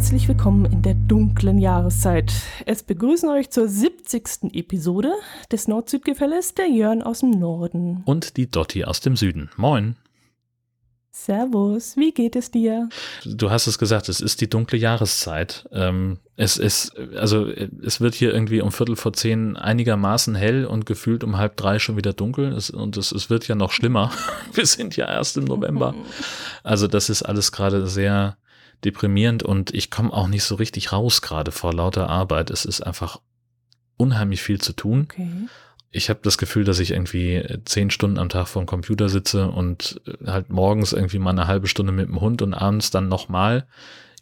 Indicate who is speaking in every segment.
Speaker 1: herzlich willkommen in der dunklen Jahreszeit. Es begrüßen euch zur 70. Episode des Nord-Süd-Gefälles der Jörn aus dem Norden.
Speaker 2: Und die Dotti aus dem Süden. Moin.
Speaker 1: Servus, wie geht es dir?
Speaker 2: Du hast es gesagt, es ist die dunkle Jahreszeit. Ähm, es ist, also es wird hier irgendwie um Viertel vor zehn einigermaßen hell und gefühlt um halb drei schon wieder dunkel. Und es, es wird ja noch schlimmer. Wir sind ja erst im November. Also das ist alles gerade sehr deprimierend und ich komme auch nicht so richtig raus gerade vor lauter Arbeit. Es ist einfach unheimlich viel zu tun. Okay ich habe das Gefühl, dass ich irgendwie zehn Stunden am Tag vor dem Computer sitze und halt morgens irgendwie mal eine halbe Stunde mit dem Hund und abends dann nochmal.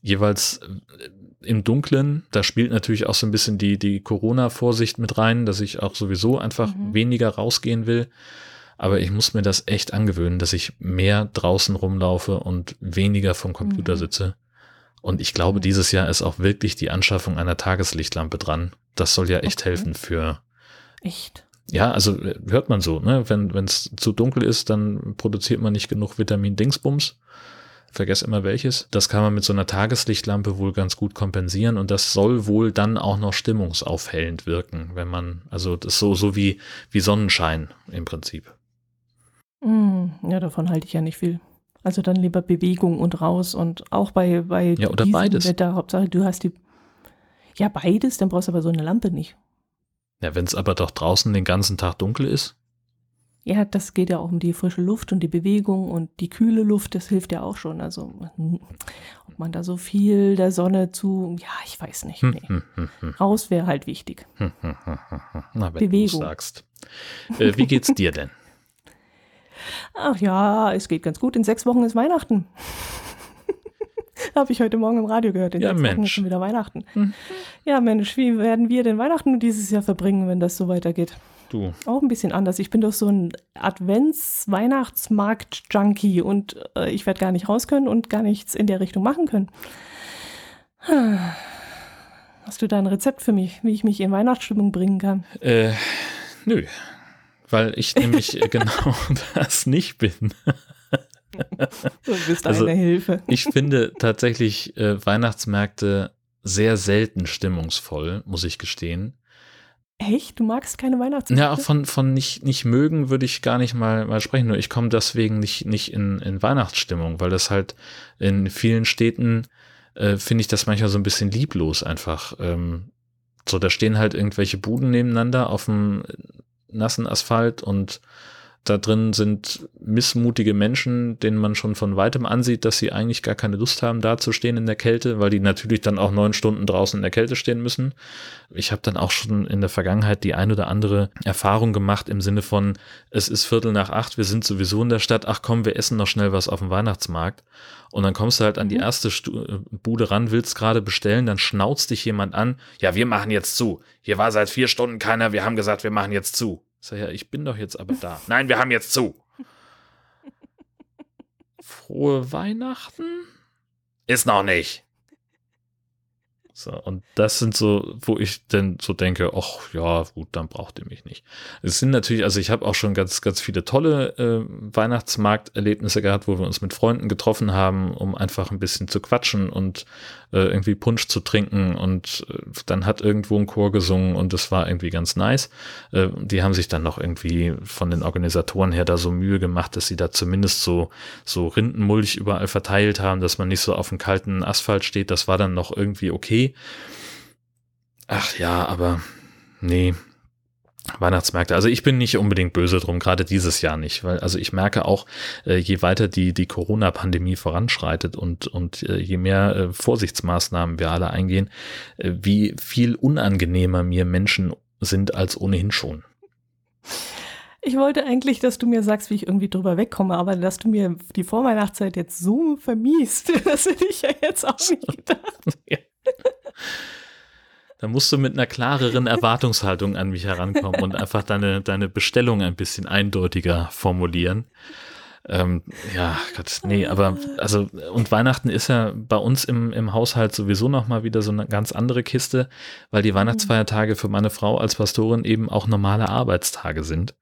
Speaker 2: Jeweils äh, im Dunkeln, da spielt natürlich auch so ein bisschen die, die Corona-Vorsicht mit rein, dass ich auch sowieso einfach mhm. weniger rausgehen will. Aber ich muss mir das echt angewöhnen, dass ich mehr draußen rumlaufe und weniger vom Computer mhm. sitze. Und ich glaube, dieses Jahr ist auch wirklich die Anschaffung einer Tageslichtlampe dran. Das soll ja echt okay. helfen für.
Speaker 1: Echt?
Speaker 2: Ja, also äh, hört man so, ne? Wenn es zu dunkel ist, dann produziert man nicht genug Vitamin Dingsbums. Vergess immer welches. Das kann man mit so einer Tageslichtlampe wohl ganz gut kompensieren und das soll wohl dann auch noch stimmungsaufhellend wirken, wenn man, also das ist so, so wie, wie Sonnenschein im Prinzip.
Speaker 1: Mm, ja, davon halte ich ja nicht viel. Also dann lieber Bewegung und raus und auch bei, bei
Speaker 2: ja, oder beides.
Speaker 1: Wetter, Hauptsache du hast die, ja beides, dann brauchst du aber so eine Lampe nicht.
Speaker 2: Ja, wenn es aber doch draußen den ganzen Tag dunkel ist.
Speaker 1: Ja, das geht ja auch um die frische Luft und die Bewegung und die kühle Luft, das hilft ja auch schon. Also, ob man da so viel der Sonne zu, ja, ich weiß nicht. Hm, nee. Hm, hm, hm, Raus wäre halt wichtig.
Speaker 2: Na, wenn Bewegung. du sagst. Äh, wie geht's dir denn?
Speaker 1: Ach ja, es geht ganz gut. In sechs Wochen ist Weihnachten. Habe ich heute Morgen im Radio gehört. In
Speaker 2: ja,
Speaker 1: sechs
Speaker 2: Mensch.
Speaker 1: Wochen ist schon wieder Weihnachten. Hm. Ja, Mensch, wie werden wir denn Weihnachten dieses Jahr verbringen, wenn das so weitergeht?
Speaker 2: Du.
Speaker 1: Auch ein bisschen anders. Ich bin doch so ein Advents-Weihnachtsmarkt-Junkie und äh, ich werde gar nicht raus können und gar nichts in der Richtung machen können. Hast du da ein Rezept für mich, wie ich mich in Weihnachtsstimmung bringen kann?
Speaker 2: Äh, nö. Weil ich nämlich genau das nicht bin.
Speaker 1: Du bist also, eine Hilfe.
Speaker 2: Ich finde tatsächlich äh, Weihnachtsmärkte sehr selten stimmungsvoll, muss ich gestehen.
Speaker 1: Echt? Du magst keine Weihnachtsmärkte?
Speaker 2: Ja, von, von nicht, nicht mögen würde ich gar nicht mal, mal sprechen. Nur ich komme deswegen nicht, nicht in, in Weihnachtsstimmung, weil das halt in vielen Städten äh, finde ich das manchmal so ein bisschen lieblos einfach. Ähm, so, da stehen halt irgendwelche Buden nebeneinander auf dem nassen Asphalt und da drin sind missmutige Menschen, denen man schon von weitem ansieht, dass sie eigentlich gar keine Lust haben, da zu stehen in der Kälte, weil die natürlich dann auch neun Stunden draußen in der Kälte stehen müssen. Ich habe dann auch schon in der Vergangenheit die ein oder andere Erfahrung gemacht im Sinne von, es ist Viertel nach acht, wir sind sowieso in der Stadt, ach komm, wir essen noch schnell was auf dem Weihnachtsmarkt. Und dann kommst du halt an die mhm. erste Stu Bude ran, willst gerade bestellen, dann schnauzt dich jemand an, ja, wir machen jetzt zu. Hier war seit vier Stunden keiner, wir haben gesagt, wir machen jetzt zu. Sag ja, ich bin doch jetzt aber da. Nein, wir haben jetzt zu. Frohe Weihnachten? Ist noch nicht. So, und das sind so, wo ich dann so denke, ach ja, gut, dann braucht ihr mich nicht. Es sind natürlich, also ich habe auch schon ganz, ganz viele tolle äh, Weihnachtsmarkterlebnisse gehabt, wo wir uns mit Freunden getroffen haben, um einfach ein bisschen zu quatschen und äh, irgendwie Punsch zu trinken und äh, dann hat irgendwo ein Chor gesungen und das war irgendwie ganz nice. Äh, die haben sich dann noch irgendwie von den Organisatoren her da so Mühe gemacht, dass sie da zumindest so, so Rindenmulch überall verteilt haben, dass man nicht so auf dem kalten Asphalt steht. Das war dann noch irgendwie okay. Ach ja, aber nee. Weihnachtsmärkte. Also ich bin nicht unbedingt böse drum, gerade dieses Jahr nicht, weil also ich merke auch, äh, je weiter die die Corona-Pandemie voranschreitet und und äh, je mehr äh, Vorsichtsmaßnahmen wir alle eingehen, wie viel unangenehmer mir Menschen sind als ohnehin schon.
Speaker 1: Ich wollte eigentlich, dass du mir sagst, wie ich irgendwie drüber wegkomme, aber dass du mir die Vorweihnachtszeit jetzt so vermiest, das hätte ich ja jetzt auch nicht gedacht. ja.
Speaker 2: Da musst du mit einer klareren Erwartungshaltung an mich herankommen und einfach deine, deine Bestellung ein bisschen eindeutiger formulieren. Ähm, ja, Gott, nee, aber also und Weihnachten ist ja bei uns im, im Haushalt sowieso nochmal wieder so eine ganz andere Kiste, weil die Weihnachtsfeiertage für meine Frau als Pastorin eben auch normale Arbeitstage sind.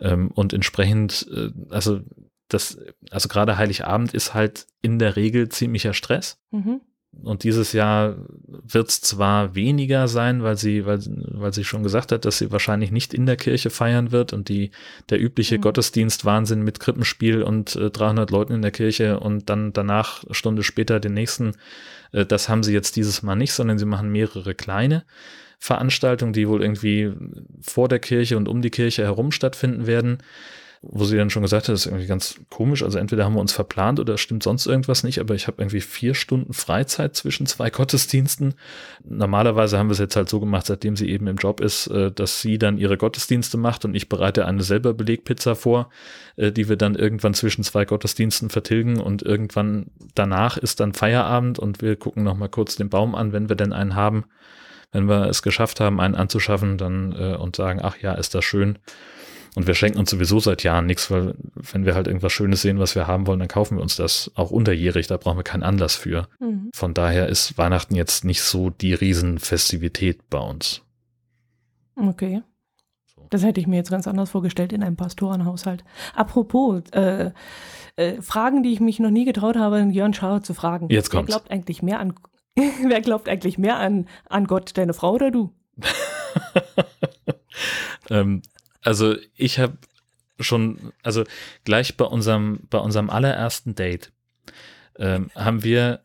Speaker 2: Ähm, und entsprechend, äh, also das, also gerade Heiligabend ist halt in der Regel ziemlicher Stress. Mhm. Und dieses Jahr wird es zwar weniger sein, weil sie, weil, weil sie schon gesagt hat, dass sie wahrscheinlich nicht in der Kirche feiern wird und die, der übliche mhm. Gottesdienstwahnsinn mit Krippenspiel und äh, 300 Leuten in der Kirche und dann danach, Stunde später, den nächsten, äh, das haben sie jetzt dieses Mal nicht, sondern sie machen mehrere kleine Veranstaltungen, die wohl irgendwie vor der Kirche und um die Kirche herum stattfinden werden wo sie dann schon gesagt hat, das ist irgendwie ganz komisch. Also entweder haben wir uns verplant oder stimmt sonst irgendwas nicht, aber ich habe irgendwie vier Stunden Freizeit zwischen zwei Gottesdiensten. Normalerweise haben wir es jetzt halt so gemacht, seitdem sie eben im Job ist, äh, dass sie dann ihre Gottesdienste macht und ich bereite eine selber Belegpizza vor, äh, die wir dann irgendwann zwischen zwei Gottesdiensten vertilgen und irgendwann danach ist dann Feierabend und wir gucken nochmal kurz den Baum an, wenn wir denn einen haben. Wenn wir es geschafft haben, einen anzuschaffen, dann äh, und sagen, ach ja, ist das schön und wir schenken uns sowieso seit Jahren nichts, weil wenn wir halt irgendwas Schönes sehen, was wir haben wollen, dann kaufen wir uns das auch unterjährig. Da brauchen wir keinen Anlass für. Mhm. Von daher ist Weihnachten jetzt nicht so die Riesenfestivität bei uns.
Speaker 1: Okay. Das hätte ich mir jetzt ganz anders vorgestellt in einem Pastorenhaushalt. Apropos, äh, äh, Fragen, die ich mich noch nie getraut habe, Jörn Schauer zu fragen.
Speaker 2: Jetzt kommt's.
Speaker 1: Wer glaubt eigentlich mehr an, wer glaubt eigentlich mehr an, an Gott, deine Frau oder du?
Speaker 2: ähm, also ich habe schon, also gleich bei unserem, bei unserem allerersten Date ähm, haben wir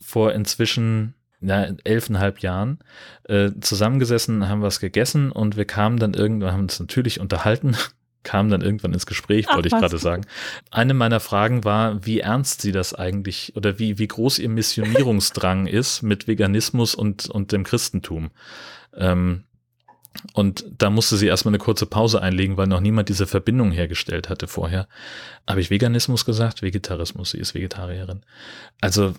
Speaker 2: vor inzwischen ja, elfeinhalb Jahren äh, zusammengesessen, haben was gegessen und wir kamen dann irgendwann, haben uns natürlich unterhalten, kamen dann irgendwann ins Gespräch, wollte ich gerade sagen. Eine meiner Fragen war, wie ernst sie das eigentlich oder wie, wie groß ihr Missionierungsdrang ist mit Veganismus und, und dem Christentum. Ähm, und da musste sie erstmal eine kurze Pause einlegen, weil noch niemand diese Verbindung hergestellt hatte vorher. Habe ich Veganismus gesagt? Vegetarismus, sie ist Vegetarierin. Also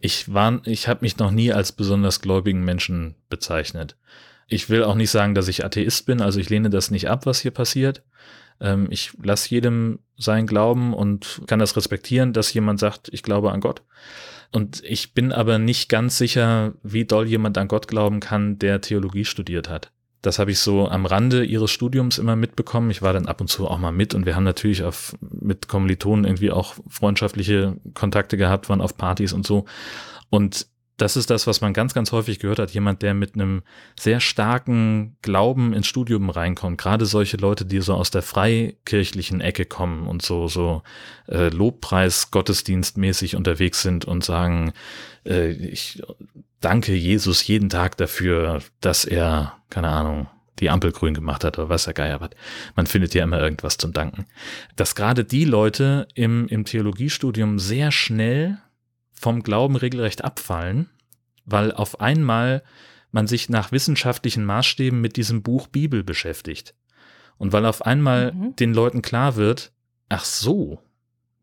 Speaker 2: ich war, ich habe mich noch nie als besonders gläubigen Menschen bezeichnet. Ich will auch nicht sagen, dass ich Atheist bin, also ich lehne das nicht ab, was hier passiert. Ähm, ich lasse jedem sein Glauben und kann das respektieren, dass jemand sagt, ich glaube an Gott. Und ich bin aber nicht ganz sicher, wie doll jemand an Gott glauben kann, der Theologie studiert hat. Das habe ich so am Rande ihres Studiums immer mitbekommen. Ich war dann ab und zu auch mal mit und wir haben natürlich auf, mit Kommilitonen irgendwie auch freundschaftliche Kontakte gehabt, waren auf Partys und so. Und das ist das, was man ganz, ganz häufig gehört hat. Jemand, der mit einem sehr starken Glauben ins Studium reinkommt. Gerade solche Leute, die so aus der freikirchlichen Ecke kommen und so, so äh, Lobpreis Gottesdienstmäßig unterwegs sind und sagen, äh, ich danke Jesus jeden Tag dafür, dass er, keine Ahnung, die Ampel grün gemacht hat oder was der Geier was. Man findet ja immer irgendwas zum Danken. Dass gerade die Leute im, im Theologiestudium sehr schnell vom Glauben regelrecht abfallen, weil auf einmal man sich nach wissenschaftlichen Maßstäben mit diesem Buch Bibel beschäftigt. Und weil auf einmal mhm. den Leuten klar wird, ach so,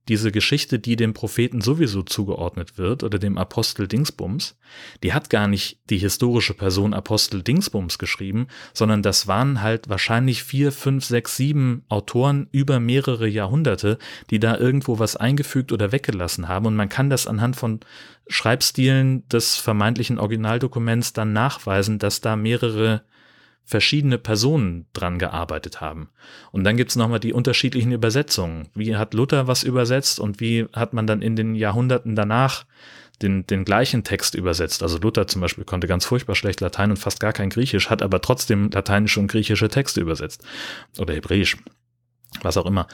Speaker 2: diese Geschichte, die dem Propheten sowieso zugeordnet wird oder dem Apostel Dingsbums, die hat gar nicht die historische Person Apostel Dingsbums geschrieben, sondern das waren halt wahrscheinlich vier, fünf, sechs, sieben Autoren über mehrere Jahrhunderte, die da irgendwo was eingefügt oder weggelassen haben. Und man kann das anhand von Schreibstilen des vermeintlichen Originaldokuments dann nachweisen, dass da mehrere verschiedene Personen dran gearbeitet haben. Und dann gibt's nochmal die unterschiedlichen Übersetzungen. Wie hat Luther was übersetzt und wie hat man dann in den Jahrhunderten danach den, den gleichen Text übersetzt. Also Luther zum Beispiel konnte ganz furchtbar schlecht Latein und fast gar kein Griechisch, hat aber trotzdem lateinische und griechische Texte übersetzt. Oder Hebräisch was auch immer.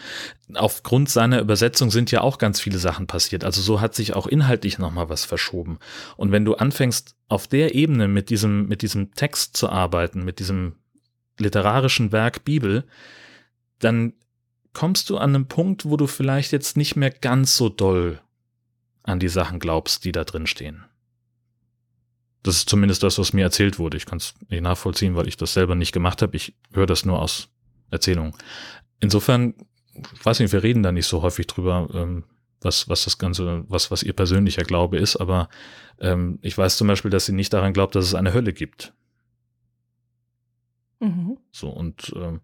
Speaker 2: Aufgrund seiner Übersetzung sind ja auch ganz viele Sachen passiert. Also so hat sich auch inhaltlich nochmal was verschoben. Und wenn du anfängst, auf der Ebene mit diesem, mit diesem Text zu arbeiten, mit diesem literarischen Werk Bibel, dann kommst du an einen Punkt, wo du vielleicht jetzt nicht mehr ganz so doll an die Sachen glaubst, die da drin stehen. Das ist zumindest das, was mir erzählt wurde. Ich kann es nicht nachvollziehen, weil ich das selber nicht gemacht habe. Ich höre das nur aus Erzählungen insofern, weiß nicht, wir reden da nicht so häufig drüber, ähm, was, was das Ganze, was, was ihr persönlicher Glaube ist, aber ähm, ich weiß zum Beispiel, dass sie nicht daran glaubt, dass es eine Hölle gibt. Mhm. So, und ähm,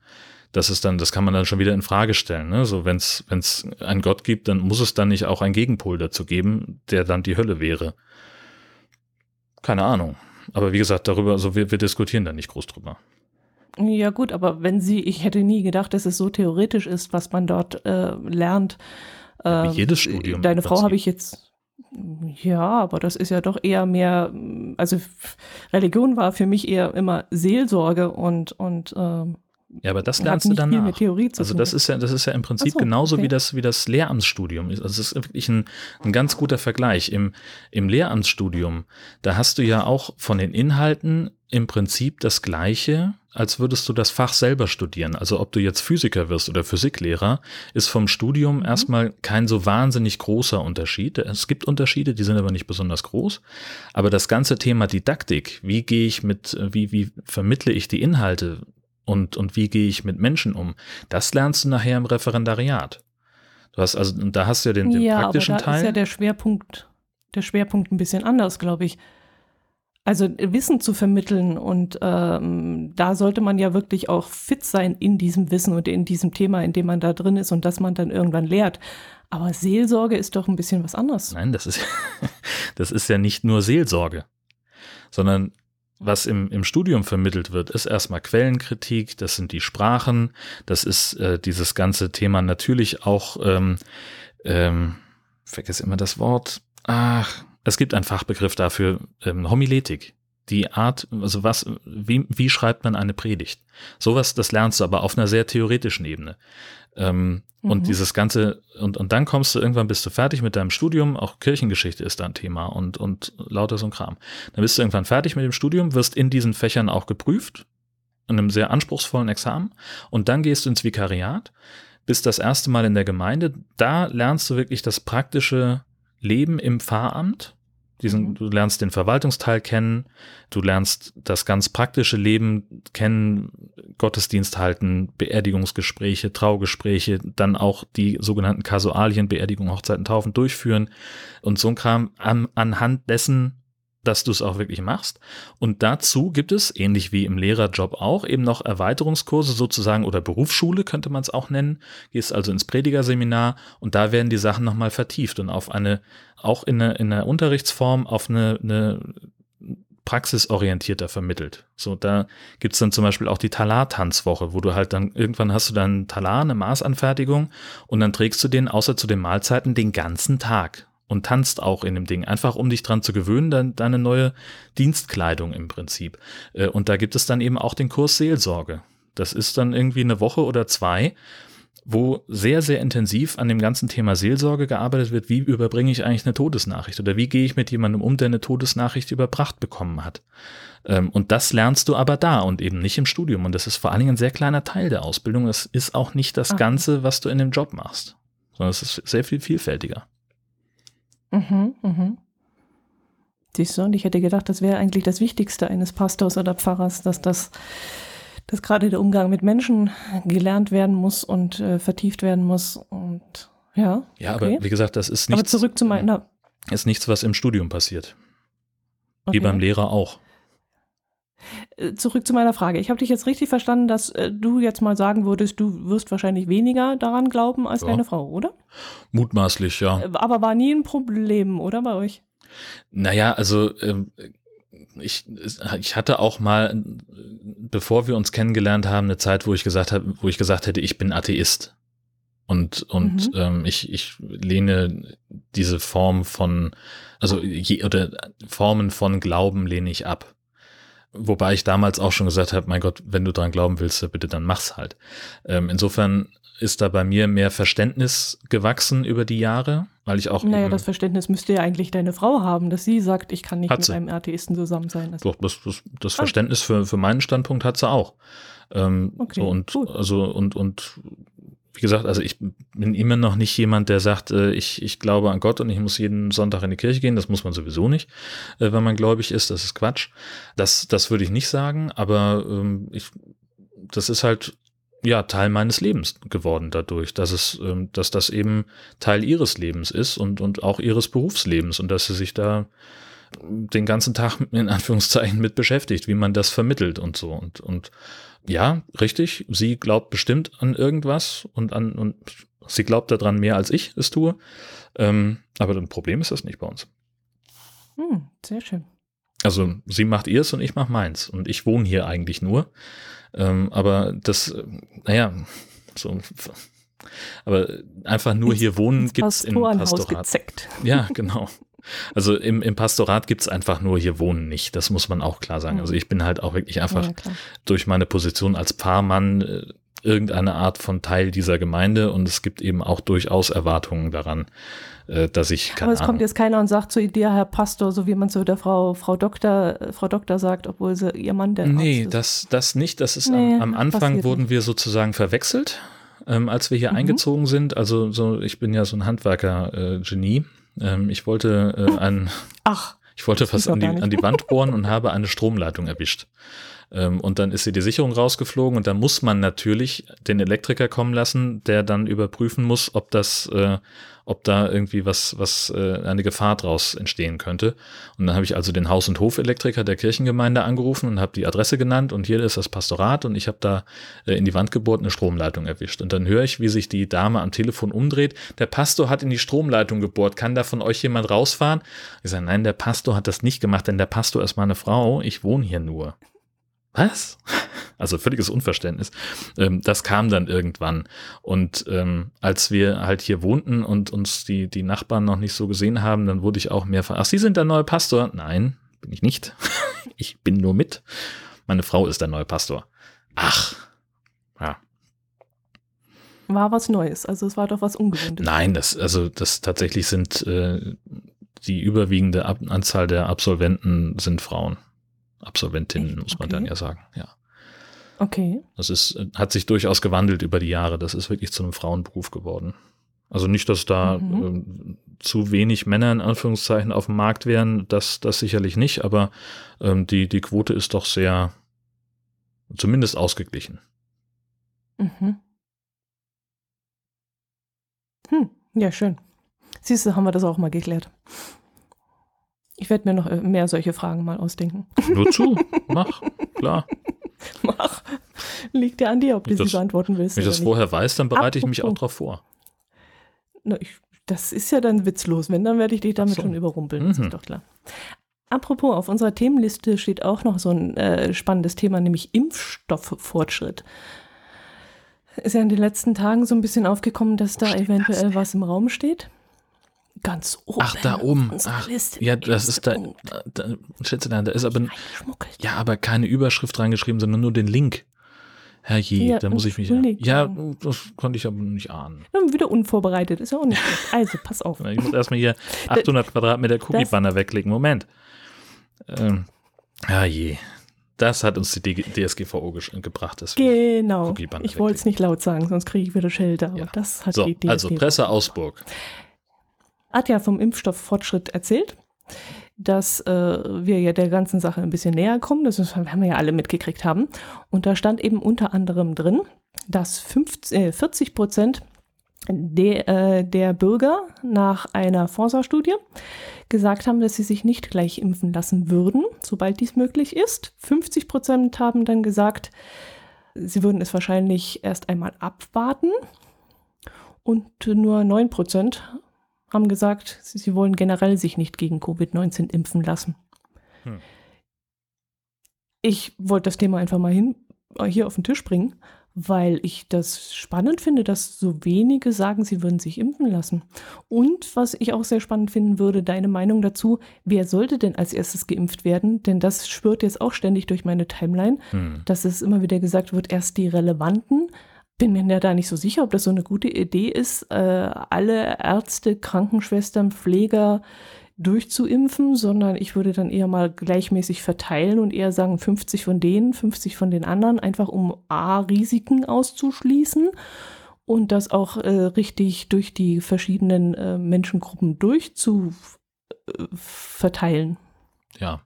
Speaker 2: das ist dann, das kann man dann schon wieder in Frage stellen. Ne? So, wenn es einen Gott gibt, dann muss es dann nicht auch einen Gegenpol dazu geben, der dann die Hölle wäre. Keine Ahnung. Aber wie gesagt, darüber, also wir, wir diskutieren da nicht groß drüber.
Speaker 1: Ja gut, aber wenn sie, ich hätte nie gedacht, dass es so theoretisch ist, was man dort äh, lernt.
Speaker 2: Äh, Wie jedes Studium.
Speaker 1: Deine Frau habe ich jetzt, Ja, aber das ist ja doch eher mehr, also Religion war für mich eher immer Seelsorge und, und ähm,
Speaker 2: ja, aber das lernst du dann
Speaker 1: Also
Speaker 2: das ist ja, das ist ja im Prinzip so, genauso okay. wie das, wie das Lehramtsstudium ist. Also es ist wirklich ein, ein ganz guter Vergleich. Im, Im Lehramtsstudium, da hast du ja auch von den Inhalten im Prinzip das Gleiche, als würdest du das Fach selber studieren. Also ob du jetzt Physiker wirst oder Physiklehrer, ist vom Studium mhm. erstmal kein so wahnsinnig großer Unterschied. Es gibt Unterschiede, die sind aber nicht besonders groß. Aber das ganze Thema Didaktik, wie gehe ich mit, wie, wie vermittle ich die Inhalte, und, und wie gehe ich mit Menschen um. Das lernst du nachher im Referendariat. Du hast also, da hast du ja den, den ja, praktischen aber da Teil.
Speaker 1: ist ja der Schwerpunkt, der Schwerpunkt ein bisschen anders, glaube ich. Also Wissen zu vermitteln und ähm, da sollte man ja wirklich auch fit sein in diesem Wissen und in diesem Thema, in dem man da drin ist und das man dann irgendwann lehrt. Aber Seelsorge ist doch ein bisschen was anderes.
Speaker 2: Nein, das ist, das ist ja nicht nur Seelsorge, sondern was im, im Studium vermittelt wird, ist erstmal Quellenkritik, das sind die Sprachen, das ist äh, dieses ganze Thema natürlich auch, ähm, ähm, vergesse immer das Wort, ach, es gibt einen Fachbegriff dafür, ähm, Homiletik. Die Art, also was, wie, wie schreibt man eine Predigt? Sowas, das lernst du aber auf einer sehr theoretischen Ebene. Ähm, mhm. Und dieses ganze, und, und dann kommst du irgendwann, bist du fertig mit deinem Studium, auch Kirchengeschichte ist da ein Thema und, und lauter so ein Kram. Dann bist du irgendwann fertig mit dem Studium, wirst in diesen Fächern auch geprüft, in einem sehr anspruchsvollen Examen, und dann gehst du ins Vikariat, bist das erste Mal in der Gemeinde, da lernst du wirklich das praktische Leben im Pfarramt diesen, mhm. du lernst den Verwaltungsteil kennen, du lernst das ganz praktische Leben kennen, Gottesdienst halten, Beerdigungsgespräche, Traugespräche, dann auch die sogenannten Kasualien, Beerdigung, Hochzeiten, Taufen durchführen und so ein Kram an, anhand dessen dass du es auch wirklich machst. Und dazu gibt es, ähnlich wie im Lehrerjob auch, eben noch Erweiterungskurse sozusagen oder Berufsschule könnte man es auch nennen. Gehst also ins Predigerseminar und da werden die Sachen nochmal vertieft und auf eine, auch in einer in eine Unterrichtsform, auf eine, eine praxisorientierter vermittelt. So, da gibt's dann zum Beispiel auch die Talar-Tanzwoche, wo du halt dann irgendwann hast du dann Talar, eine Maßanfertigung und dann trägst du den außer zu den Mahlzeiten den ganzen Tag und tanzt auch in dem Ding, einfach um dich dran zu gewöhnen, dann deine neue Dienstkleidung im Prinzip. Äh, und da gibt es dann eben auch den Kurs Seelsorge. Das ist dann irgendwie eine Woche oder zwei, wo sehr, sehr intensiv an dem ganzen Thema Seelsorge gearbeitet wird. Wie überbringe ich eigentlich eine Todesnachricht oder wie gehe ich mit jemandem um, der eine Todesnachricht überbracht bekommen hat? Ähm, und das lernst du aber da und eben nicht im Studium. Und das ist vor allen Dingen ein sehr kleiner Teil der Ausbildung. Das ist auch nicht das Ganze, was du in dem Job machst, sondern es ist sehr viel vielfältiger.
Speaker 1: Mhm, mhm. Siehst du, und ich hätte gedacht, das wäre eigentlich das Wichtigste eines Pastors oder Pfarrers, dass das, dass gerade der Umgang mit Menschen gelernt werden muss und äh, vertieft werden muss. Und ja.
Speaker 2: Ja, okay. aber wie gesagt, das ist nichts. Aber
Speaker 1: zurück zu meiner.
Speaker 2: Ist nichts, was im Studium passiert. Okay. Wie beim Lehrer auch.
Speaker 1: Äh, zurück zu meiner Frage. Ich habe dich jetzt richtig verstanden, dass äh, du jetzt mal sagen würdest, du wirst wahrscheinlich weniger daran glauben als ja. deine Frau, oder?
Speaker 2: Mutmaßlich, ja.
Speaker 1: Äh, aber war nie ein Problem, oder bei euch?
Speaker 2: Naja, also ähm, ich, ich hatte auch mal, bevor wir uns kennengelernt haben, eine Zeit, wo ich gesagt habe, wo ich gesagt hätte, ich bin Atheist. Und, und mhm. ähm, ich, ich lehne diese Form von, also je, oder Formen von Glauben lehne ich ab. Wobei ich damals auch schon gesagt habe, mein Gott, wenn du dran glauben willst, bitte dann mach's halt. Ähm, insofern ist da bei mir mehr Verständnis gewachsen über die Jahre, weil ich auch.
Speaker 1: Naja, das Verständnis müsste ja eigentlich deine Frau haben, dass sie sagt, ich kann nicht mit einem Atheisten zusammen sein.
Speaker 2: Also Doch, das, das, das ah. Verständnis für, für meinen Standpunkt hat sie auch. Ähm, okay, so und, gut. also, und, und wie gesagt, also ich bin immer noch nicht jemand, der sagt, äh, ich, ich glaube an Gott und ich muss jeden Sonntag in die Kirche gehen. Das muss man sowieso nicht, äh, wenn man gläubig ist. Das ist Quatsch. Das, das würde ich nicht sagen, aber ähm, ich, das ist halt ja Teil meines Lebens geworden dadurch, dass es, ähm, dass das eben Teil ihres Lebens ist und, und auch ihres Berufslebens und dass sie sich da den ganzen Tag in Anführungszeichen mit beschäftigt, wie man das vermittelt und so und, und ja, richtig. Sie glaubt bestimmt an irgendwas und an und sie glaubt daran mehr als ich es tue. Ähm, aber ein Problem ist das nicht bei uns.
Speaker 1: Hm, sehr schön.
Speaker 2: Also sie macht ihrs und ich mach meins. Und ich wohne hier eigentlich nur. Ähm, aber das, naja, so. Aber einfach nur hier wohnen gibt's im Pastorat.
Speaker 1: Gezeckt.
Speaker 2: Ja, genau. Also im, im Pastorat gibt's einfach nur hier wohnen nicht. Das muss man auch klar sagen. Also ich bin halt auch wirklich einfach
Speaker 1: Ja,
Speaker 2: durch meine Position als Pfarrmann äh, irgendeine Art von Teil dieser Gemeinde und es gibt eben auch durchaus Erwartungen daran, äh, dass ich
Speaker 1: Aber es
Speaker 2: Ahnung,
Speaker 1: kommt jetzt keiner und sagt zu dir, Herr Pastor, so wie man zu der Frau, Frau Doktor, äh, Frau Doktor sagt, obwohl sie ihr Mann der
Speaker 2: Nee,
Speaker 1: Arzt ist.
Speaker 2: das, das nicht. Das ist
Speaker 1: Nee,
Speaker 2: am, am Anfang wurden wir sozusagen verwechselt, ähm, als wir hier
Speaker 1: Mhm.
Speaker 2: eingezogen sind. Also so, ich bin ja so ein Handwerker-Genie. Ähm, ich wollte äh, ein,
Speaker 1: Ach,
Speaker 2: ich wollte
Speaker 1: doch
Speaker 2: an die, an die Wand bohren und habe eine Stromleitung erwischt. Ähm, und dann ist sie die Sicherung rausgeflogen und da muss man natürlich den Elektriker kommen lassen, der dann überprüfen muss, ob das, äh, ob da irgendwie was, was äh, eine Gefahr draus entstehen könnte. Und dann habe ich also den Haus- und Hofelektriker der Kirchengemeinde angerufen und habe die Adresse genannt und hier ist das Pastorat und ich habe da äh, in die Wand gebohrt eine Stromleitung erwischt. Und dann höre ich, wie sich die Dame am Telefon umdreht. Der Pastor hat in die Stromleitung gebohrt. Kann da von euch jemand rausfahren? Ich sage, nein, der Pastor hat das nicht gemacht, denn der Pastor ist meine Frau. Ich wohne hier nur. Was? Also völliges Unverständnis. Ähm, das kam dann irgendwann. Und ähm, als wir halt hier wohnten und uns die, die Nachbarn noch nicht so gesehen haben, dann wurde ich auch mehrfach, ach, Sie sind der neue Pastor? Nein, bin ich nicht. ich bin nur mit. Meine Frau ist der neue Pastor. Ach. Ja.
Speaker 1: war was Neues. Also es war doch was Ungewöhntes.
Speaker 2: Nein, das, also das tatsächlich sind äh, die überwiegende Anzahl der Absolventen sind Frauen. Absolventinnen, muss man
Speaker 1: Okay.
Speaker 2: dann ja sagen, ja.
Speaker 1: Okay.
Speaker 2: Das ist, äh, hat sich durchaus gewandelt über die Jahre. Das ist wirklich zu einem Frauenberuf geworden. Also nicht, dass da
Speaker 1: Mhm.
Speaker 2: ähm, zu wenig Männer in Anführungszeichen auf dem Markt wären, das, das sicherlich nicht, aber ähm, die, die Quote ist doch sehr, zumindest ausgeglichen.
Speaker 1: Mhm. Hm, ja, schön. Siehst du, haben wir das auch mal geklärt. Ich werde mir noch äh, mehr solche Fragen mal ausdenken.
Speaker 2: Nur zu, mach, klar.
Speaker 1: Mach. Liegt ja an dir, ob du
Speaker 2: Das-
Speaker 1: sie beantworten willst.
Speaker 2: Wenn ich das
Speaker 1: nicht.
Speaker 2: vorher weiß, dann bereite ich mich auch
Speaker 1: Apropos.
Speaker 2: drauf vor.
Speaker 1: Na, ich, das ist ja dann witzlos. Wenn, dann werde ich dich damit
Speaker 2: so.
Speaker 1: schon überrumpeln. Das
Speaker 2: Mhm.
Speaker 1: ist doch klar. Apropos, auf unserer Themenliste steht auch noch so ein äh, spannendes Thema, nämlich Impfstofffortschritt. Ist ja in den letzten Tagen so ein bisschen aufgekommen, dass da
Speaker 2: steht
Speaker 1: eventuell
Speaker 2: das
Speaker 1: was im Raum steht. Ganz oben.
Speaker 2: Ach, da oben. Ach, ja, das ist da, da Schätzelein, da ist aber, ja, aber keine Überschrift reingeschrieben, sondern nur den Link. Herrje,
Speaker 1: Ja,
Speaker 2: da muss ich mich, ja, das konnte ich aber nicht ahnen.
Speaker 1: Ja, wieder unvorbereitet, ist ja auch nicht schlecht. Also, pass auf.
Speaker 2: Ich muss erstmal hier 800 Quadratmeter Cookie-Banner wegklicken. Moment. Ähm, ah je. Das hat uns die DSGVO gebracht.
Speaker 1: Genau. Ich wollte es nicht laut sagen, sonst kriege ich wieder Schelte. Aber
Speaker 2: Ja.
Speaker 1: das hat
Speaker 2: So,
Speaker 1: die
Speaker 2: also
Speaker 1: DSGVO.
Speaker 2: Presse Augsburg.
Speaker 1: Hat ja vom Impfstofffortschritt erzählt, dass äh, wir ja der ganzen Sache ein bisschen näher kommen. Das ist, haben wir ja alle mitgekriegt haben. Und da stand eben unter anderem drin, dass 50, äh, 40 Prozent der, äh, der Bürger nach einer Forsa-Studie gesagt haben, dass sie sich nicht gleich impfen lassen würden, sobald dies möglich ist. 50 Prozent haben dann gesagt, sie würden es wahrscheinlich erst einmal abwarten. Und nur 9 Prozent haben gesagt, sie, sie wollen generell sich nicht gegen Covid-19 impfen lassen.
Speaker 2: Hm.
Speaker 1: Ich wollte das Thema einfach mal hin, äh, hier auf den Tisch bringen, weil ich das spannend finde, dass so wenige sagen, sie würden sich impfen lassen. Und was ich auch sehr spannend finden würde, deine Meinung dazu, wer sollte denn als erstes geimpft werden? Denn das spürt jetzt auch ständig durch meine Timeline,
Speaker 2: Hm.
Speaker 1: dass es immer wieder gesagt wird, erst die Relevanten. Bin mir ja da nicht so sicher, ob das so eine gute Idee ist, äh, alle Ärzte, Krankenschwestern, Pfleger durchzuimpfen, sondern ich würde dann eher mal gleichmäßig verteilen und eher sagen 50 von denen, 50 von den anderen, einfach um A, Risiken auszuschließen und das auch äh, richtig durch die verschiedenen äh, Menschengruppen durchzu
Speaker 2: Ja.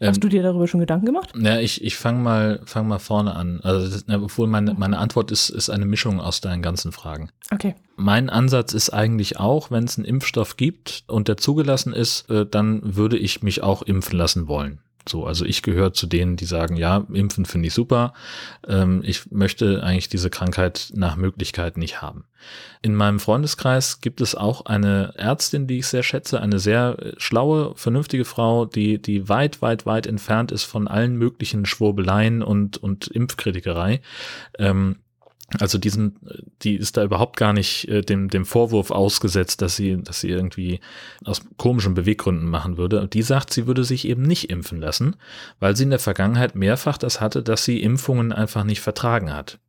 Speaker 1: Hast
Speaker 2: Ähm,
Speaker 1: du dir darüber schon Gedanken gemacht?
Speaker 2: Ja, ich, ich fange mal, fang mal vorne an. Also, das, na, obwohl meine, meine Antwort ist, ist eine Mischung aus deinen ganzen Fragen.
Speaker 1: Okay.
Speaker 2: Mein Ansatz ist eigentlich auch, wenn es einen Impfstoff gibt und der zugelassen ist, äh, dann würde ich mich auch impfen lassen wollen. So, also ich gehöre zu denen, die sagen, ja, impfen finde ich super. Ähm, ich möchte eigentlich diese Krankheit nach Möglichkeit nicht haben. In meinem Freundeskreis gibt es auch eine Ärztin, die ich sehr schätze, eine sehr äh, schlaue, vernünftige Frau, die, die weit, weit, weit entfernt ist von allen möglichen Schwurbeleien und, und Impfkritikerei. Ähm, Also diesen, die ist da überhaupt gar nicht äh, dem, dem Vorwurf ausgesetzt, dass sie, dass sie irgendwie aus komischen Beweggründen machen würde. Und die sagt, sie würde sich eben nicht impfen lassen, weil sie in der Vergangenheit mehrfach das hatte, dass sie Impfungen einfach nicht vertragen hat.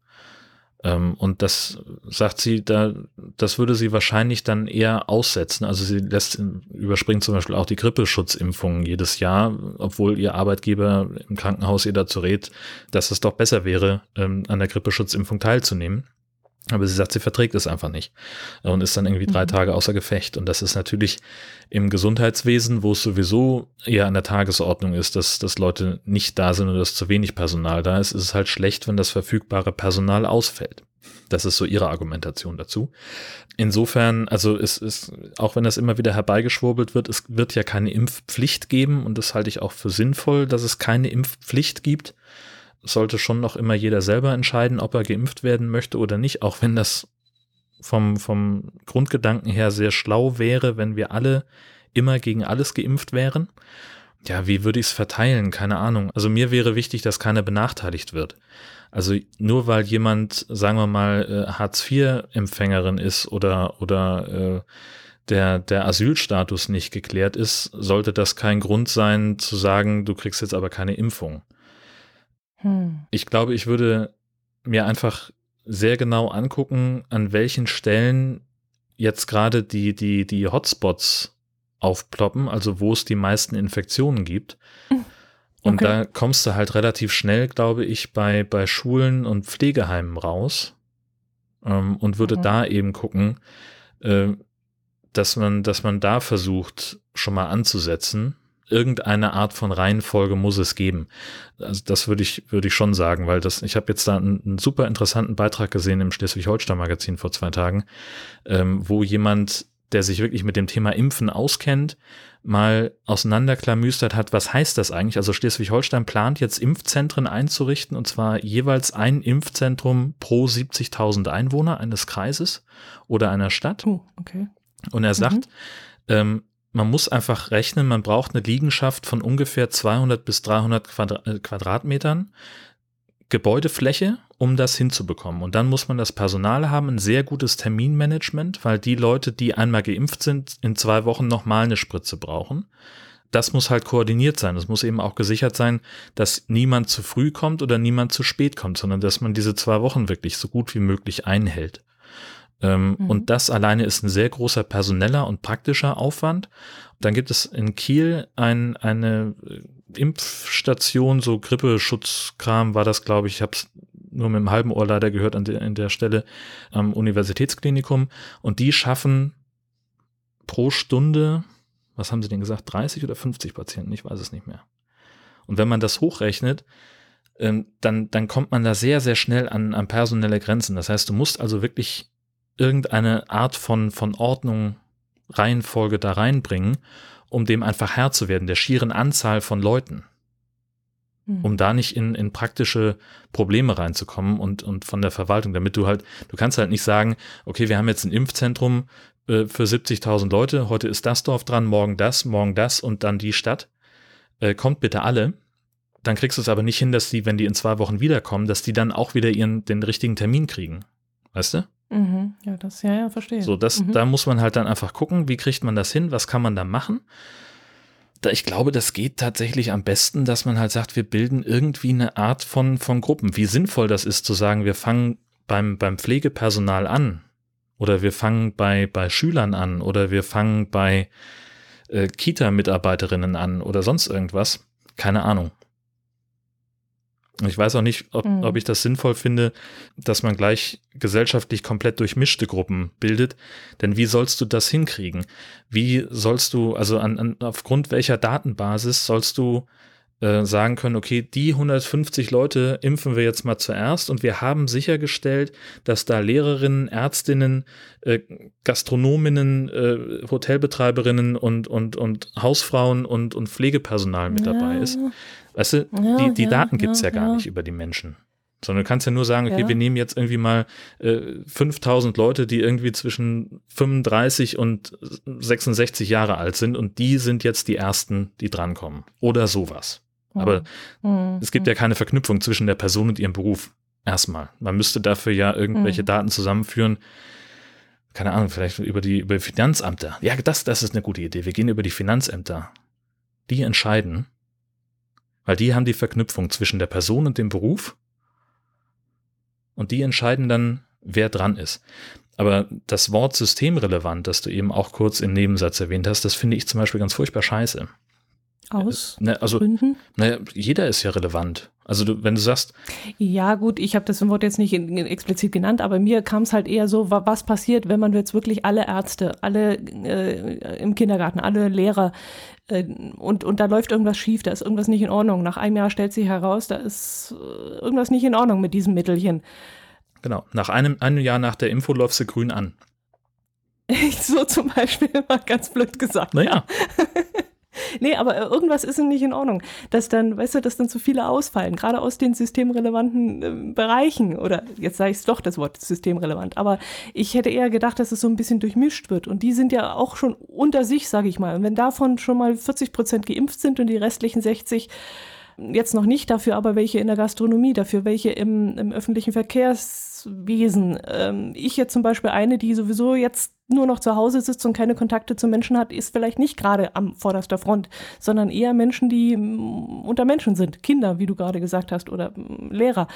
Speaker 2: Ähm, und das sagt sie, da, das würde sie wahrscheinlich dann eher aussetzen. Also sie lässt, überspringt zum Beispiel auch die Grippeschutzimpfungen jedes Jahr, obwohl ihr Arbeitgeber im Krankenhaus ihr dazu rät, dass es doch besser wäre, ähm, an der Grippeschutzimpfung teilzunehmen. Aber sie sagt, sie verträgt es einfach nicht und ist dann irgendwie drei mhm. Tage außer Gefecht. Und das ist natürlich im Gesundheitswesen, wo es sowieso eher an der Tagesordnung ist, dass, dass Leute nicht da sind oder dass zu wenig Personal da ist, ist es halt schlecht, wenn das verfügbare Personal ausfällt. Das ist so ihre Argumentation dazu. Insofern, also es ist, auch wenn das immer wieder herbeigeschwurbelt wird, es wird ja keine Impfpflicht geben und das halte ich auch für sinnvoll, dass es keine Impfpflicht gibt sollte schon noch immer jeder selber entscheiden, ob er geimpft werden möchte oder nicht, auch wenn das vom, vom Grundgedanken her sehr schlau wäre, wenn wir alle immer gegen alles geimpft wären. Ja, wie würde ich es verteilen? Keine Ahnung. Also mir wäre wichtig, dass keiner benachteiligt wird. Also nur weil jemand, sagen wir mal, äh, Hartz-IV-Empfängerin ist oder, oder äh, der, der Asylstatus nicht geklärt ist, sollte das kein Grund sein zu sagen, du kriegst jetzt aber keine Impfung. Hm. Ich glaube, ich würde mir einfach sehr genau angucken, an welchen Stellen jetzt gerade die, die, die Hotspots aufploppen, also wo es die meisten Infektionen gibt. Und okay. da kommst du halt relativ schnell, glaube ich, bei, bei Schulen und Pflegeheimen raus ähm, und würde mhm. da eben gucken, äh, dass man, dass man da versucht, schon mal anzusetzen irgendeine Art von Reihenfolge muss es geben. Also das würde ich, würde ich schon sagen, weil das, ich habe jetzt da einen, einen, super interessanten Beitrag gesehen im Schleswig-Holstein-Magazin vor zwei Tagen, ähm, wo jemand, der sich wirklich mit dem Thema Impfen auskennt, mal auseinanderklamüstert hat, was heißt das eigentlich? Also Schleswig-Holstein plant jetzt Impfzentren einzurichten und zwar jeweils ein Impfzentrum pro 70.000 Einwohner eines Kreises oder einer Stadt.
Speaker 1: Oh, okay.
Speaker 2: Und er sagt, mhm. ähm, man muss einfach rechnen, man braucht eine Liegenschaft von ungefähr 200 bis 300 äh, Quadratmetern Gebäudefläche, um das hinzubekommen. Und dann muss man das Personal haben, ein sehr gutes Terminmanagement, weil die Leute, die einmal geimpft sind, in zwei Wochen nochmal eine Spritze brauchen. Das muss halt koordiniert sein. Es muss eben auch gesichert sein, dass niemand zu früh kommt oder niemand zu spät kommt, sondern dass man diese zwei Wochen wirklich so gut wie möglich einhält. Ähm, mhm. Und das alleine ist ein sehr großer personeller und praktischer Aufwand. Dann gibt es in Kiel ein, eine äh, Impfstation, so Grippeschutzkram war das, glaube ich. Ich habe es nur mit dem halben Ohr leider gehört an der, an der Stelle am Universitätsklinikum. Und die schaffen pro Stunde, was haben sie denn gesagt, 30 oder 50 Patienten? Ich weiß es nicht mehr. Und wenn man das hochrechnet, ähm, dann, dann kommt man da sehr, sehr schnell an, an personelle Grenzen. Das heißt, du musst also wirklich irgendeine Art von, von Ordnung, Reihenfolge da reinbringen, um dem einfach Herr zu werden, der schieren Anzahl von Leuten. Mhm. Um da nicht in, in praktische Probleme reinzukommen und, und von der Verwaltung, damit du halt, du kannst halt nicht sagen, okay, wir haben jetzt ein Impfzentrum äh, für 70.000 Leute, heute ist das Dorf dran, morgen das, morgen das und dann die Stadt. Äh, kommt bitte alle. Dann kriegst du es aber nicht hin, dass die, wenn die in zwei Wochen wiederkommen, dass die dann auch wieder ihren, den richtigen Termin kriegen. Weißt du?
Speaker 1: Mhm. Ja, das, ja, ja, verstehe.
Speaker 2: So, das, mhm. da muss man halt dann einfach gucken, wie kriegt man das hin, was kann man da machen. Da, ich glaube, das geht tatsächlich am besten, dass man halt sagt, wir bilden irgendwie eine Art von, von Gruppen. Wie sinnvoll das ist, zu sagen, wir fangen beim, beim Pflegepersonal an oder wir fangen bei, bei Schülern an oder wir fangen bei äh, Kita-Mitarbeiterinnen an oder sonst irgendwas. Keine Ahnung. Ich weiß auch nicht, ob, mhm. ob ich das sinnvoll finde, dass man gleich gesellschaftlich komplett durchmischte Gruppen bildet. Denn wie sollst du das hinkriegen? Wie sollst du, also an, an, aufgrund welcher Datenbasis sollst du äh, sagen können, okay, die 150 Leute impfen wir jetzt mal zuerst und wir haben sichergestellt, dass da Lehrerinnen, Ärztinnen, äh, Gastronominnen, äh, Hotelbetreiberinnen und, und, und Hausfrauen und, und Pflegepersonal mit ja. dabei ist. Weißt du, ja, die, die ja, Daten gibt's ja, gar nicht über die Menschen. Sondern du kannst ja nur sagen, okay, wir nehmen jetzt irgendwie mal äh, 5000 Leute, die irgendwie zwischen 35 und 66 Jahre alt sind und die sind jetzt die ersten, die drankommen. Oder sowas. Aber mhm. es gibt ja keine Verknüpfung zwischen der Person und ihrem Beruf. Erstmal. Man müsste dafür ja irgendwelche mhm. Daten zusammenführen. Keine Ahnung, vielleicht über die über Finanzämter. Ja, das, das ist eine gute Idee. Wir gehen über die Finanzämter. Die entscheiden, weil die haben die Verknüpfung zwischen der Person und dem Beruf. Und die entscheiden dann, wer dran ist. Aber das Wort systemrelevant, das du eben auch kurz im Nebensatz erwähnt hast, das finde ich zum Beispiel ganz furchtbar scheiße.
Speaker 1: Aus
Speaker 2: ne, also, Gründen? Naja, jeder ist ja relevant. Also du, wenn du sagst.
Speaker 1: Ja, gut, ich habe das Wort jetzt nicht in, in explizit genannt, aber mir kam es halt eher so, was passiert, wenn man jetzt wirklich alle Ärzte, alle äh, im Kindergarten, alle Lehrer äh, und, und da läuft irgendwas schief, da ist irgendwas nicht in Ordnung. Nach einem Jahr stellt sich heraus, da ist äh, irgendwas nicht in Ordnung mit diesem Mittelchen.
Speaker 2: Genau, nach einem, einem Jahr nach der Info läuft sie grün an.
Speaker 1: so zum Beispiel mal ganz blöd gesagt.
Speaker 2: Naja.
Speaker 1: Nee, aber äh, irgendwas ist nicht in Ordnung. Dass dann, weißt du, dass dann zu viele ausfallen, gerade aus den systemrelevanten äh, Bereichen. Oder jetzt sage ich es doch, das Wort systemrelevant. Aber ich hätte eher gedacht, dass es so ein bisschen durchmischt wird. Und die sind ja auch schon unter sich, sage ich mal. Und wenn davon schon mal 40 Prozent geimpft sind und die restlichen 60 jetzt noch nicht, dafür aber welche in der Gastronomie, dafür welche im, im öffentlichen Verkehrswesen. Ähm, ich jetzt zum Beispiel eine, die sowieso jetzt nur noch zu Hause sitzt und keine Kontakte zu Menschen hat, ist vielleicht nicht gerade am vorderster Front, sondern eher Menschen, die unter Menschen sind. Kinder, wie du gerade gesagt hast, oder Lehrer.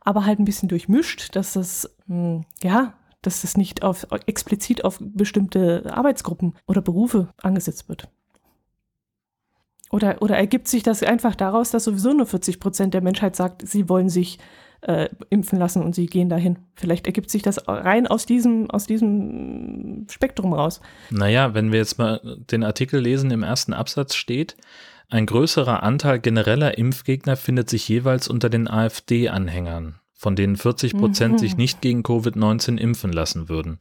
Speaker 1: Aber halt ein bisschen durchmischt, dass das, mm, ja, dass das nicht auf, explizit auf bestimmte Arbeitsgruppen oder Berufe angesetzt wird. Oder, oder ergibt sich das einfach daraus, dass sowieso nur 40 Prozent der Menschheit sagt, sie wollen sich äh, impfen lassen und sie gehen dahin. Vielleicht ergibt sich das rein aus diesem, aus diesem Spektrum raus.
Speaker 2: Naja, wenn wir jetzt mal den Artikel lesen, im ersten Absatz steht, ein größerer Anteil genereller Impfgegner findet sich jeweils unter den AfD-Anhängern, von denen 40 Prozent mhm. sich nicht gegen Covid-19 impfen lassen würden.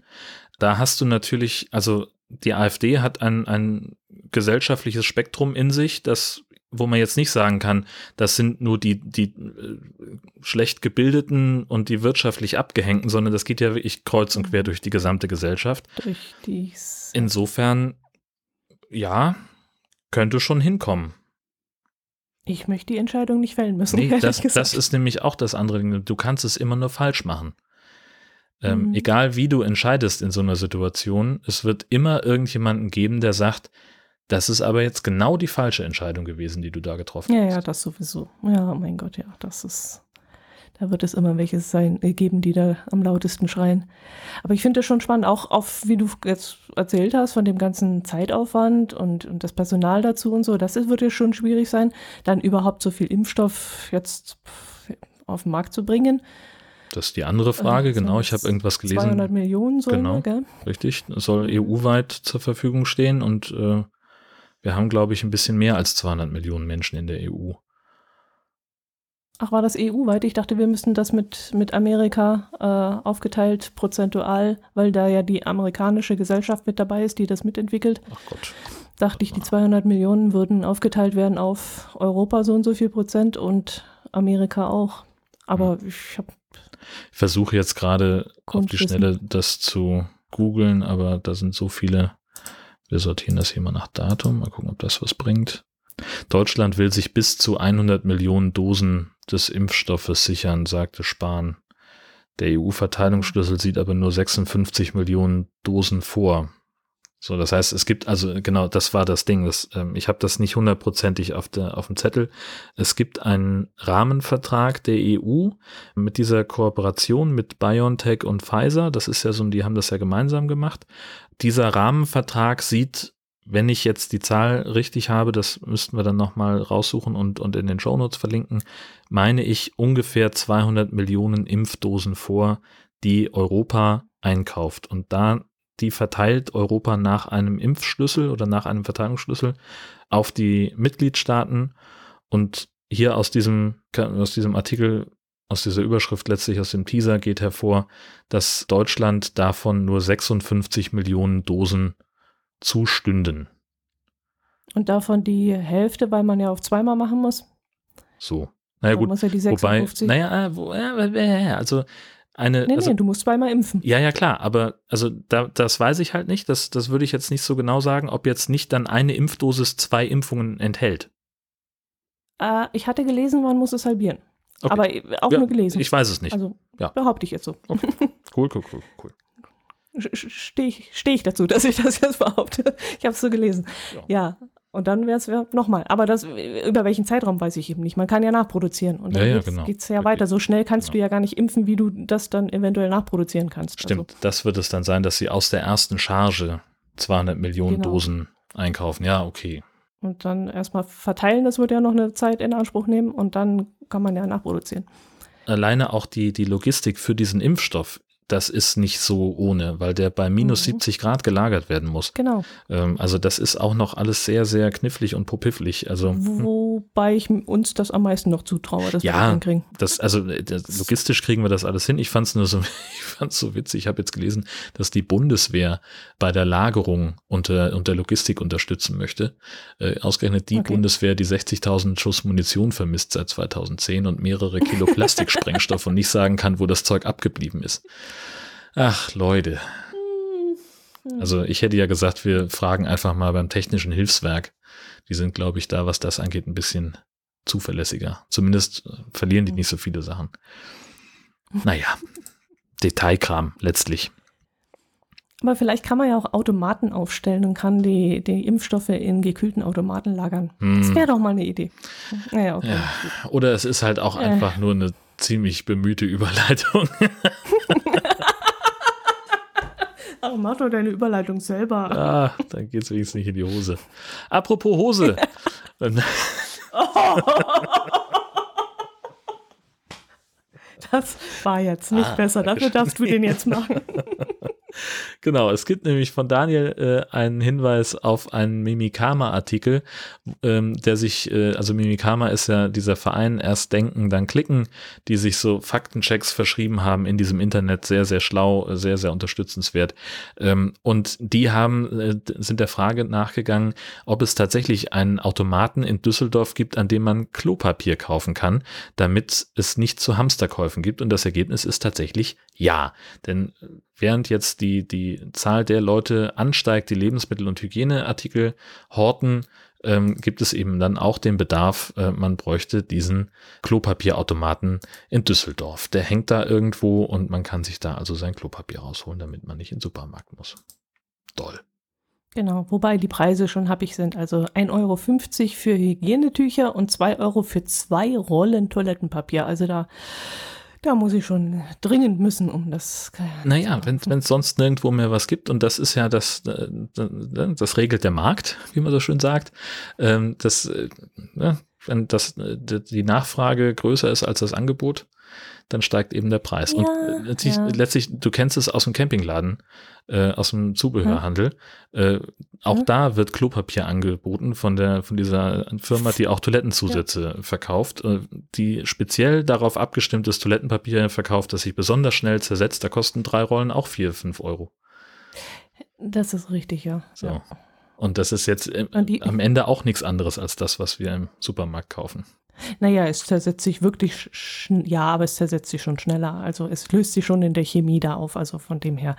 Speaker 2: Da hast du natürlich, also die AfD hat ein, ein gesellschaftliches Spektrum in sich, das wo man jetzt nicht sagen kann, das sind nur die, die äh, schlecht gebildeten und die wirtschaftlich abgehängten, sondern das geht ja wirklich kreuz und quer durch die gesamte Gesellschaft.
Speaker 1: Durch dies.
Speaker 2: Insofern, ja, könnte schon hinkommen.
Speaker 1: Ich möchte die Entscheidung nicht fällen müssen.
Speaker 2: Nee, das, das, ist nämlich auch das andere. Du kannst es immer nur falsch machen. Ähm, mhm. Egal wie du entscheidest in so einer Situation, es wird immer irgendjemanden geben, der sagt, das ist aber jetzt genau die falsche Entscheidung gewesen, die du da getroffen
Speaker 1: ja,
Speaker 2: hast.
Speaker 1: Ja, ja, das sowieso. Ja, mein Gott, ja, das ist. Da wird es immer welche sein, äh, geben, die da am lautesten schreien. Aber ich finde es schon spannend, auch auf, wie du jetzt erzählt hast, von dem ganzen Zeitaufwand und, und das Personal dazu und so. Das wird ja schon schwierig sein, dann überhaupt so viel Impfstoff jetzt auf den Markt zu bringen.
Speaker 2: Das ist die andere Frage, also, genau. Ich habe irgendwas gelesen.
Speaker 1: 200 Millionen
Speaker 2: soll genau, gell? Richtig, soll. EU-weit zur Verfügung stehen und äh, wir haben, glaube ich, ein bisschen mehr als 200 Millionen Menschen in der EU.
Speaker 1: Ach, war das EU-weit? Ich dachte, wir müssten das mit, mit Amerika äh, aufgeteilt prozentual, weil da ja die amerikanische Gesellschaft mit dabei ist, die das mitentwickelt.
Speaker 2: Ach Gott.
Speaker 1: Dachte ich, die 200 Millionen würden aufgeteilt werden auf Europa so und so viel Prozent und Amerika auch. Aber hm. ich habe.
Speaker 2: Ich versuche jetzt gerade auf die Schnelle das zu googeln, aber da sind so viele wir sortieren das hier mal nach Datum. Mal gucken, ob das was bringt. Deutschland will sich bis zu 100 Millionen Dosen des Impfstoffes sichern, sagte Spahn. Der EU-Verteilungsschlüssel sieht aber nur 56 Millionen Dosen vor. So, das heißt, es gibt also genau, das war das Ding. Das, ähm, ich habe das nicht hundertprozentig auf der auf dem Zettel. Es gibt einen Rahmenvertrag der EU mit dieser Kooperation mit BioNTech und Pfizer. Das ist ja so, die haben das ja gemeinsam gemacht. Dieser Rahmenvertrag sieht, wenn ich jetzt die Zahl richtig habe, das müssten wir dann nochmal raussuchen und, und in den Shownotes verlinken, meine ich ungefähr 200 Millionen Impfdosen vor, die Europa einkauft. Und da die verteilt Europa nach einem Impfschlüssel oder nach einem Verteilungsschlüssel auf die Mitgliedstaaten. Und hier aus diesem, aus diesem Artikel, aus dieser Überschrift letztlich aus dem Teaser geht hervor, dass Deutschland davon nur 56 Millionen Dosen zustünden.
Speaker 1: Und davon die Hälfte, weil man ja auf zweimal machen muss.
Speaker 2: So. Naja, gut. Ja wobei, naja, äh, wo, äh, also eine.
Speaker 1: Nee, also, nee, du musst zweimal impfen.
Speaker 2: Ja, ja, klar, aber also da, das weiß ich halt nicht. Das, das würde ich jetzt nicht so genau sagen, ob jetzt nicht dann eine Impfdosis zwei Impfungen enthält.
Speaker 1: Äh, ich hatte gelesen, man muss es halbieren. Okay. Aber äh, auch ja, nur gelesen.
Speaker 2: Ich weiß es nicht.
Speaker 1: Also ja. behaupte ich jetzt so.
Speaker 2: Okay. Cool, cool, cool, cool.
Speaker 1: Stehe ich, steh ich dazu, dass ich das jetzt behaupte. Ich habe es so gelesen. Ja. ja. Und dann wäre es nochmal. Aber das, über welchen Zeitraum weiß ich eben nicht. Man kann ja nachproduzieren. Und dann ja, ja, geht's, genau. geht's ja weiter. So schnell kannst genau. du ja gar nicht impfen, wie du das dann eventuell nachproduzieren kannst.
Speaker 2: Stimmt. Also. Das wird es dann sein, dass sie aus der ersten Charge 200 Millionen genau. Dosen einkaufen. Ja, okay.
Speaker 1: Und dann erstmal verteilen, das wird ja noch eine Zeit in Anspruch nehmen. Und dann kann man ja nachproduzieren.
Speaker 2: Alleine auch die, die Logistik für diesen Impfstoff das ist nicht so ohne, weil der bei minus mhm. 70 Grad gelagert werden muss.
Speaker 1: Genau.
Speaker 2: Ähm, also das ist auch noch alles sehr, sehr knifflig und popifflig. Also,
Speaker 1: hm. Wobei ich uns das am meisten noch zutraue, dass
Speaker 2: ja, wir das hinkriegen. Das, also äh, das, logistisch kriegen wir das alles hin. Ich fand es nur so, ich fand's so witzig. Ich habe jetzt gelesen, dass die Bundeswehr bei der Lagerung und, und der Logistik unterstützen möchte. Äh, ausgerechnet die okay. Bundeswehr, die 60.000 Schuss Munition vermisst seit 2010 und mehrere Kilo Plastiksprengstoff und nicht sagen kann, wo das Zeug abgeblieben ist. Ach, Leute. Also ich hätte ja gesagt, wir fragen einfach mal beim technischen Hilfswerk. Die sind, glaube ich, da, was das angeht, ein bisschen zuverlässiger. Zumindest äh, verlieren die nicht so viele Sachen. Naja, Detailkram letztlich.
Speaker 1: Aber vielleicht kann man ja auch Automaten aufstellen und kann die, die Impfstoffe in gekühlten Automaten lagern. Hm. Das wäre doch mal eine Idee.
Speaker 2: Naja, okay. Ja, oder es ist halt auch äh. einfach nur eine ziemlich bemühte Überleitung.
Speaker 1: Ach, mach doch deine Überleitung selber.
Speaker 2: Ah, dann geht es wenigstens nicht in die Hose. Apropos Hose.
Speaker 1: das war jetzt nicht ah, besser. Dafür darfst du den jetzt machen.
Speaker 2: Genau, es gibt nämlich von Daniel äh, einen Hinweis auf einen Mimikama-Artikel, ähm, der sich, äh, also Mimikama ist ja dieser Verein, erst denken, dann klicken, die sich so Faktenchecks verschrieben haben in diesem Internet, sehr, sehr schlau, sehr, sehr unterstützenswert. Ähm, und die haben, äh, sind der Frage nachgegangen, ob es tatsächlich einen Automaten in Düsseldorf gibt, an dem man Klopapier kaufen kann, damit es nicht zu Hamsterkäufen gibt. Und das Ergebnis ist tatsächlich ja. Denn während jetzt die, die Zahl der Leute ansteigt, die Lebensmittel- und Hygieneartikel horten, ähm, gibt es eben dann auch den Bedarf, äh, man bräuchte diesen Klopapierautomaten in Düsseldorf. Der hängt da irgendwo und man kann sich da also sein Klopapier rausholen, damit man nicht in den Supermarkt muss. Toll.
Speaker 1: Genau, wobei die Preise schon happig sind. Also 1,50 Euro für Hygienetücher und 2 Euro für zwei Rollen Toilettenpapier. Also da da muss ich schon dringend müssen, um das.
Speaker 2: Naja, wenn es sonst nirgendwo mehr was gibt, und das ist ja das, äh, das regelt der Markt, wie man so schön sagt. Ähm, das, äh, wenn das, äh, die Nachfrage größer ist als das Angebot, dann steigt eben der Preis. Ja, und letztlich, ja. letztlich, du kennst es aus dem Campingladen, äh, aus dem Zubehörhandel. Äh, auch mhm. da wird Klopapier angeboten von der von dieser Firma, die auch Toilettenzusätze ja. verkauft, äh, die speziell darauf abgestimmtes Toilettenpapier verkauft, das sich besonders schnell zersetzt. Da kosten drei Rollen auch vier, fünf Euro.
Speaker 1: Das ist richtig, ja.
Speaker 2: So. Und das ist jetzt die, am Ende auch nichts anderes als das, was wir im Supermarkt kaufen.
Speaker 1: Naja, es zersetzt sich wirklich, ja, aber es zersetzt sich schon schneller. Also es löst sich schon in der Chemie da auf, also von dem her.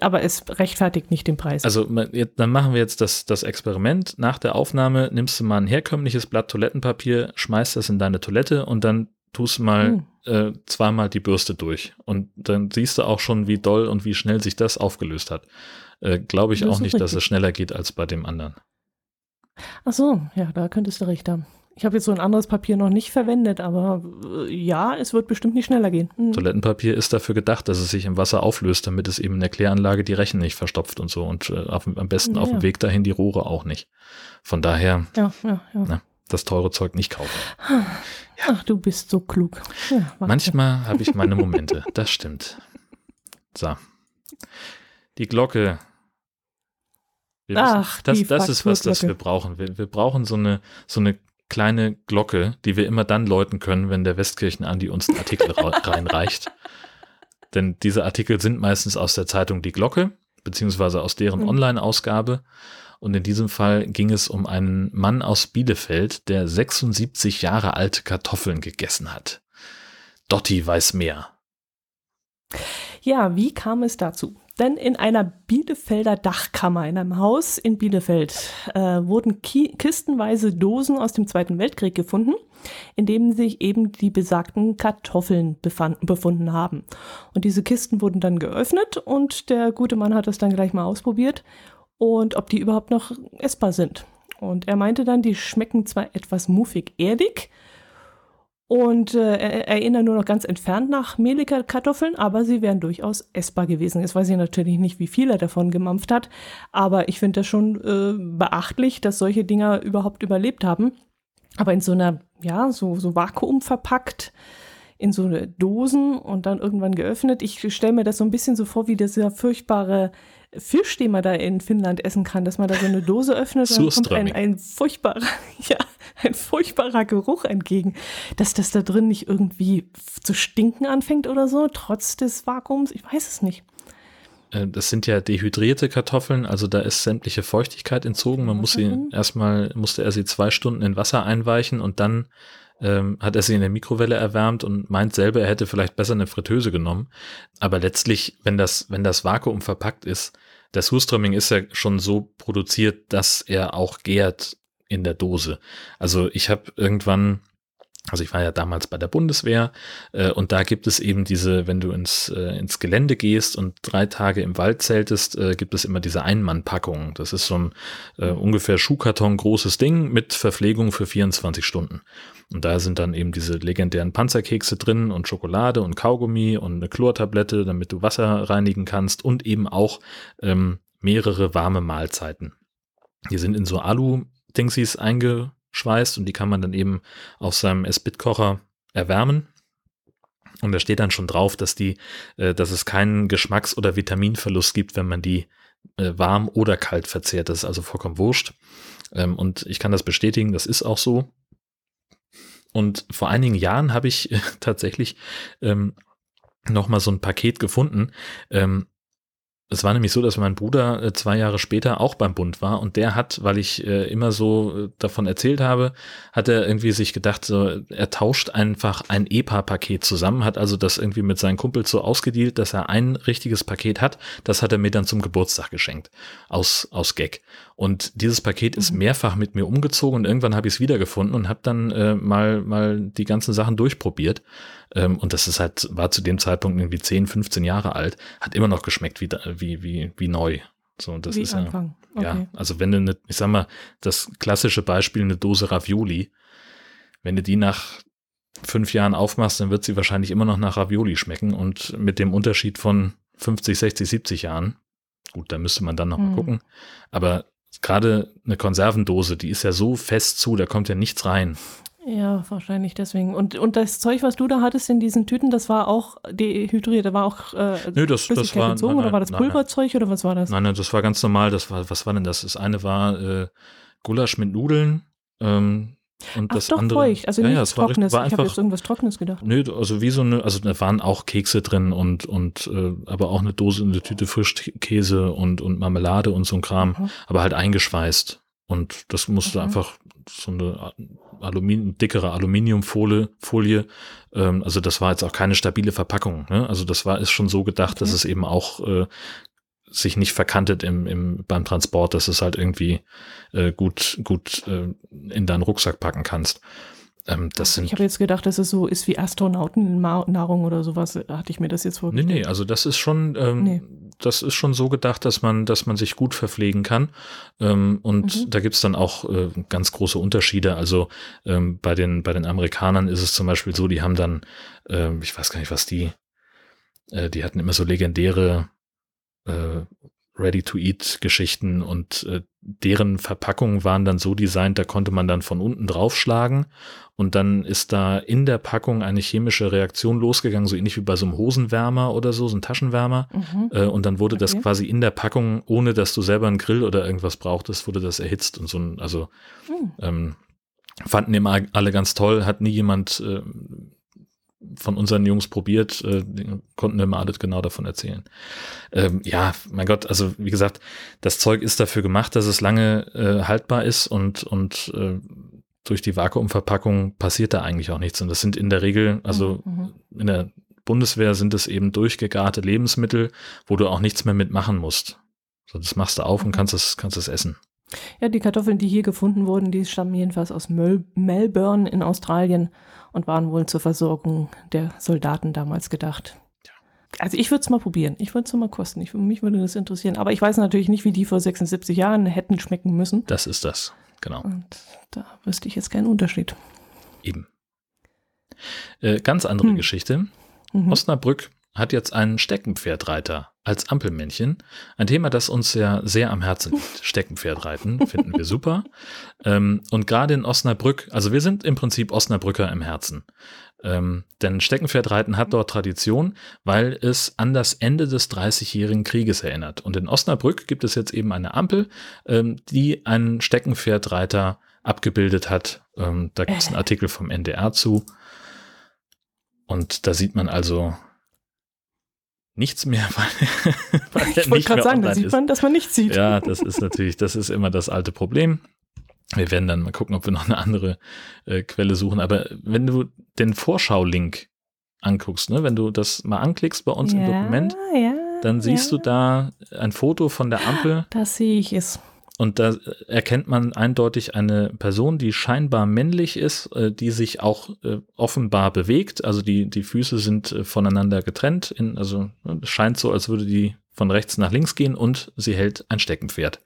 Speaker 1: Aber es rechtfertigt nicht den Preis.
Speaker 2: Also dann machen wir jetzt das, das Experiment. Nach der Aufnahme nimmst du mal ein herkömmliches Blatt Toilettenpapier, schmeißt das in deine Toilette und dann tust mal hm. äh, zweimal die Bürste durch. Und dann siehst du auch schon, wie doll und wie schnell sich das aufgelöst hat. Äh, Glaube ich das auch nicht, richtig. dass es schneller geht als bei dem anderen.
Speaker 1: Ach so, ja, da könntest du recht haben. Ich habe jetzt so ein anderes Papier noch nicht verwendet, aber äh, ja, es wird bestimmt nicht schneller gehen.
Speaker 2: Mhm. Toilettenpapier ist dafür gedacht, dass es sich im Wasser auflöst, damit es eben in der Kläranlage die Rechen nicht verstopft und so. Und äh, auf, am besten ja, auf dem Weg dahin die Rohre auch nicht. Von daher,
Speaker 1: ja, ja.
Speaker 2: Na, das teure Zeug nicht kaufen.
Speaker 1: Ach, du bist so klug.
Speaker 2: Manchmal habe ich meine Momente, das stimmt. So. Die Glocke
Speaker 1: wir Ach,
Speaker 2: das, das ist was, das wir brauchen. Wir, wir brauchen so eine, so eine kleine Glocke, die wir immer dann läuten können, wenn der Westkirchen-Andi uns einen Artikel reinreicht. Denn diese Artikel sind meistens aus der Zeitung Die Glocke, beziehungsweise aus deren mhm. Online-Ausgabe. Und in diesem Fall ging es um einen Mann aus Bielefeld, der 76 Jahre alte Kartoffeln gegessen hat. Dotti weiß mehr.
Speaker 1: Ja, wie kam es dazu? Denn in einer Bielefelder Dachkammer in einem Haus in Bielefeld äh, wurden ki kistenweise Dosen aus dem Zweiten Weltkrieg gefunden, in denen sich eben die besagten Kartoffeln befunden haben. Und diese Kisten wurden dann geöffnet und der gute Mann hat das dann gleich mal ausprobiert und ob die überhaupt noch essbar sind. Und er meinte dann, die schmecken zwar etwas muffig erdig, und äh, erinnern nur noch ganz entfernt nach mehlige Kartoffeln, aber sie wären durchaus essbar gewesen. Jetzt weiß ich natürlich nicht, wie viel er davon gemampft hat, aber ich finde das schon äh, beachtlich, dass solche Dinger überhaupt überlebt haben. Aber in so einer, ja, so, so Vakuum verpackt, in so Dosen und dann irgendwann geöffnet. Ich stelle mir das so ein bisschen so vor wie dieser furchtbare Fisch, den man da in Finnland essen kann, dass man da so eine Dose öffnet und dann kommt ein, ein furchtbarer, ja, ein furchtbarer Geruch entgegen, dass das da drin nicht irgendwie zu stinken anfängt oder so, trotz des Vakuums. Ich weiß es nicht.
Speaker 2: Äh, das sind ja dehydrierte Kartoffeln, also da ist sämtliche Feuchtigkeit entzogen. Man muss sie erstmal, musste er sie zwei Stunden in Wasser einweichen und dann ähm, hat er sie in der Mikrowelle erwärmt und meint selber, er hätte vielleicht besser eine Fritteuse genommen. Aber letztlich, wenn das, wenn das Vakuum verpackt ist, der Surströmming ist ja schon so produziert, dass er auch gärt in der Dose. Also ich habe irgendwann also ich war ja damals bei der Bundeswehr äh, und da gibt es eben diese, wenn du ins, äh, ins Gelände gehst und drei Tage im Wald zeltest, äh, gibt es immer diese Einmannpackung. Das ist so ein äh, ungefähr Schuhkarton großes Ding mit Verpflegung für 24 Stunden. Und da sind dann eben diese legendären Panzerkekse drin und Schokolade und Kaugummi und eine Chlortablette, damit du Wasser reinigen kannst und eben auch ähm, mehrere warme Mahlzeiten. Die sind in so Alu-Dingsies einge schweißt und die kann man dann eben auf seinem S-Bit-Kocher erwärmen. Und da steht dann schon drauf, dass die, äh, dass es keinen Geschmacks- oder Vitaminverlust gibt, wenn man die äh, warm oder kalt verzehrt. Das ist also vollkommen wurscht. Ähm, und ich kann das bestätigen, das ist auch so. Und vor einigen Jahren habe ich äh, tatsächlich ähm, noch mal so ein Paket gefunden. Ähm, es war nämlich so, dass mein Bruder äh, zwei Jahre später auch beim Bund war und der hat, weil ich äh, immer so äh, davon erzählt habe, hat er irgendwie sich gedacht, so, er tauscht einfach ein EPA-Paket zusammen, hat also das irgendwie mit seinen Kumpels so ausgedealt, dass er ein richtiges Paket hat. Das hat er mir dann zum Geburtstag geschenkt. Aus, aus Gag. Und dieses Paket ist mhm. mehrfach mit mir umgezogen und irgendwann habe ich es wiedergefunden und habe dann äh, mal, mal die ganzen Sachen durchprobiert. Ähm, und das ist halt, war zu dem Zeitpunkt irgendwie 10, 15 Jahre alt, hat immer noch geschmeckt wie, wie, wie, wie neu. So, das wie ist Anfang. ja, okay. ja, also wenn du eine, ich sag mal, das klassische Beispiel, eine Dose Ravioli, wenn du die nach fünf Jahren aufmachst, dann wird sie wahrscheinlich immer noch nach Ravioli schmecken und mit dem Unterschied von 50, 60, 70 Jahren. Gut, da müsste man dann noch mhm. mal gucken. Aber gerade eine Konservendose, die ist ja so fest zu, da kommt ja nichts rein.
Speaker 1: Ja, wahrscheinlich deswegen. Und, und das Zeug, was du da hattest in diesen Tüten, das war auch dehydriert, da war auch äh,
Speaker 2: Nö, das, das war,
Speaker 1: gezogen, nein, oder war das Pulverzeug nein, oder was war das?
Speaker 2: Nein, nein, das war ganz normal. Das war, was war denn das? Das eine war äh, Gulasch mit Nudeln. Ähm, und Ach, das
Speaker 1: doch
Speaker 2: andere,
Speaker 1: feucht, also ja, nichts ja, Trockenes. War, war einfach, ich habe jetzt irgendwas Trockenes gedacht.
Speaker 2: Nö, also wie so eine, also da waren auch Kekse drin und, und äh, aber auch eine Dose, eine Tüte Frischkäse und, und Marmelade und so ein Kram, mhm. aber halt eingeschweißt. Und das musste mhm. einfach so eine Aluminium, dickere Aluminiumfolie, Folie, ähm, also das war jetzt auch keine stabile Verpackung. Ne? Also das war ist schon so gedacht, okay. dass es eben auch äh, sich nicht verkantet im, im, beim Transport, dass es halt irgendwie äh, gut, gut äh, in deinen Rucksack packen kannst. Ähm, sind,
Speaker 1: ich habe jetzt gedacht, dass es so ist wie Astronautennahrung oder sowas. Hatte ich mir das jetzt
Speaker 2: vorgestellt? Nee, nee, also das ist schon, ähm, nee. das ist schon so gedacht, dass man, dass man sich gut verpflegen kann. Ähm, und mhm. da gibt's dann auch äh, ganz große Unterschiede. Also ähm, bei, den, bei den Amerikanern ist es zum Beispiel so, die haben dann, äh, ich weiß gar nicht, was die, äh, die hatten immer so legendäre äh, Ready-to-Eat-Geschichten und äh, deren Verpackungen waren dann so designt, da konnte man dann von unten draufschlagen und dann ist da in der Packung eine chemische Reaktion losgegangen, so ähnlich wie bei so einem Hosenwärmer oder so, so ein Taschenwärmer. Mhm. Äh, und dann wurde okay. das quasi in der Packung, ohne dass du selber einen Grill oder irgendwas brauchtest, wurde das erhitzt und so ein, also mhm. ähm, fanden immer alle ganz toll, hat nie jemand äh, von unseren Jungs probiert, äh, konnten immer alles genau davon erzählen. Ähm, ja, mein Gott, also wie gesagt, das Zeug ist dafür gemacht, dass es lange äh, haltbar ist und, und äh, durch die Vakuumverpackung passiert da eigentlich auch nichts. Und das sind in der Regel, also mhm. mhm. in der Bundeswehr sind es eben durchgegarte Lebensmittel, wo du auch nichts mehr mitmachen musst. So, das machst du auf und kannst es, kannst es essen.
Speaker 1: Ja, die Kartoffeln, die hier gefunden wurden, die stammen jedenfalls aus Mel Melbourne in Australien und waren wohl zur Versorgung der Soldaten damals gedacht. Also ich würde es mal probieren. Ich würde es mal kosten. Ich, mich würde das interessieren. Aber ich weiß natürlich nicht, wie die vor 76 Jahren hätten schmecken müssen.
Speaker 2: Das ist das, genau.
Speaker 1: Und da wüsste ich jetzt keinen Unterschied.
Speaker 2: Eben. Äh, ganz andere hm. Geschichte. Mhm. Osnabrück hat jetzt einen Steckenpferdreiter als Ampelmännchen. Ein Thema, das uns ja sehr am Herzen liegt. Steckenpferdreiten finden wir super. Ähm, und gerade in Osnabrück, also wir sind im Prinzip Osnabrücker im Herzen. Ähm, denn Steckenpferdreiten hat dort Tradition, weil es an das Ende des Dreißigjährigen Krieges erinnert. Und in Osnabrück gibt es jetzt eben eine Ampel, ähm, die einen Steckenpferdreiter abgebildet hat. Ähm, da gibt es einen Artikel vom NDR zu. Und da sieht man also nichts mehr, weil,
Speaker 1: weil ich wollte gerade sagen, da sieht man, dass man nichts sieht.
Speaker 2: Ja, das ist natürlich, das ist immer das alte Problem. Wir werden dann mal gucken, ob wir noch eine andere äh, Quelle suchen. Aber wenn du den Vorschau-Link anguckst, ne, wenn du das mal anklickst bei uns ja, im Dokument, ja, dann siehst ja. du da ein Foto von der Ampel.
Speaker 1: Das sehe ich es.
Speaker 2: Und da erkennt man eindeutig eine Person, die scheinbar männlich ist, äh, die sich auch äh, offenbar bewegt. Also die, die Füße sind äh, voneinander getrennt. In, also ne, es scheint so, als würde die von rechts nach links gehen und sie hält ein Steckenpferd.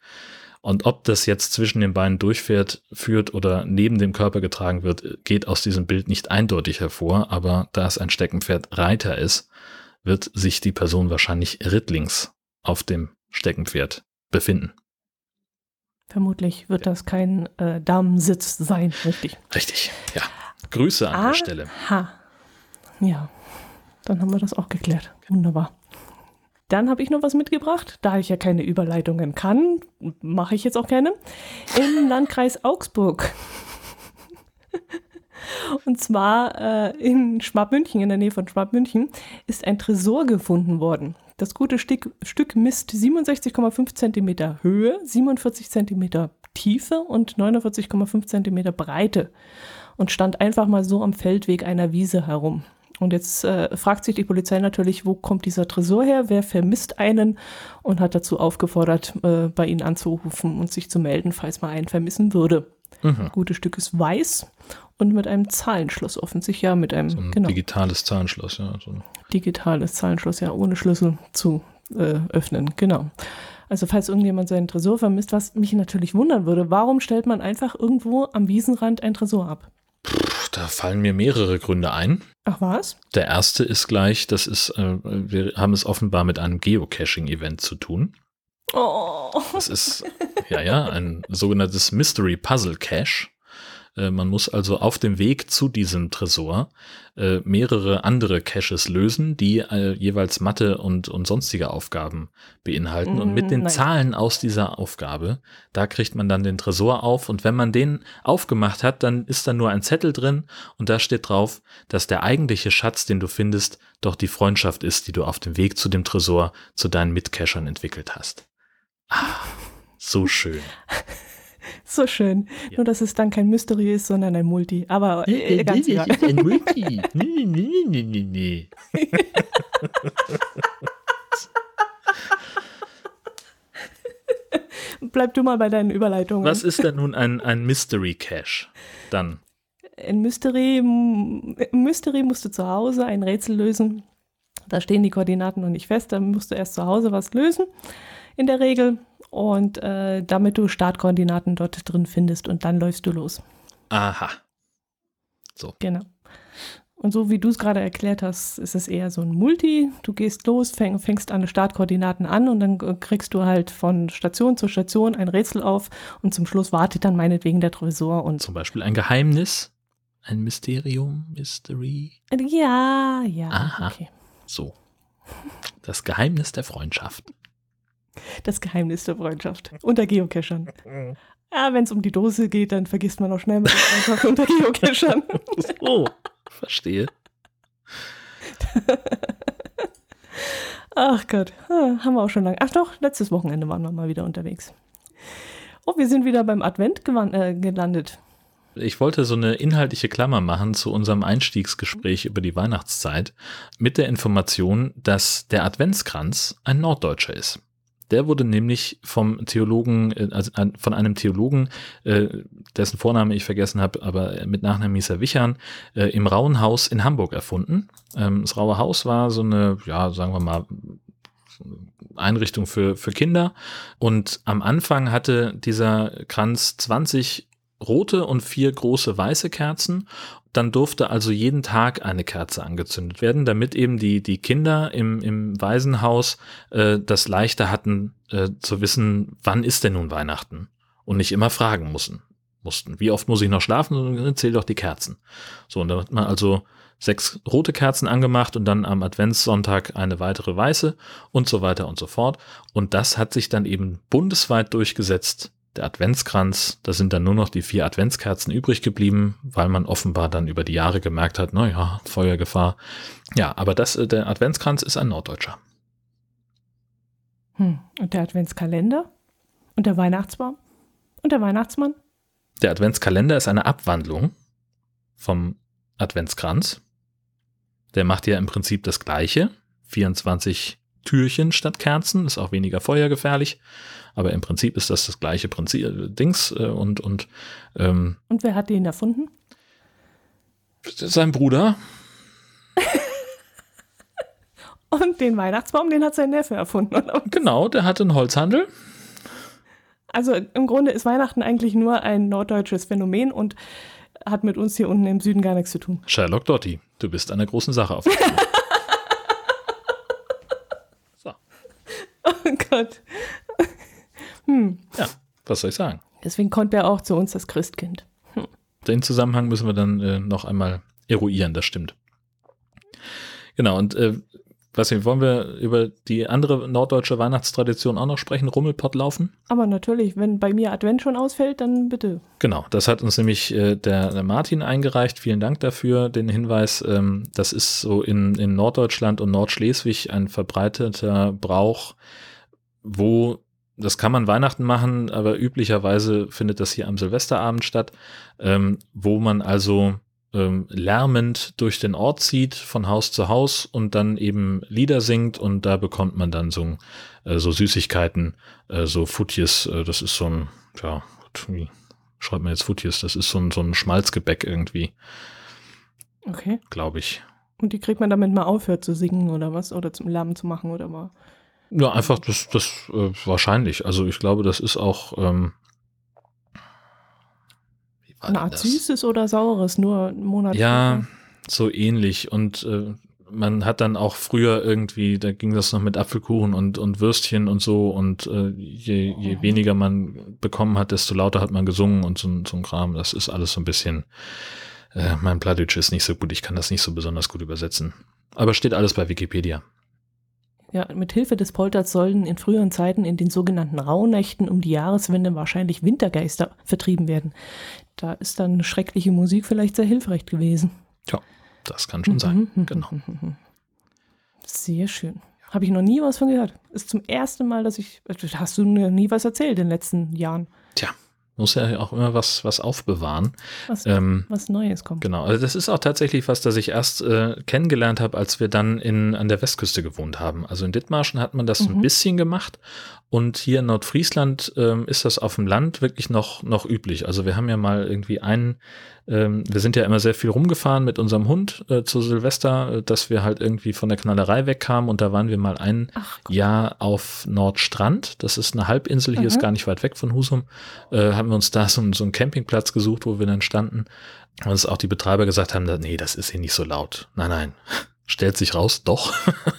Speaker 2: Und ob das jetzt zwischen den Beinen durchfährt, führt oder neben dem Körper getragen wird, geht aus diesem Bild nicht eindeutig hervor. Aber da es ein Steckenpferd Reiter ist, wird sich die Person wahrscheinlich rittlings auf dem Steckenpferd befinden.
Speaker 1: Vermutlich wird das kein äh, Damensitz sein, richtig?
Speaker 2: Richtig, ja. Grüße an Aha. der Stelle.
Speaker 1: Ja, dann haben wir das auch geklärt. Wunderbar. Dann habe ich noch was mitgebracht, da ich ja keine Überleitungen kann, mache ich jetzt auch keine. Im Landkreis Augsburg. Und zwar äh, in Schwabmünchen, in der Nähe von Schwabmünchen, ist ein Tresor gefunden worden. Das gute Stück, Stück misst 67,5 cm Höhe, 47 cm Tiefe und 49,5 cm Breite und stand einfach mal so am Feldweg einer Wiese herum. Und jetzt äh, fragt sich die Polizei natürlich, wo kommt dieser Tresor her, wer vermisst einen und hat dazu aufgefordert, äh, bei ihnen anzurufen und sich zu melden, falls man einen vermissen würde. Mhm. Gutes Stück ist weiß und mit einem Zahlenschloss offensichtlich, ja, mit einem
Speaker 2: so ein genau. digitales Zahlenschloss, ja.
Speaker 1: So. Digitales Zahlenschloss, ja, ohne Schlüssel zu äh, öffnen, genau. Also falls irgendjemand seinen Tresor vermisst, was mich natürlich wundern würde, warum stellt man einfach irgendwo am Wiesenrand ein Tresor ab?
Speaker 2: Da fallen mir mehrere Gründe ein.
Speaker 1: Ach was?
Speaker 2: Der erste ist gleich, das ist, äh, wir haben es offenbar mit einem Geocaching-Event zu tun. Oh. Das ist, ja, ja, ein sogenanntes Mystery Puzzle Cache. Äh, man muss also auf dem Weg zu diesem Tresor äh, mehrere andere Caches lösen, die äh, jeweils Mathe und, und sonstige Aufgaben beinhalten. und mit den mm, Nein. Zahlen aus dieser Aufgabe, da kriegt man dann den Tresor auf. Und wenn man den aufgemacht hat, dann ist da nur ein Zettel drin und da steht drauf, dass der eigentliche Schatz, den du findest, doch die Freundschaft ist, die du auf dem Weg zu dem Tresor zu deinen Mitcachern entwickelt hast. Ah, so schön.
Speaker 1: So schön. Ja. Nur, dass es dann kein Mystery ist, sondern ein Multi. Aber äh, ganz
Speaker 2: egal. Ein Multi. Nee, nee, nee, nee, nee.
Speaker 1: Bleib du mal bei deinen Überleitungen.
Speaker 2: Was ist denn nun ein, ein Mystery Cache dann?
Speaker 1: Ein Mystery, Mystery musst du zu Hause ein Rätsel lösen. Da stehen die Koordinaten noch nicht fest, dann musst du erst zu Hause was lösen. In der Regel und äh, damit du Startkoordinaten dort drin findest und dann läufst du los.
Speaker 2: Aha.
Speaker 1: So. Genau. Und so wie du es gerade erklärt hast, ist es eher so ein Multi. Du gehst los, fäng, fängst an Startkoordinaten an und dann kriegst du halt von Station zu Station ein Rätsel auf und zum Schluss wartet dann meinetwegen der Tresor und.
Speaker 2: Zum Beispiel ein Geheimnis, ein Mysterium, Mystery.
Speaker 1: Ja, ja.
Speaker 2: Aha. Okay. So. Das Geheimnis der Freundschaft.
Speaker 1: Das Geheimnis der Freundschaft. Unter Geocachern. Ja, wenn es um die Dose geht, dann vergisst man auch schnell mal Freundschaft unter Geocachern.
Speaker 2: So, verstehe.
Speaker 1: Ach Gott, ah, haben wir auch schon lange. Ach doch, letztes Wochenende waren wir mal wieder unterwegs. Oh, wir sind wieder beim Advent äh, gelandet.
Speaker 2: Ich wollte so eine inhaltliche Klammer machen zu unserem Einstiegsgespräch über die Weihnachtszeit mit der Information, dass der Adventskranz ein Norddeutscher ist. Der wurde nämlich vom Theologen, äh, also von einem Theologen, äh, dessen Vorname ich vergessen habe, aber mit Nachnamen hieß er Wichern, äh, im Rauen Haus in Hamburg erfunden. Ähm, das Raue Haus war so eine, ja, sagen wir mal, Einrichtung für, für Kinder. Und am Anfang hatte dieser Kranz 20 rote und vier große weiße Kerzen. Dann durfte also jeden Tag eine Kerze angezündet werden, damit eben die, die Kinder im, im Waisenhaus äh, das leichter hatten äh, zu wissen, wann ist denn nun Weihnachten? Und nicht immer fragen mussten. mussten. Wie oft muss ich noch schlafen? Zähl doch die Kerzen. So, und dann hat man also sechs rote Kerzen angemacht und dann am Adventssonntag eine weitere weiße und so weiter und so fort. Und das hat sich dann eben bundesweit durchgesetzt der Adventskranz, da sind dann nur noch die vier Adventskerzen übrig geblieben, weil man offenbar dann über die Jahre gemerkt hat, naja, Feuergefahr. Ja, aber das, äh, der Adventskranz ist ein Norddeutscher.
Speaker 1: Hm. Und der Adventskalender? Und der Weihnachtsbaum? Und der Weihnachtsmann?
Speaker 2: Der Adventskalender ist eine Abwandlung vom Adventskranz. Der macht ja im Prinzip das Gleiche. 24 Türchen statt Kerzen, ist auch weniger feuergefährlich. Aber im Prinzip ist das das gleiche Prinzip, äh, Dings äh, und und ähm,
Speaker 1: Und wer hat den erfunden?
Speaker 2: Sein Bruder.
Speaker 1: und den Weihnachtsbaum, den hat sein Neffe erfunden.
Speaker 2: Genau, der hatte einen Holzhandel.
Speaker 1: Also im Grunde ist Weihnachten eigentlich nur ein norddeutsches Phänomen und hat mit uns hier unten im Süden gar nichts zu tun.
Speaker 2: Sherlock Dotti, du bist einer großen Sache auf. so.
Speaker 1: Oh Gott.
Speaker 2: Hm. Ja, was soll ich sagen?
Speaker 1: Deswegen kommt er auch zu uns das Christkind.
Speaker 2: Hm. Den Zusammenhang müssen wir dann äh, noch einmal eruieren, das stimmt. Genau, und äh, was wollen wir über die andere norddeutsche Weihnachtstradition auch noch sprechen, Rummelpott laufen?
Speaker 1: Aber natürlich, wenn bei mir Advent schon ausfällt, dann bitte.
Speaker 2: Genau, das hat uns nämlich äh, der, der, Martin eingereicht. Vielen Dank dafür, den Hinweis. Ähm, das ist so in, in Norddeutschland und Nordschleswig ein verbreiteter Brauch, wo das kann man Weihnachten machen, aber üblicherweise findet das hier am Silvesterabend statt, ähm, wo man also ähm, lärmend durch den Ort zieht, von Haus zu Haus und dann eben Lieder singt und da bekommt man dann so, äh, so Süßigkeiten, äh, so Futjes, äh, das ist so ein, ja, wie schreibt man jetzt Futjes, das ist so ein, so ein Schmalzgebäck irgendwie.
Speaker 1: Okay.
Speaker 2: Glaube ich.
Speaker 1: Und die kriegt man damit mal aufhört zu singen oder was? Oder zum Lärm zu machen oder mal.
Speaker 2: Ja, einfach das, das äh, wahrscheinlich. Also ich glaube, das ist auch. Ähm,
Speaker 1: Eine Art süßes oder saures, nur einen Monat.
Speaker 2: Ja, so ähnlich. Und äh, man hat dann auch früher irgendwie, da ging das noch mit Apfelkuchen und, und Würstchen und so. Und äh, je, je weniger man bekommen hat, desto lauter hat man gesungen und so, so ein Kram. Das ist alles so ein bisschen. Äh, mein Plattdeutsch ist nicht so gut, ich kann das nicht so besonders gut übersetzen. Aber steht alles bei Wikipedia.
Speaker 1: Ja, mit Hilfe des Polters sollen in früheren Zeiten in den sogenannten Rauhnächten um die Jahreswende wahrscheinlich Wintergeister vertrieben werden. Da ist dann schreckliche Musik vielleicht sehr hilfreich gewesen.
Speaker 2: Ja, das kann schon sein. Mhm. genau.
Speaker 1: Sehr schön. Habe ich noch nie was von gehört. Ist zum ersten Mal, dass ich. Hast du mir nie was erzählt in den letzten Jahren?
Speaker 2: Tja, muss ja auch immer was, was aufbewahren.
Speaker 1: Was, ähm, was Neues kommt.
Speaker 2: Genau, also das ist auch tatsächlich was, das ich erst äh, kennengelernt habe, als wir dann in, an der Westküste gewohnt haben. Also in Dithmarschen hat man das mhm. ein bisschen gemacht und hier in Nordfriesland ähm, ist das auf dem Land wirklich noch, noch üblich. Also wir haben ja mal irgendwie einen ähm, wir sind ja immer sehr viel rumgefahren mit unserem Hund äh, zu Silvester, äh, dass wir halt irgendwie von der Knallerei wegkamen und da waren wir mal ein Jahr auf Nordstrand. Das ist eine Halbinsel, hier mhm. ist gar nicht weit weg von Husum. Äh, haben wir uns da so, so einen Campingplatz gesucht, wo wir dann standen. Und uns auch die Betreiber gesagt haben, nee, das ist hier nicht so laut. Nein, nein, stellt sich raus, doch.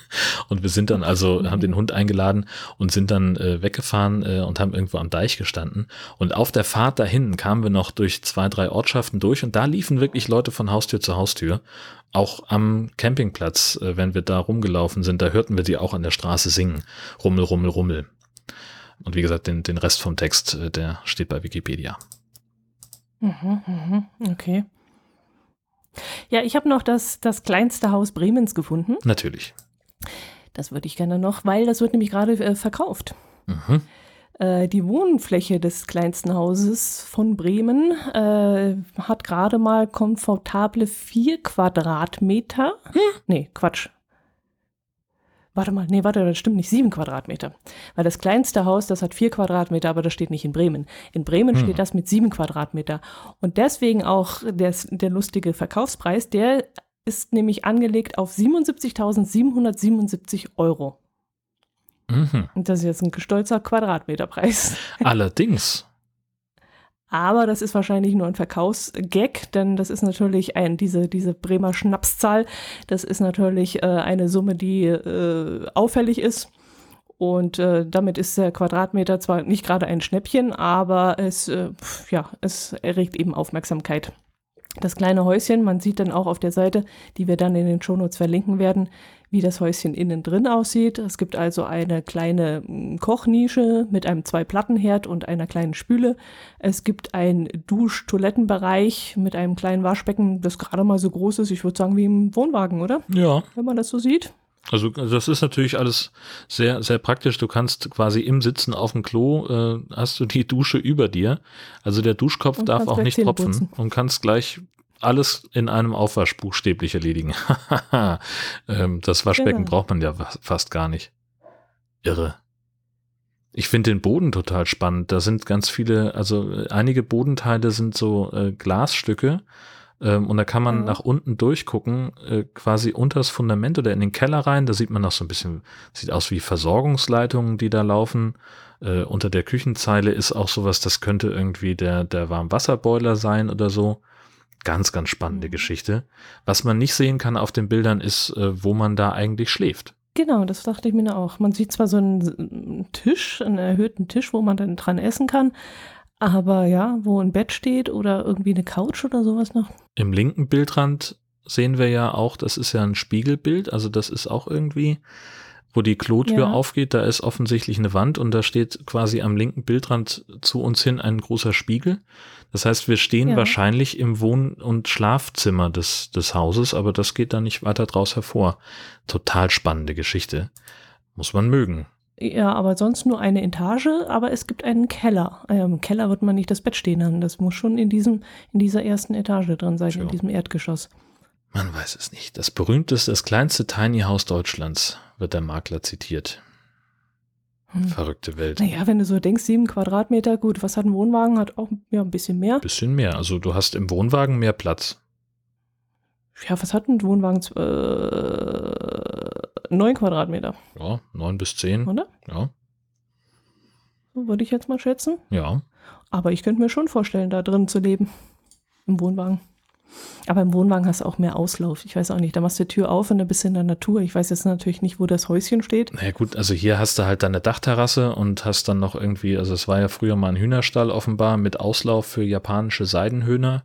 Speaker 2: und wir sind dann also, haben den Hund eingeladen und sind dann äh, weggefahren äh, und haben irgendwo am Deich gestanden. Und auf der Fahrt dahin kamen wir noch durch zwei, drei Ortschaften durch und da liefen wirklich Leute von Haustür zu Haustür. Auch am Campingplatz, äh, wenn wir da rumgelaufen sind, da hörten wir die auch an der Straße singen. Rummel, rummel, rummel. Und wie gesagt, den, den Rest vom Text, äh, der steht bei Wikipedia.
Speaker 1: Mhm, mhm, okay. Ja, ich habe noch das, das kleinste Haus Bremens gefunden.
Speaker 2: Natürlich.
Speaker 1: Das würde ich gerne noch, weil das wird nämlich gerade äh, verkauft. Mhm. Äh, die Wohnfläche des kleinsten Hauses von Bremen äh, hat gerade mal komfortable vier Quadratmeter. Hm? Nee, Quatsch. Warte mal, nee, warte, das stimmt nicht, sieben Quadratmeter. Weil das kleinste Haus, das hat vier Quadratmeter, aber das steht nicht in Bremen. In Bremen hm. steht das mit sieben Quadratmeter. Und deswegen auch der, der lustige Verkaufspreis, der ist nämlich angelegt auf 77.777 Euro. Mhm. Und das ist jetzt ein stolzer Quadratmeterpreis.
Speaker 2: Allerdings.
Speaker 1: Aber das ist wahrscheinlich nur ein Verkaufsgag, denn das ist natürlich ein, diese, diese Bremer Schnapszahl, das ist natürlich äh, eine Summe, die äh, auffällig ist. Und äh, damit ist der Quadratmeter zwar nicht gerade ein Schnäppchen, aber es, äh, ja, es erregt eben Aufmerksamkeit. Das kleine Häuschen, man sieht dann auch auf der Seite, die wir dann in den Shownotes verlinken werden, wie das Häuschen innen drin aussieht. Es gibt also eine kleine mm, Kochnische mit einem Zwei-Platten-Herd und einer kleinen Spüle. Es gibt einen Dusch-Toilettenbereich mit einem kleinen Waschbecken, das gerade mal so groß ist, ich würde sagen wie im Wohnwagen, oder?
Speaker 2: Ja.
Speaker 1: Wenn man das so sieht.
Speaker 2: Also das ist natürlich alles sehr, sehr praktisch. Du kannst quasi im Sitzen auf dem Klo, äh, hast du die Dusche über dir. Also der Duschkopf und darf auch nicht tropfen putzen. und kannst gleich alles in einem Aufwasch buchstäblich erledigen. ähm, das Waschbecken genau. braucht man ja fast gar nicht. Irre. Ich finde den Boden total spannend. Da sind ganz viele, also äh, einige Bodenteile sind so äh, Glasstücke ähm, und da kann man mhm. nach unten durchgucken, äh, quasi unter das Fundament oder in den Keller rein. Da sieht man noch so ein bisschen, sieht aus wie Versorgungsleitungen, die da laufen. Äh, unter der Küchenzeile ist auch sowas, das könnte irgendwie der, der Warmwasserboiler sein oder so. Ganz, ganz spannende mhm. Geschichte. Was man nicht sehen kann auf den Bildern ist, äh, wo man da eigentlich schläft.
Speaker 1: Genau, das dachte ich mir auch. Man sieht zwar so einen Tisch, einen erhöhten Tisch, wo man dann dran essen kann, aber ja, wo ein Bett steht oder irgendwie eine Couch oder sowas noch.
Speaker 2: Im linken Bildrand sehen wir ja auch, das ist ja ein Spiegelbild, also das ist auch irgendwie, wo die Klotür ja. aufgeht, da ist offensichtlich eine Wand und da steht quasi am linken Bildrand zu uns hin ein großer Spiegel. Das heißt, wir stehen ja. wahrscheinlich im Wohn- und Schlafzimmer des, des Hauses, aber das geht da nicht weiter draus hervor. Total spannende Geschichte. Muss man mögen.
Speaker 1: Ja, aber sonst nur eine Etage, aber es gibt einen Keller. Im Keller wird man nicht das Bett stehen haben. Das muss schon in diesem, in dieser ersten Etage drin sein, jo. in diesem Erdgeschoss.
Speaker 2: Man weiß es nicht. Das berühmteste, das kleinste Tiny House Deutschlands, wird der Makler zitiert. Hm. Verrückte Welt.
Speaker 1: Naja, wenn du so denkst, sieben Quadratmeter, gut, was hat ein Wohnwagen? Hat auch ja, ein bisschen mehr. Ein
Speaker 2: bisschen mehr. Also du hast im Wohnwagen mehr Platz.
Speaker 1: Ja, was hat ein Wohnwagen? Äh, neun Quadratmeter.
Speaker 2: Ja, neun bis zehn.
Speaker 1: Oder?
Speaker 2: Ja.
Speaker 1: So würde ich jetzt mal schätzen.
Speaker 2: Ja.
Speaker 1: Aber ich könnte mir schon vorstellen, da drin zu leben. Im Wohnwagen. Aber im Wohnwagen hast du auch mehr Auslauf. Ich weiß auch nicht, da machst du die Tür auf und dann bist du in der Natur. Ich weiß jetzt natürlich nicht, wo das Häuschen steht.
Speaker 2: Na naja, gut, also hier hast du halt deine Dachterrasse und hast dann noch irgendwie, also es war ja früher mal ein Hühnerstall offenbar mit Auslauf für japanische Seidenhühner.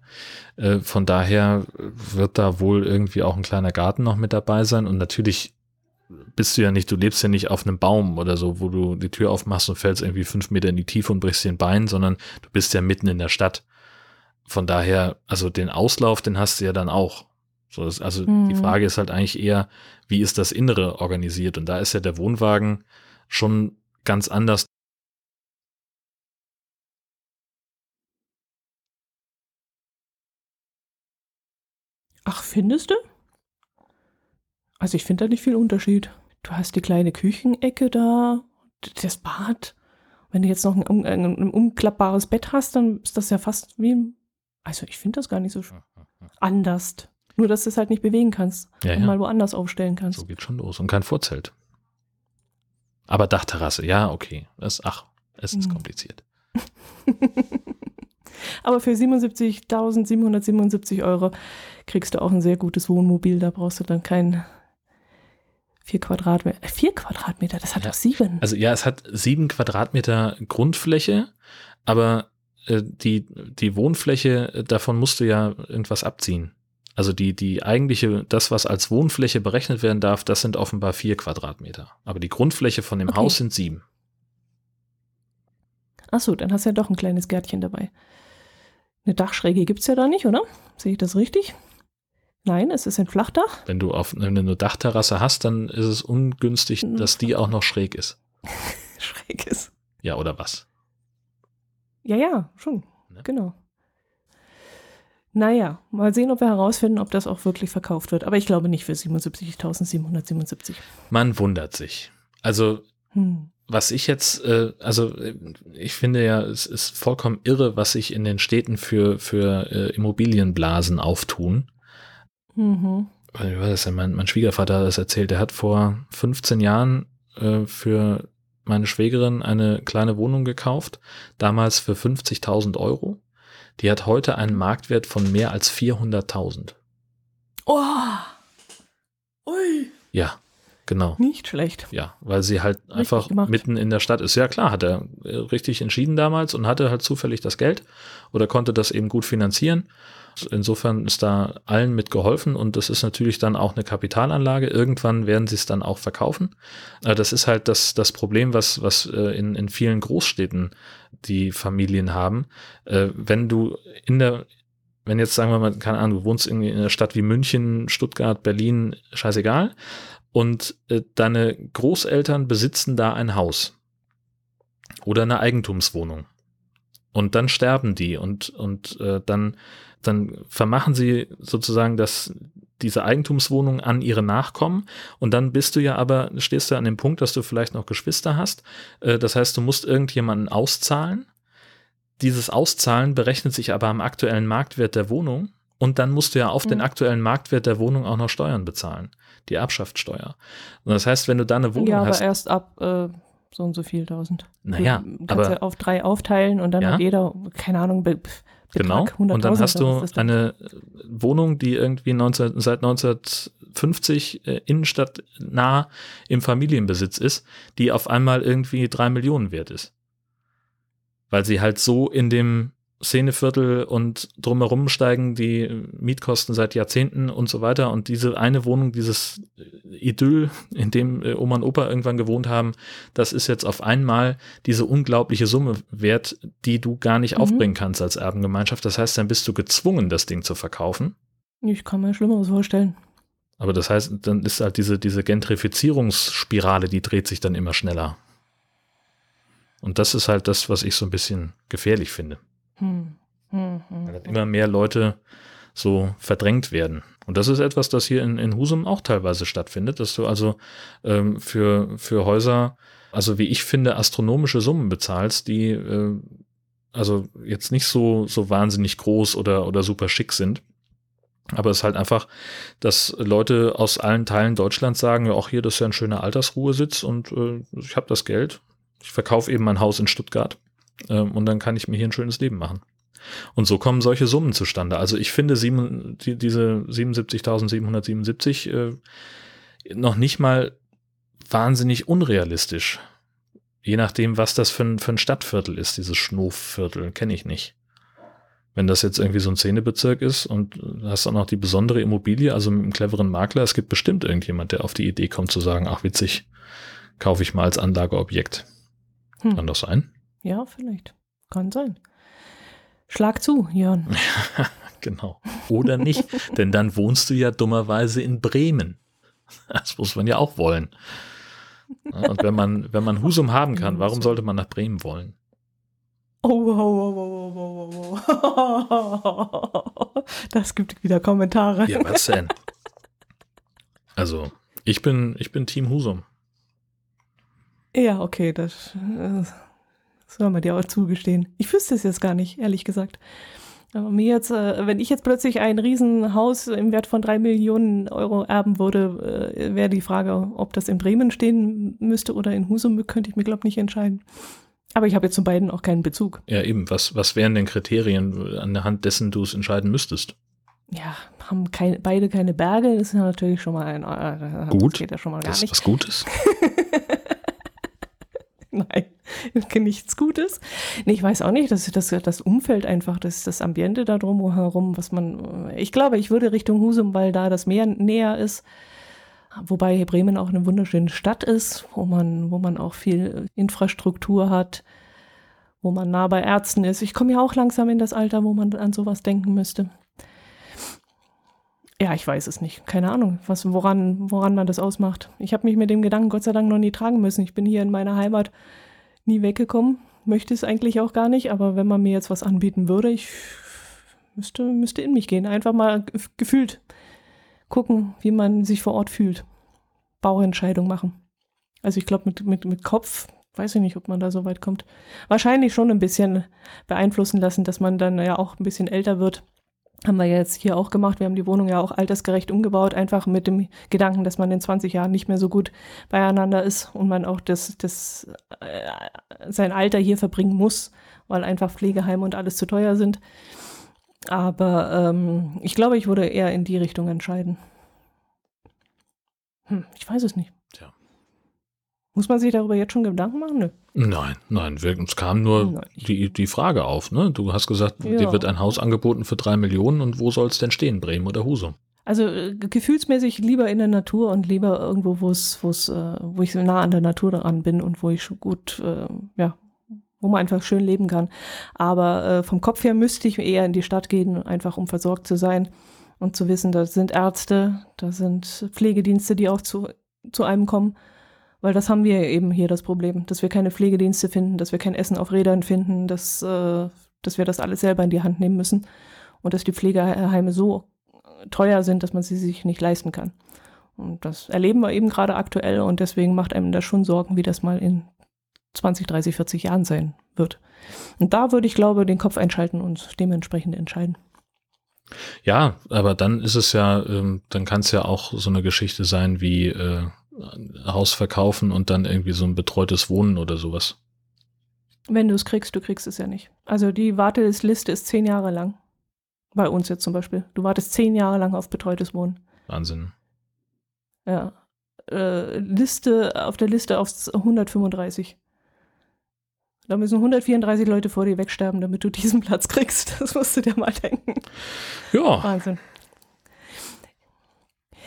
Speaker 2: Äh, von daher wird da wohl irgendwie auch ein kleiner Garten noch mit dabei sein und natürlich bist du ja nicht, du lebst ja nicht auf einem Baum oder so, wo du die Tür aufmachst und fällst irgendwie fünf Meter in die Tiefe und brichst dir ein Bein, sondern du bist ja mitten in der Stadt. Von daher, also den Auslauf, den hast du ja dann auch. So, das, also mhm. die Frage ist halt eigentlich eher, wie ist das Innere organisiert? Und da ist ja der Wohnwagen schon ganz anders.
Speaker 1: Ach, findest du? Also ich finde da nicht viel Unterschied. Du hast die kleine Küchenecke da, das Bad. Wenn du jetzt noch ein, ein, ein umklappbares Bett hast, dann ist das ja fast wie also ich finde das gar nicht so anders. Nur, dass du es halt nicht bewegen kannst
Speaker 2: ja,
Speaker 1: und
Speaker 2: ja.
Speaker 1: mal woanders aufstellen kannst.
Speaker 2: So geht schon los. Und kein Vorzelt. Aber Dachterrasse, ja, okay. Das, ach, es ist mhm. kompliziert.
Speaker 1: Aber für 77.777 Euro kriegst du auch ein sehr gutes Wohnmobil. Da brauchst du dann kein vier Quadratmeter. Vier Quadratmeter, das hat ja. doch sieben.
Speaker 2: Also ja, es hat sieben Quadratmeter Grundfläche, aber äh, die, die Wohnfläche, äh, davon musst du ja irgendwas abziehen. Also die, die eigentliche, das, was als Wohnfläche berechnet werden darf, das sind offenbar vier Quadratmeter. Aber die Grundfläche von dem okay. Haus sind sieben.
Speaker 1: Achso, dann hast du ja doch ein kleines Gärtchen dabei. Eine Dachschräge gibt es ja da nicht, oder? Sehe ich das richtig? Nein, es ist ein Flachdach.
Speaker 2: Wenn du auf wenn du Dachterrasse hast, dann ist es ungünstig, dass die auch noch schräg ist.
Speaker 1: schräg ist.
Speaker 2: Ja, oder was?
Speaker 1: Ja, ja, schon.
Speaker 2: Ne?
Speaker 1: Genau. Naja, mal sehen, ob wir herausfinden, ob das auch wirklich verkauft wird. Aber ich glaube nicht für 77.777.
Speaker 2: Man wundert sich. Also,
Speaker 1: Hm.
Speaker 2: was ich jetzt, äh, also ich finde ja, es ist vollkommen irre, was sich in den Städten für, für äh, Immobilienblasen auftun.
Speaker 1: Mhm.
Speaker 2: Wie war das denn? Mein, mein Schwiegervater hat das erzählt. Der hat vor 15 Jahren äh, für meine Schwägerin eine kleine Wohnung gekauft, damals für 50.000 Euro. Die hat heute einen Marktwert von mehr als 400.000.
Speaker 1: Oh! Ui!
Speaker 2: Ja, genau.
Speaker 1: Nicht schlecht.
Speaker 2: Ja, weil sie halt einfach
Speaker 1: gemacht.
Speaker 2: mitten in der Stadt ist. Ja, klar, hat er äh, richtig entschieden damals und hatte halt zufällig das Geld oder konnte das eben gut finanzieren. Insofern ist da allen mit geholfen und das ist natürlich dann auch eine Kapitalanlage. Irgendwann werden sie es dann auch verkaufen. Äh, Das ist halt das, das Problem, was, was äh, in, in vielen Großstädten die Familien haben. Äh, Wenn du in der, wenn jetzt sagen wir mal, keine Ahnung, du wohnst in einer Stadt wie München, Stuttgart, Berlin, scheißegal, und deine Großeltern besitzen da ein Haus oder eine Eigentumswohnung. Und dann sterben die und, und äh, dann, dann vermachen sie sozusagen das, diese Eigentumswohnung an ihre Nachkommen und dann bist du ja aber, stehst du an dem Punkt, dass du vielleicht noch Geschwister hast. Äh, das heißt, du musst irgendjemanden auszahlen. Dieses Auszahlen berechnet sich aber am aktuellen Marktwert der Wohnung und dann musst du ja auf den
Speaker 1: Mhm.
Speaker 2: aktuellen Marktwert der Wohnung auch noch Steuern bezahlen. Die Erbschaftssteuer. Und das heißt, wenn du da eine Wohnung
Speaker 1: Ja, aber
Speaker 2: hast,
Speaker 1: erst ab äh, so und so viel tausend.
Speaker 2: naja,
Speaker 1: Du kannst
Speaker 2: aber
Speaker 1: ja auf drei aufteilen und dann
Speaker 2: Ja.
Speaker 1: hat jeder, keine Ahnung,
Speaker 2: Genau. Und dann
Speaker 1: 100.000
Speaker 2: hast du eine Wohnung, die irgendwie 19, seit 1950 äh, innenstadtnah im Familienbesitz ist, die auf einmal irgendwie drei Millionen wert ist. Weil sie halt so in dem Szeneviertel und drumherum steigen die Mietkosten seit Jahrzehnten und so weiter. Und diese eine Wohnung, dieses Idyll, in dem äh, Oma und Opa irgendwann gewohnt haben, das ist jetzt auf einmal diese unglaubliche Summe wert, die du gar nicht
Speaker 1: Mhm.
Speaker 2: aufbringen kannst als Erbengemeinschaft. Das heißt, dann bist du gezwungen, das Ding zu verkaufen.
Speaker 1: Ich kann mir Schlimmeres vorstellen.
Speaker 2: Aber das heißt, dann ist halt diese, diese Gentrifizierungsspirale, die dreht sich dann immer schneller. Und das ist halt das, was ich so ein bisschen gefährlich finde.
Speaker 1: Hm. Hm, hm,
Speaker 2: Weil immer mehr Leute so verdrängt werden. Und das ist etwas, das hier in, in Husum auch teilweise stattfindet, dass du also ähm, für, für Häuser, also wie ich finde, astronomische Summen bezahlst, die äh, also jetzt nicht so, so wahnsinnig groß oder, oder super schick sind. Aber es ist halt einfach, dass Leute aus allen Teilen Deutschlands sagen, ja, auch hier, das ist ja ein schöner Altersruhesitz und äh, ich habe das Geld. Ich verkaufe eben mein Haus in Stuttgart und dann kann ich mir hier ein schönes Leben machen. Und so kommen solche Summen zustande. Also ich finde sieben, die, diese 77.777 äh, noch nicht mal wahnsinnig unrealistisch. Je nachdem, was das für ein, für ein Stadtviertel ist, dieses Schnoofviertel, kenne ich nicht. Wenn das jetzt irgendwie so ein Szenebezirk ist und hast auch noch die besondere Immobilie, also mit einem cleveren Makler, es gibt bestimmt irgendjemand, der auf die Idee kommt zu sagen, ach witzig, kaufe ich mal als Anlageobjekt.
Speaker 1: Hm.
Speaker 2: Kann das sein?
Speaker 1: Ja, vielleicht. Kann sein. Schlag zu, Jörn.
Speaker 2: Genau. Oder nicht, denn dann wohnst du ja dummerweise in Bremen. Das muss man ja auch wollen. Und wenn man, wenn man Husum haben kann, warum sollte man nach Bremen wollen?
Speaker 1: Oh, oh, oh, oh, oh, oh, oh, oh. Das gibt wieder Kommentare.
Speaker 2: Ja, was denn? Also, ich bin, ich bin Team Husum.
Speaker 1: Ja, okay, das, äh, soll man dir auch zugestehen. Ich wüsste es jetzt gar nicht, ehrlich gesagt. Aber mir jetzt, äh, wenn ich jetzt plötzlich ein Riesenhaus im Wert von drei Millionen Euro erben würde, äh, wäre die Frage, ob das in Bremen stehen müsste oder in Husum, könnte ich mir, glaube ich, nicht entscheiden. Aber ich habe jetzt zu beiden auch keinen Bezug.
Speaker 2: Ja, eben. Was, was wären denn Kriterien, an der Hand dessen du es entscheiden müsstest?
Speaker 1: Ja, haben kein, beide keine Berge, das ist ja natürlich schon mal ein. Äh,
Speaker 2: Gut.
Speaker 1: Das geht ja schon mal gar
Speaker 2: Das ist
Speaker 1: nicht.
Speaker 2: was Gutes.
Speaker 1: Nein, nichts Gutes. Nee, ich weiß auch nicht, dass das, das Umfeld einfach, das, das Ambiente da drum herum, was man. Ich glaube, ich würde Richtung Husum, weil da das Meer näher ist. Wobei Bremen auch eine wunderschöne Stadt ist, wo man, wo man auch viel Infrastruktur hat, wo man nah bei Ärzten ist. Ich komme ja auch langsam in das Alter, wo man an sowas denken müsste. Ja, ich weiß es nicht. Keine Ahnung, was, woran, woran man das ausmacht. Ich habe mich mit dem Gedanken Gott sei Dank noch nie tragen müssen. Ich bin hier in meiner Heimat nie weggekommen. Möchte es eigentlich auch gar nicht, aber wenn man mir jetzt was anbieten würde, ich müsste, müsste in mich gehen. Einfach mal gefühlt gucken, wie man sich vor Ort fühlt. Bauentscheidung machen. Also ich glaube, mit, mit, mit Kopf, weiß ich nicht, ob man da so weit kommt. Wahrscheinlich schon ein bisschen beeinflussen lassen, dass man dann ja auch ein bisschen älter wird haben wir jetzt hier auch gemacht. Wir haben die Wohnung ja auch altersgerecht umgebaut, einfach mit dem Gedanken, dass man in 20 Jahren nicht mehr so gut beieinander ist und man auch das, das, äh, sein Alter hier verbringen muss, weil einfach Pflegeheime und alles zu teuer sind. Aber ähm, ich glaube, ich würde eher in die Richtung entscheiden. Hm, ich weiß es nicht. Muss man sich darüber jetzt schon Gedanken machen? Nö.
Speaker 2: Nein, nein, uns kam nur nein. die, die Frage auf. Ne? Du hast gesagt, ja. dir wird ein Haus angeboten für drei Millionen und wo soll es denn stehen, Bremen oder Husum?
Speaker 1: Also äh, gefühlsmäßig lieber in der Natur und lieber irgendwo, wo es, wo es, äh, wo ich nah an der Natur dran bin und wo ich gut, äh, ja, wo man einfach schön leben kann. Aber äh, vom Kopf her müsste ich eher in die Stadt gehen, einfach um versorgt zu sein und zu wissen, da sind Ärzte, da sind Pflegedienste, die auch zu, zu einem kommen weil das haben wir eben hier das Problem, dass wir keine Pflegedienste finden, dass wir kein Essen auf Rädern finden, dass, äh, dass wir das alles selber in die Hand nehmen müssen und dass die Pflegeheime so teuer sind, dass man sie sich nicht leisten kann. Und das erleben wir eben gerade aktuell und deswegen macht einem das schon Sorgen, wie das mal in 20, 30, 40 Jahren sein wird. Und da würde ich, glaube, den Kopf einschalten und dementsprechend entscheiden.
Speaker 2: Ja, aber dann ist es ja, ähm, dann kann es ja auch so eine Geschichte sein wie, äh, Haus verkaufen und dann irgendwie so ein betreutes Wohnen oder sowas.
Speaker 1: Wenn du es kriegst, du kriegst es ja nicht. Also die Warteliste ist zehn Jahre lang. Bei uns jetzt zum Beispiel. Du wartest zehn Jahre lang auf betreutes Wohnen.
Speaker 2: Wahnsinn.
Speaker 1: Ja. Äh, Liste auf der Liste auf 135. Da müssen 134 Leute vor dir wegsterben, damit du diesen Platz kriegst. Das musst du dir mal denken.
Speaker 2: Ja.
Speaker 1: Wahnsinn.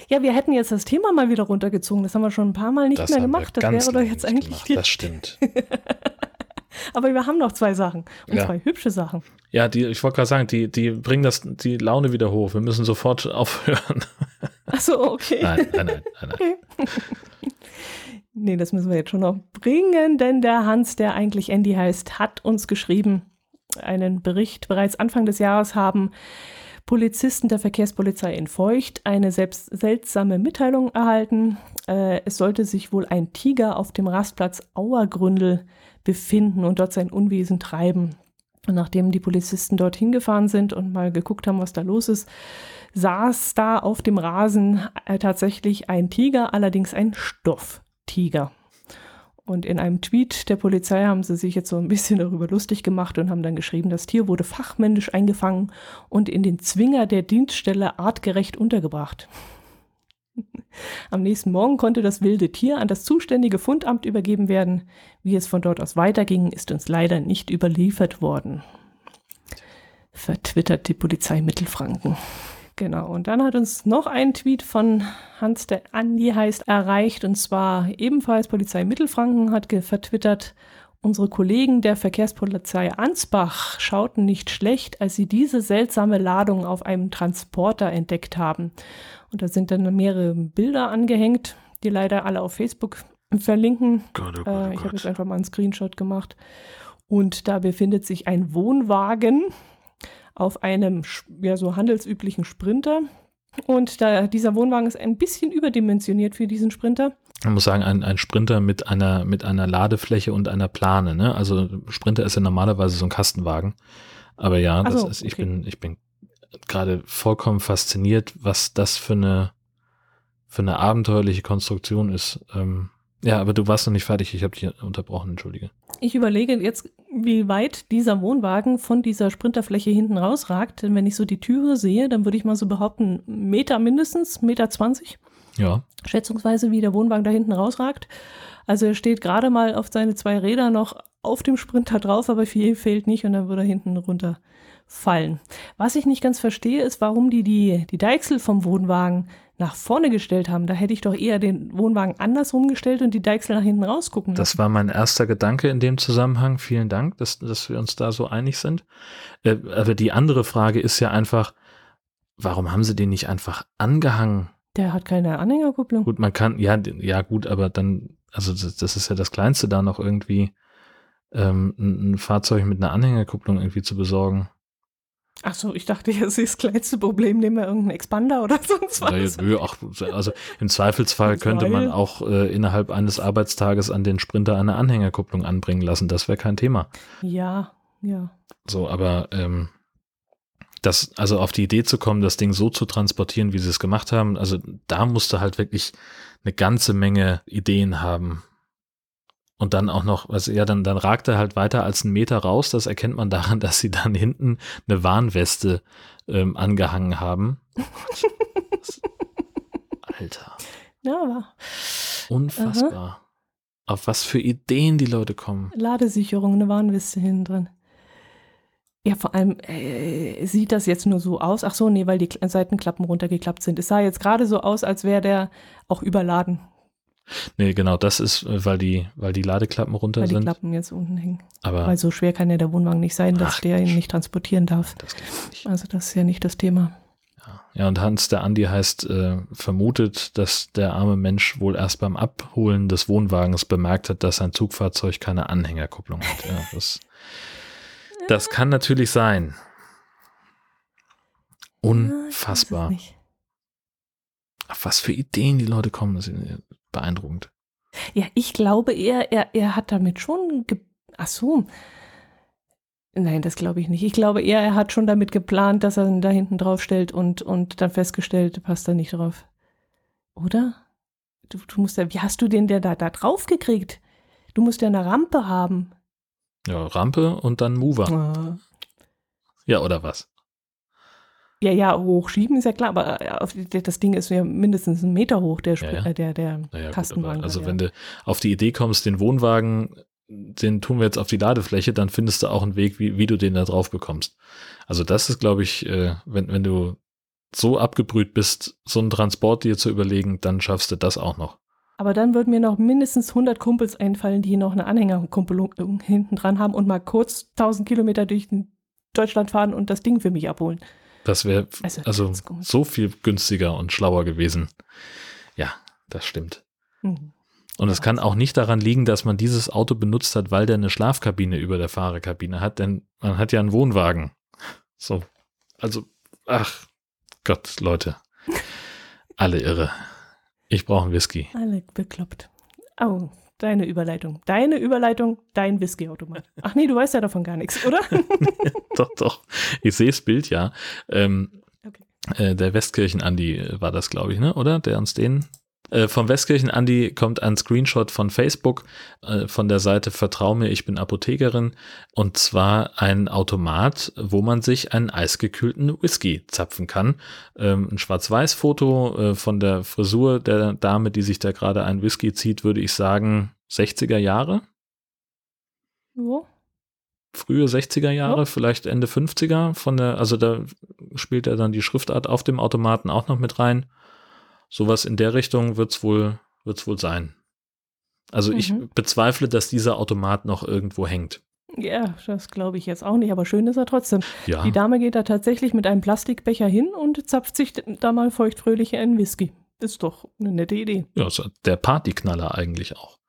Speaker 1: Ja, wir hätten jetzt das Thema mal wieder runtergezogen. Das haben wir schon ein paar Mal nicht das mehr gemacht. Das wäre doch jetzt eigentlich.
Speaker 2: Gemacht. Das stimmt.
Speaker 1: Aber wir haben noch zwei Sachen. Und ja. zwei hübsche Sachen.
Speaker 2: Ja, die, ich wollte gerade sagen, die, die bringen das, die Laune wieder hoch. Wir müssen sofort aufhören.
Speaker 1: Ach so, okay.
Speaker 2: Nein, nein, nein. nein, nein. Okay.
Speaker 1: nee, das müssen wir jetzt schon noch bringen, denn der Hans, der eigentlich Andy heißt, hat uns geschrieben, einen Bericht bereits Anfang des Jahres haben Polizisten der Verkehrspolizei in Feucht eine selbst seltsame Mitteilung erhalten. Äh, es sollte sich wohl ein Tiger auf dem Rastplatz Auergründel befinden und dort sein Unwesen treiben. Und nachdem die Polizisten dorthin gefahren sind und mal geguckt haben, was da los ist, saß da auf dem Rasen äh, tatsächlich ein Tiger, allerdings ein Stofftiger. Und in einem Tweet der Polizei haben sie sich jetzt so ein bisschen darüber lustig gemacht und haben dann geschrieben, das Tier wurde fachmännisch eingefangen und in den Zwinger der Dienststelle artgerecht untergebracht. Am nächsten Morgen konnte das wilde Tier an das zuständige Fundamt übergeben werden. Wie es von dort aus weiterging, ist uns leider nicht überliefert worden. Vertwittert die Polizei Mittelfranken. Genau, und dann hat uns noch ein Tweet von Hans der Andi heißt erreicht, und zwar ebenfalls Polizei Mittelfranken hat vertwittert, unsere Kollegen der Verkehrspolizei Ansbach schauten nicht schlecht, als sie diese seltsame Ladung auf einem Transporter entdeckt haben. Und da sind dann mehrere Bilder angehängt, die leider alle auf Facebook verlinken.
Speaker 2: Gott, oh Gott, oh
Speaker 1: äh, ich habe jetzt einfach mal einen Screenshot gemacht. Und da befindet sich ein Wohnwagen auf einem ja, so handelsüblichen Sprinter. Und da, dieser Wohnwagen ist ein bisschen überdimensioniert für diesen Sprinter.
Speaker 2: Man muss sagen, ein, ein Sprinter mit einer, mit einer Ladefläche und einer Plane. Ne? Also Sprinter ist ja normalerweise so ein Kastenwagen. Aber ja, das so, ist, ich okay. bin, ich bin gerade vollkommen fasziniert, was das für eine, für eine abenteuerliche Konstruktion ist. Ähm, ja, aber du warst noch nicht fertig. Ich habe dich unterbrochen, entschuldige.
Speaker 1: Ich überlege jetzt, wie weit dieser Wohnwagen von dieser Sprinterfläche hinten rausragt. Denn wenn ich so die Türe sehe, dann würde ich mal so behaupten, Meter mindestens, Meter 20.
Speaker 2: Ja.
Speaker 1: Schätzungsweise, wie der Wohnwagen da hinten rausragt. Also er steht gerade mal auf seine zwei Räder noch auf dem Sprinter drauf, aber viel fehlt nicht und dann würde er hinten runterfallen. Was ich nicht ganz verstehe, ist, warum die die, die Deichsel vom Wohnwagen nach vorne gestellt haben. Da hätte ich doch eher den Wohnwagen andersrum gestellt und die Deichsel nach hinten rausgucken
Speaker 2: lassen. Das war mein erster Gedanke in dem Zusammenhang. Vielen Dank, dass, dass wir uns da so einig sind. Äh, aber die andere Frage ist ja einfach, warum haben sie den nicht einfach angehangen?
Speaker 1: Der hat keine Anhängerkupplung.
Speaker 2: Gut, man kann, ja, ja gut, aber dann, also das, das ist ja das Kleinste da noch irgendwie ähm, ein, ein Fahrzeug mit einer Anhängerkupplung irgendwie zu besorgen.
Speaker 1: Ach so, ich dachte, das ist das kleinste Problem, nehmen wir irgendeinen Expander oder sonst was.
Speaker 2: Nö, ach, also im Zweifelsfall könnte man auch äh, innerhalb eines Arbeitstages an den Sprinter eine Anhängerkupplung anbringen lassen. Das wäre kein Thema.
Speaker 1: Ja, ja.
Speaker 2: So, aber ähm, das, also auf die Idee zu kommen, das Ding so zu transportieren, wie sie es gemacht haben, also da musste halt wirklich eine ganze Menge Ideen haben. Und dann auch noch, also ja, dann, dann ragt er halt weiter als einen Meter raus. Das erkennt man daran, dass sie dann hinten eine Warnweste ähm, angehangen haben. Alter.
Speaker 1: Ja, aber.
Speaker 2: Unfassbar. Aha. Auf was für Ideen die Leute kommen.
Speaker 1: Ladesicherung, eine Warnweste hinten drin. Ja, vor allem äh, sieht das jetzt nur so aus. Ach so, nee, weil die Seitenklappen runtergeklappt sind. Es sah jetzt gerade so aus, als wäre der auch überladen.
Speaker 2: Nee, genau, das ist, äh, weil die, weil die Ladeklappen runter weil sind. Weil die
Speaker 1: Klappen jetzt unten hängen.
Speaker 2: Aber
Speaker 1: weil so schwer kann ja der Wohnwagen nicht sein, dass ach, der ihn nicht transportieren darf.
Speaker 2: Das nicht.
Speaker 1: Also das ist ja nicht das Thema.
Speaker 2: Ja, ja und Hans, der Andi heißt, äh, vermutet, dass der arme Mensch wohl erst beim Abholen des Wohnwagens bemerkt hat, dass sein Zugfahrzeug keine Anhängerkupplung hat. Ja, das das kann natürlich sein. Unfassbar. Auf was für Ideen die Leute kommen, beeindruckend.
Speaker 1: Ja, ich glaube eher, er, er hat damit schon. Ach so. Nein, das glaube ich nicht. Ich glaube eher, er hat schon damit geplant, dass er ihn da hinten drauf stellt und, und dann festgestellt, passt da nicht drauf. Oder? Du, du musst ja, wie hast du den der da, da drauf gekriegt? Du musst ja eine Rampe haben.
Speaker 2: Ja, Rampe und dann Mover. Ja, ja oder was?
Speaker 1: Ja, ja, hochschieben ist ja klar, aber äh, das Ding ist ja mindestens einen Meter hoch, der,
Speaker 2: ja, ja.
Speaker 1: Äh, der, der
Speaker 2: naja, Kastenwagen. Gut, also ja. wenn du auf die Idee kommst, den Wohnwagen, den tun wir jetzt auf die Ladefläche, dann findest du auch einen Weg, wie, wie du den da drauf bekommst. Also das ist, glaube ich, äh, wenn, wenn du so abgebrüht bist, so einen Transport dir zu überlegen, dann schaffst du das auch noch.
Speaker 1: Aber dann würden mir noch mindestens 100 Kumpels einfallen, die noch eine Anhängerkumpelung hinten dran haben und mal kurz 1000 Kilometer durch Deutschland fahren und das Ding für mich abholen.
Speaker 2: Das wäre also, also so viel günstiger und schlauer gewesen. Ja, das stimmt. Mhm. Und es kann auch nicht daran liegen, dass man dieses Auto benutzt hat, weil der eine Schlafkabine über der Fahrerkabine hat, denn man hat ja einen Wohnwagen. So. Also, ach Gott, Leute. Alle irre. Ich brauche einen Whisky.
Speaker 1: Alle bekloppt. Oh, deine Überleitung. Deine Überleitung, dein Whiskyautomat. Ach nee, du weißt ja davon gar nichts, oder?
Speaker 2: doch, doch. Ich sehe das Bild ja. Ähm, okay. äh, der Westkirchen-Andi war das, glaube ich, ne? oder? Der uns den äh, vom Westkirchen Andi kommt ein Screenshot von Facebook äh, von der Seite Vertrau mir, ich bin Apothekerin und zwar ein Automat, wo man sich einen eisgekühlten Whisky zapfen kann. Ähm, ein Schwarz-Weiß-Foto äh, von der Frisur der Dame, die sich da gerade einen Whisky zieht, würde ich sagen 60er Jahre.
Speaker 1: Wo?
Speaker 2: Frühe 60er Jahre, ja. vielleicht Ende 50er von der, also da spielt er dann die Schriftart auf dem Automaten auch noch mit rein sowas in der Richtung wird es wohl, wird's wohl sein. Also mhm. ich bezweifle, dass dieser Automat noch irgendwo hängt.
Speaker 1: Ja, das glaube ich jetzt auch nicht, aber schön ist er trotzdem.
Speaker 2: Ja.
Speaker 1: Die Dame geht da tatsächlich mit einem Plastikbecher hin und zapft sich da mal feuchtfröhlich einen Whisky. Ist doch eine nette Idee.
Speaker 2: Ja, der Partyknaller eigentlich auch.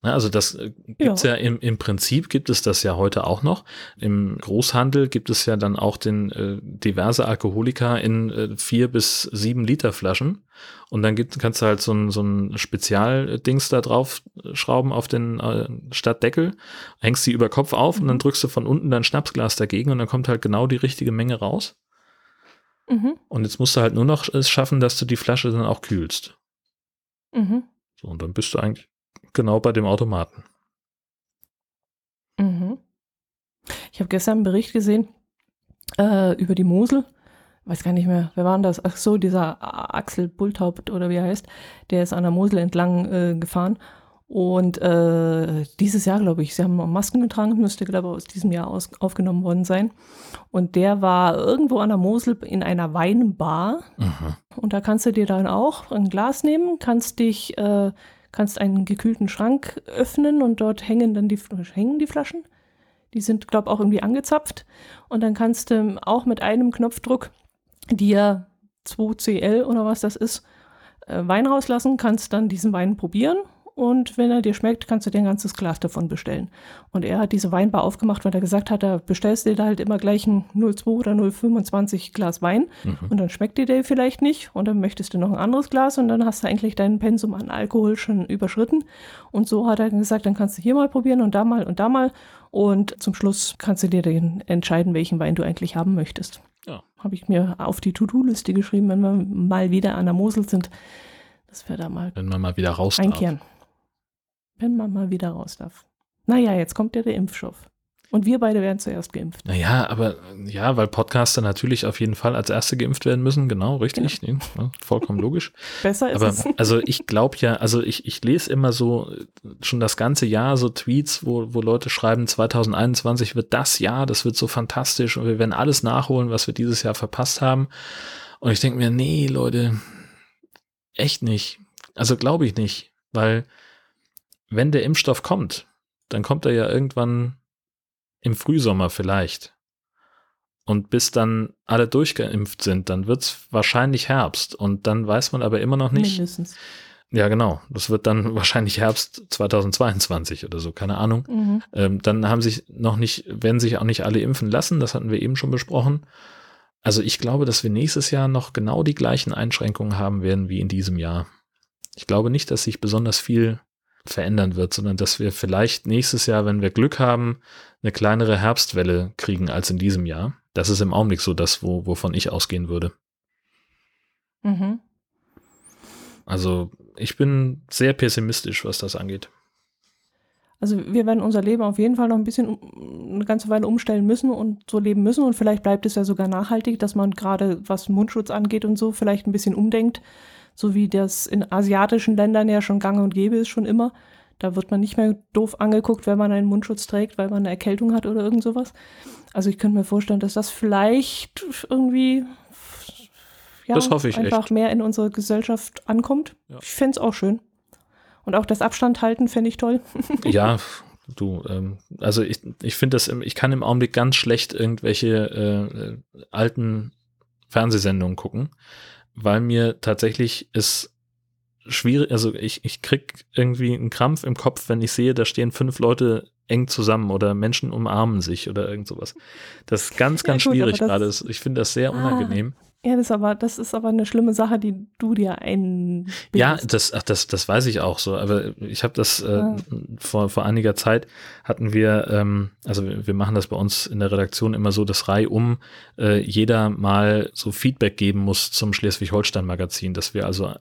Speaker 2: Also das äh, gibt's ja, ja im, im Prinzip gibt es das ja heute auch noch. Im Großhandel gibt es ja dann auch den äh, diverse Alkoholiker in äh, vier bis sieben Liter Flaschen. Und dann gibt, kannst du halt so ein, so ein Spezialdings da drauf schrauben auf den äh, Stadtdeckel, hängst sie über Kopf auf mhm. und dann mhm. drückst du von unten dein Schnapsglas dagegen und dann kommt halt genau die richtige Menge raus. Mhm. Und jetzt musst du halt nur noch es schaffen, dass du die Flasche dann auch kühlst. Mhm. So, und dann bist du eigentlich genau bei dem Automaten.
Speaker 1: Mhm. Ich habe gestern einen Bericht gesehen äh, über die Mosel. Weiß gar nicht mehr, wer war denn das? Ach so, dieser Axel Bulthaupt oder wie er heißt, der ist an der Mosel entlang äh, gefahren. Und äh, dieses Jahr, glaube ich, sie haben Masken getragen, müsste, glaube ich, aus diesem Jahr aus, aufgenommen worden sein. Und der war irgendwo an der Mosel in einer Weinbar. Mhm. Und da kannst du dir dann auch ein Glas nehmen, kannst dich äh, kannst einen gekühlten Schrank öffnen und dort hängen dann die, hängen die Flaschen. Die sind, glaube ich, auch irgendwie angezapft. Und dann kannst du auch mit einem Knopfdruck dir 2CL oder was das ist, äh, Wein rauslassen, kannst dann diesen Wein probieren und wenn er dir schmeckt, kannst du dir ein ganzes Glas davon bestellen. Und er hat diese Weinbar aufgemacht, weil er gesagt hat, da bestellst du dir da halt immer gleich ein 0,2 oder 0,25 Glas Wein mhm. und dann schmeckt dir der vielleicht nicht und dann möchtest du noch ein anderes Glas und dann hast du eigentlich deinen Pensum an Alkohol schon überschritten. Und so hat er gesagt, dann kannst du hier mal probieren und da mal und da mal und zum Schluss kannst du dir dann entscheiden, welchen Wein du eigentlich haben möchtest. Ja. Habe ich mir auf die To-Do-Liste geschrieben, wenn wir mal wieder an der Mosel sind, dass wir da mal,
Speaker 2: wenn man mal wieder raus
Speaker 1: einkehren. Darf wenn man mal wieder raus darf. Naja, jetzt kommt ja der Impfstoff. Und wir beide werden zuerst geimpft.
Speaker 2: Naja, aber ja, weil Podcaster natürlich auf jeden Fall als Erste geimpft werden müssen, genau, richtig. Genau. Nee, vollkommen logisch.
Speaker 1: Besser ist
Speaker 2: aber,
Speaker 1: es.
Speaker 2: Also ich glaube ja, also ich, ich lese immer so schon das ganze Jahr so Tweets, wo, wo Leute schreiben, 2021 wird das Jahr, das wird so fantastisch und wir werden alles nachholen, was wir dieses Jahr verpasst haben. Und ich denke mir, nee, Leute, echt nicht. Also glaube ich nicht, weil wenn der Impfstoff kommt, dann kommt er ja irgendwann im Frühsommer vielleicht. Und bis dann alle durchgeimpft sind, dann wird es wahrscheinlich Herbst. Und dann weiß man aber immer noch nicht. Mindestens. Ja, genau. Das wird dann wahrscheinlich Herbst 2022 oder so, keine Ahnung. Mhm. Ähm, dann haben sich noch nicht, werden sich auch nicht alle impfen lassen. Das hatten wir eben schon besprochen. Also ich glaube, dass wir nächstes Jahr noch genau die gleichen Einschränkungen haben werden wie in diesem Jahr. Ich glaube nicht, dass sich besonders viel verändern wird, sondern dass wir vielleicht nächstes Jahr, wenn wir Glück haben, eine kleinere Herbstwelle kriegen als in diesem Jahr. Das ist im Augenblick so das, wo, wovon ich ausgehen würde. Mhm. Also ich bin sehr pessimistisch, was das angeht.
Speaker 1: Also wir werden unser Leben auf jeden Fall noch ein bisschen eine ganze Weile umstellen müssen und so leben müssen und vielleicht bleibt es ja sogar nachhaltig, dass man gerade was Mundschutz angeht und so vielleicht ein bisschen umdenkt so wie das in asiatischen Ländern ja schon gang und gäbe ist, schon immer. Da wird man nicht mehr doof angeguckt, wenn man einen Mundschutz trägt, weil man eine Erkältung hat oder irgend sowas. Also ich könnte mir vorstellen, dass das vielleicht irgendwie
Speaker 2: ja, das hoffe ich
Speaker 1: einfach
Speaker 2: echt.
Speaker 1: mehr in unsere Gesellschaft ankommt. Ja. Ich fände es auch schön. Und auch das Abstand halten fände ich toll.
Speaker 2: ja, du, ähm, also ich, ich finde das, ich kann im Augenblick ganz schlecht irgendwelche äh, alten Fernsehsendungen gucken, weil mir tatsächlich es schwierig, also ich, ich krieg irgendwie einen Krampf im Kopf, wenn ich sehe, da stehen fünf Leute eng zusammen oder Menschen umarmen sich oder irgend sowas. Das ist ganz, ganz ja, gut, schwierig gerade. Ich finde das sehr ah, unangenehm.
Speaker 1: Ja, das ist aber, das ist aber eine schlimme Sache, die du dir ein.
Speaker 2: Ja, das, ach, das, das weiß ich auch so. Aber ich habe das äh, ja. vor, vor einiger Zeit hatten wir, ähm, also wir, wir machen das bei uns in der Redaktion immer so, dass reihum äh, jeder mal so Feedback geben muss zum Schleswig-Holstein-Magazin, dass wir also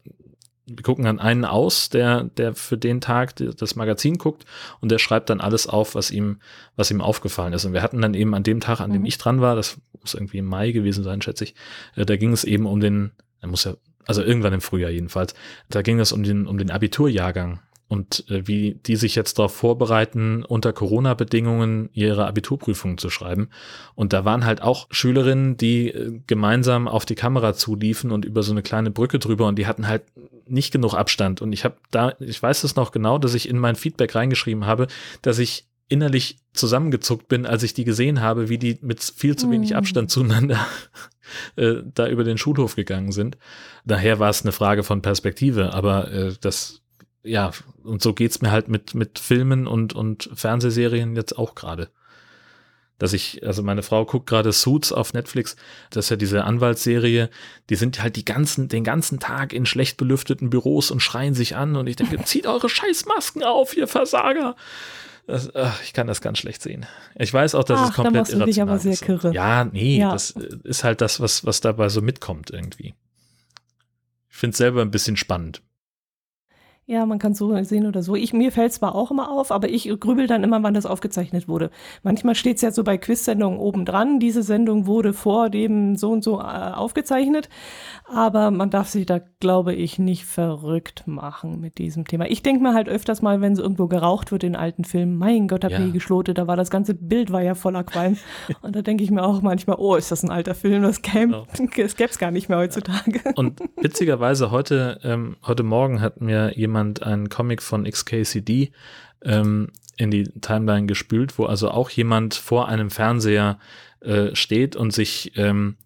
Speaker 2: wir gucken dann einen aus, der, der für den Tag das Magazin guckt und der schreibt dann alles auf, was ihm, was ihm aufgefallen ist. Und wir hatten dann eben an dem Tag, an dem mhm. ich dran war, das muss irgendwie im Mai gewesen sein, schätze ich, äh, da ging es eben um den, er muss ja, also irgendwann im Frühjahr jedenfalls, da ging es um den, um den Abiturjahrgang und äh, wie die sich jetzt darauf vorbereiten, unter Corona-Bedingungen ihre Abiturprüfungen zu schreiben. Und da waren halt auch Schülerinnen, die äh, gemeinsam auf die Kamera zuliefen und über so eine kleine Brücke drüber und die hatten halt nicht genug Abstand. Und ich habe da, ich weiß es noch genau, dass ich in mein Feedback reingeschrieben habe, dass ich innerlich zusammengezuckt bin, als ich die gesehen habe, wie die mit viel zu wenig mm. Abstand zueinander äh, da über den Schulhof gegangen sind. Daher war es eine Frage von Perspektive, aber äh, das ja, und so geht's mir halt mit, mit Filmen und, und Fernsehserien jetzt auch gerade. Dass ich, also meine Frau guckt gerade Suits auf Netflix, das ist ja diese Anwaltsserie, die sind halt die ganzen, den ganzen Tag in schlecht belüfteten Büros und schreien sich an und ich denke, zieht eure Scheißmasken auf, ihr Versager. Das, ach, ich kann das ganz schlecht sehen. Ich weiß auch, dass ach, es komplett irrational aber sehr ist. Ja, nee, ja. das ist halt das, was, was dabei so mitkommt irgendwie. Ich finde es selber ein bisschen spannend.
Speaker 1: Ja, man kann es so sehen oder so. Ich, mir fällt zwar auch immer auf, aber ich grübel dann immer, wann das aufgezeichnet wurde. Manchmal steht es ja so bei Quiz-Sendungen oben dran, diese Sendung wurde vor dem so und so äh, aufgezeichnet. Aber man darf sich da, glaube ich, nicht verrückt machen mit diesem Thema. Ich denke mir halt öfters mal, wenn so irgendwo geraucht wird in alten Filmen, mein Gott, hab ja. ich geschlotet, da war das ganze Bild war ja voller Qualm. und da denke ich mir auch manchmal, oh, ist das ein alter Film, das gäbe es genau. gar nicht mehr heutzutage.
Speaker 2: Und witzigerweise heute, ähm, heute Morgen hat mir jemand jemand einen Comic von XKCD ähm, in die Timeline gespült, wo also auch jemand vor einem Fernseher äh, steht und sich ähm,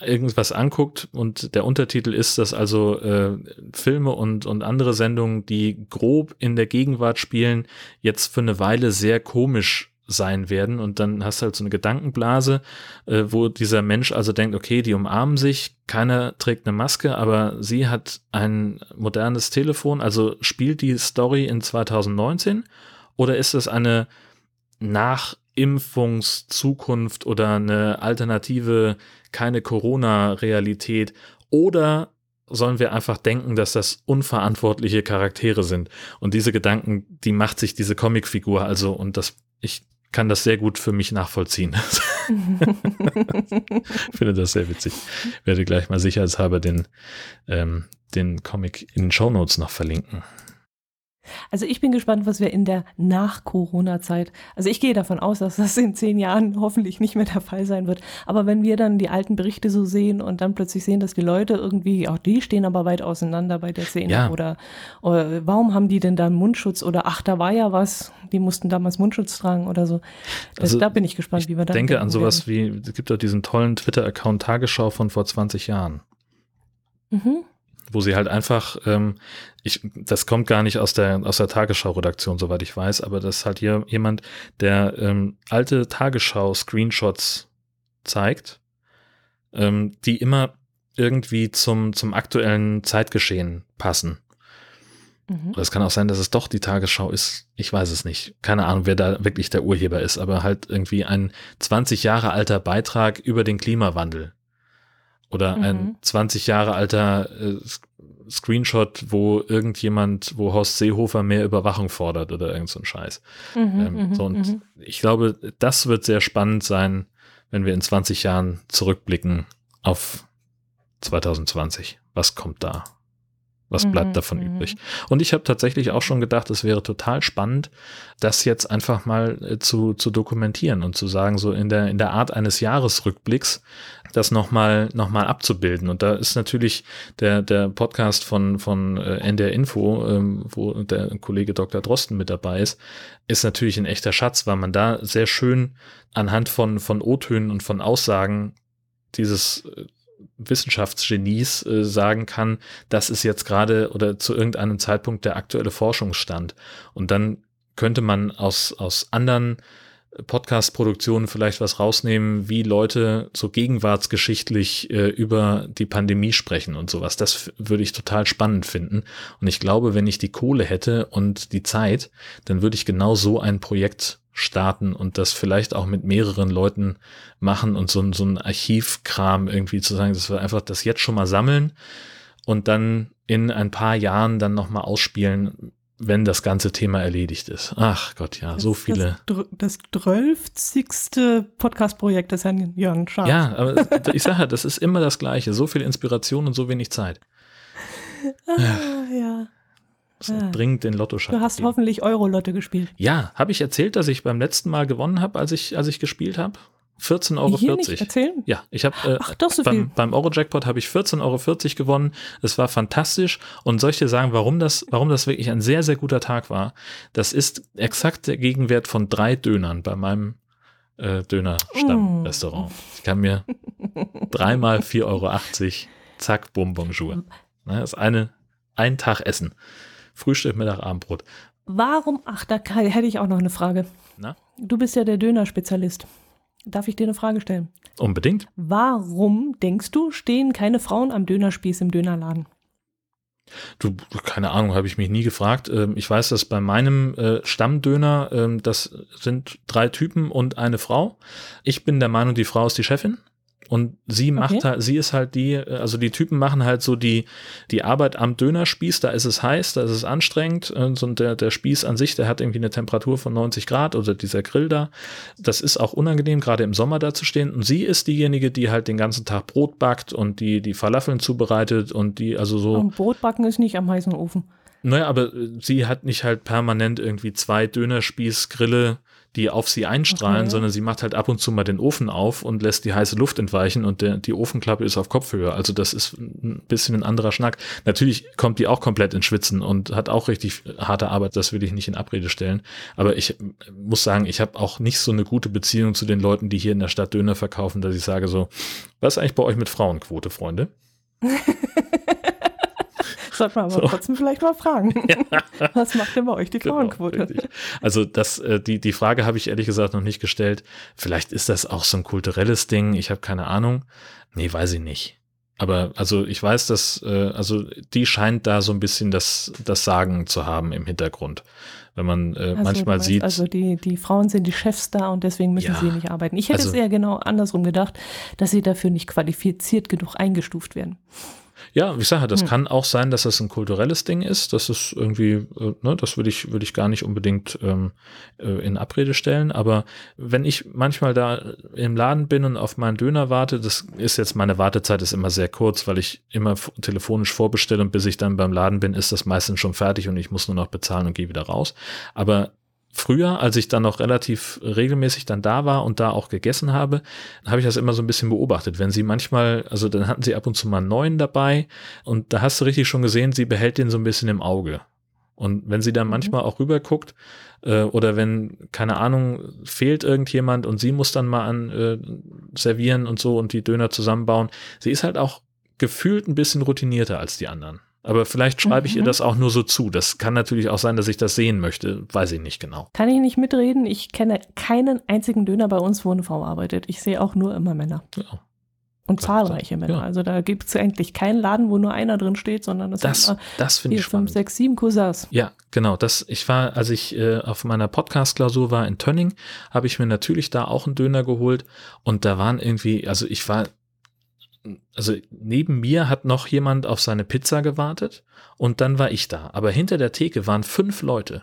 Speaker 2: irgendwas anguckt. Und der Untertitel ist, dass also äh, Filme und, und andere Sendungen, die grob in der Gegenwart spielen, jetzt für eine Weile sehr komisch sein werden. Und dann hast du halt so eine Gedankenblase, äh, wo dieser Mensch also denkt, okay, die umarmen sich, keiner trägt eine Maske, aber sie hat ein modernes Telefon, also spielt die Story in 2019 oder ist es eine Nachimpfungszukunft oder eine alternative, keine Corona-Realität? Oder sollen wir einfach denken, dass das unverantwortliche Charaktere sind. Und diese Gedanken, die macht sich diese Comicfigur also, und das, ich kann das sehr gut für mich nachvollziehen. Finde das sehr witzig. Werde gleich mal sicherheitshalber den, ähm, den Comic in den Show Notes noch verlinken.
Speaker 1: Also ich bin gespannt, was wir in der Nach-Corona-Zeit, also ich gehe davon aus, dass das in zehn Jahren hoffentlich nicht mehr der Fall sein wird. Aber wenn wir dann die alten Berichte so sehen und dann plötzlich sehen, dass die Leute irgendwie, auch die stehen aber weit auseinander bei der Szene
Speaker 2: Ja.
Speaker 1: oder, oder warum haben die denn da einen Mundschutz oder ach, da war ja was, die mussten damals Mundschutz tragen oder so.
Speaker 2: Also
Speaker 1: da bin ich gespannt,
Speaker 2: Ich
Speaker 1: wie wir da
Speaker 2: denke an sowas wie, es gibt doch diesen tollen Twitter-Account Tagesschau von vor 20 Jahren.
Speaker 1: Mhm.
Speaker 2: Wo sie halt einfach, ähm, ich, das kommt gar nicht aus der, aus der Tagesschau-Redaktion, soweit ich weiß, aber das ist halt hier jemand, der ähm, alte Tagesschau-Screenshots zeigt, ähm, die immer irgendwie zum, zum aktuellen Zeitgeschehen passen.
Speaker 1: Mhm.
Speaker 2: Kann auch sein, dass es doch die Tagesschau ist. Ich weiß es nicht. Keine Ahnung, wer da wirklich der Urheber ist, aber halt irgendwie ein 20 Jahre alter Beitrag über den Klimawandel. Oder ein
Speaker 1: Mhm.
Speaker 2: 20 Jahre alter äh, Screenshot, wo irgendjemand, wo Horst Seehofer mehr Überwachung fordert oder irgend so ein Scheiß.
Speaker 1: Mhm,
Speaker 2: Ähm,
Speaker 1: mhm,
Speaker 2: so, und
Speaker 1: mhm.
Speaker 2: ich glaube, das wird sehr spannend sein, wenn wir in 20 Jahren zurückblicken auf 2020. Was kommt da? Was bleibt
Speaker 1: Mhm,
Speaker 2: davon übrig? Und ich habe tatsächlich auch schon gedacht, es wäre total spannend, das jetzt einfach mal äh, zu, zu dokumentieren und zu sagen, so in der, in der Art eines Jahresrückblicks, das nochmal noch mal abzubilden. Und da ist natürlich der, der Podcast von, von äh, NDR Info, ähm, wo der Kollege Dr. Drosten mit dabei ist, ist natürlich ein echter Schatz, weil man da sehr schön anhand von, von O-Tönen und von Aussagen dieses äh, Wissenschaftsgenies äh, sagen kann, das ist jetzt gerade oder zu irgendeinem Zeitpunkt der aktuelle Forschungsstand. Und dann könnte man aus, aus anderen Podcast-Produktionen vielleicht was rausnehmen, wie Leute so gegenwartsgeschichtlich äh, über die Pandemie sprechen und sowas. Das würde ich total spannend finden. Und ich glaube, wenn ich die Kohle hätte und die Zeit, dann würde ich genau so ein Projekt starten und das vielleicht auch mit mehreren Leuten machen und so, so ein Archivkram irgendwie zu sagen, dass wir einfach das jetzt schon mal sammeln und dann in ein paar Jahren dann nochmal ausspielen, wenn das ganze Thema erledigt ist. Ach Gott, ja, so
Speaker 1: Das-
Speaker 2: viele.
Speaker 1: Das, dr- das zwölfzigste Podcast-Projekt des Herrn Jörn Schaaf.
Speaker 2: Ja, aber ich sage ja, das ist immer das Gleiche. So viel Inspiration und so wenig Zeit.
Speaker 1: Ah, ja. Ja.
Speaker 2: dringend den Lottoschein.
Speaker 1: Du hast
Speaker 2: geben.
Speaker 1: hoffentlich Euro-Lotte gespielt.
Speaker 2: Ja, habe ich erzählt, dass ich beim letzten Mal gewonnen habe, als ich, als ich gespielt habe? 14,40 Euro.
Speaker 1: Hier nicht erzählen?
Speaker 2: Ja, ich habe äh,
Speaker 1: Ach, doch so viel.
Speaker 2: beim, beim Euro-Jackpot habe ich 14,40 Euro gewonnen. Es war fantastisch. Und soll ich dir sagen, warum das, warum das wirklich ein sehr, sehr guter Tag war? Das ist exakt der Gegenwert von drei Dönern bei meinem äh, Döner-Stammrestaurant. Ich kann mir dreimal 4,80 Euro, zack, bum, bonjour. Ne, das ist eine, ein Tag Essen. Frühstück, Mittag, Abendbrot.
Speaker 1: Warum, ach, da hätte ich auch noch eine Frage.
Speaker 2: Na?
Speaker 1: Du bist ja der Döner-Spezialist. Darf ich dir eine Frage stellen?
Speaker 2: Unbedingt.
Speaker 1: Warum, denkst du, stehen keine Frauen am Dönerspieß im Dönerladen?
Speaker 2: Du, keine Ahnung, habe ich mich nie gefragt. Ähm, Ich weiß, dass bei meinem äh, Stammdöner, ähm, das sind drei Typen und eine Frau. Ich bin der Meinung, die Frau ist die Chefin. Und sie macht
Speaker 1: Okay.
Speaker 2: halt, sie ist halt die, also die Typen machen halt so die, die Arbeit am Dönerspieß, da ist es heiß, da ist es anstrengend. So und der, der Spieß an sich, der hat irgendwie eine Temperatur von 90 Grad oder dieser Grill da. Das ist auch unangenehm, gerade im Sommer da zu stehen. Und sie ist diejenige, die halt den ganzen Tag Brot backt und die die Falafeln zubereitet und die also so.
Speaker 1: Und Brotbacken ist nicht am heißen Ofen.
Speaker 2: Naja, aber äh, sie hat nicht halt permanent irgendwie zwei Dönerspießgrille, die auf sie einstrahlen,
Speaker 1: Okay.
Speaker 2: sondern sie macht halt ab und zu mal den Ofen auf und lässt die heiße Luft entweichen und der, die Ofenklappe ist auf Kopfhöhe. Also das ist ein bisschen ein anderer Schnack. Natürlich kommt die auch komplett ins Schwitzen und hat auch richtig harte Arbeit, das will ich nicht in Abrede stellen. Aber ich muss sagen, ich habe auch nicht so eine gute Beziehung zu den Leuten, die hier in der Stadt Döner verkaufen, dass ich sage so, was ist eigentlich bei euch mit Frauenquote, Freunde?
Speaker 1: Sollte man aber
Speaker 2: So.
Speaker 1: trotzdem vielleicht mal fragen. Was macht denn bei euch die
Speaker 2: Genau,
Speaker 1: Frauenquote?
Speaker 2: richtig. also das, äh, die, die Frage habe ich ehrlich gesagt noch nicht gestellt. Vielleicht ist das auch so ein kulturelles Ding. Ich habe keine Ahnung. Nee, weiß ich nicht. Aber also ich weiß, dass, äh, also die scheint da so ein bisschen das, das Sagen zu haben im Hintergrund. Wenn man äh,
Speaker 1: Also,
Speaker 2: manchmal
Speaker 1: meinst,
Speaker 2: sieht,
Speaker 1: Also die, die Frauen sind die Chefs da und deswegen müssen
Speaker 2: Ja.
Speaker 1: sie nicht arbeiten. Ich hätte
Speaker 2: Also-
Speaker 1: es eher genau andersrum gedacht, dass sie dafür nicht qualifiziert genug eingestuft werden.
Speaker 2: Ja, ich sage, das
Speaker 1: Hm.
Speaker 2: kann auch sein, dass das ein kulturelles Ding ist. Das ist irgendwie, äh, ne, das würde ich, würde ich gar nicht unbedingt ähm, äh, in Abrede stellen. Aber wenn ich manchmal da im Laden bin und auf meinen Döner warte, das ist jetzt, meine Wartezeit ist immer sehr kurz, weil ich immer telefonisch vorbestelle und bis ich dann beim Laden bin, ist das meistens schon fertig und ich muss nur noch bezahlen und gehe wieder raus. Aber Früher, als ich dann noch relativ regelmäßig dann da war und da auch gegessen habe, habe ich das immer so ein bisschen beobachtet. Wenn sie manchmal, also dann hatten sie ab und zu mal einen neuen dabei und da hast du richtig schon gesehen, sie behält den so ein bisschen im Auge. Und wenn sie dann
Speaker 1: Mhm.
Speaker 2: manchmal auch rüber guckt, äh, oder wenn, keine Ahnung, fehlt irgendjemand und sie muss dann mal an äh, servieren und so und die Döner zusammenbauen, sie ist halt auch gefühlt ein bisschen routinierter als die anderen. Aber vielleicht schreibe ich ihr
Speaker 1: Mhm.
Speaker 2: das auch nur so zu. Das kann natürlich auch sein, dass ich das sehen möchte. Weiß ich nicht genau.
Speaker 1: Kann ich nicht mitreden. Ich kenne keinen einzigen Döner bei uns, wo eine Frau arbeitet. Ich sehe auch nur immer Männer.
Speaker 2: Ja.
Speaker 1: Und zahlreiche Männer.
Speaker 2: ja.
Speaker 1: Also da gibt es eigentlich keinen Laden, wo nur einer drin steht, sondern es
Speaker 2: Das,
Speaker 1: sind immer
Speaker 2: das finde
Speaker 1: vier,
Speaker 2: ich
Speaker 1: fünf,
Speaker 2: spannend.
Speaker 1: sechs, sieben Cousins.
Speaker 2: Ja, genau. Das, ich war, als ich äh, auf meiner Podcast-Klausur war in Tönning, habe ich mir natürlich da auch einen Döner geholt und da waren irgendwie, also ich war, also neben mir hat noch jemand auf seine Pizza gewartet und dann war ich da. Aber hinter der Theke waren fünf Leute.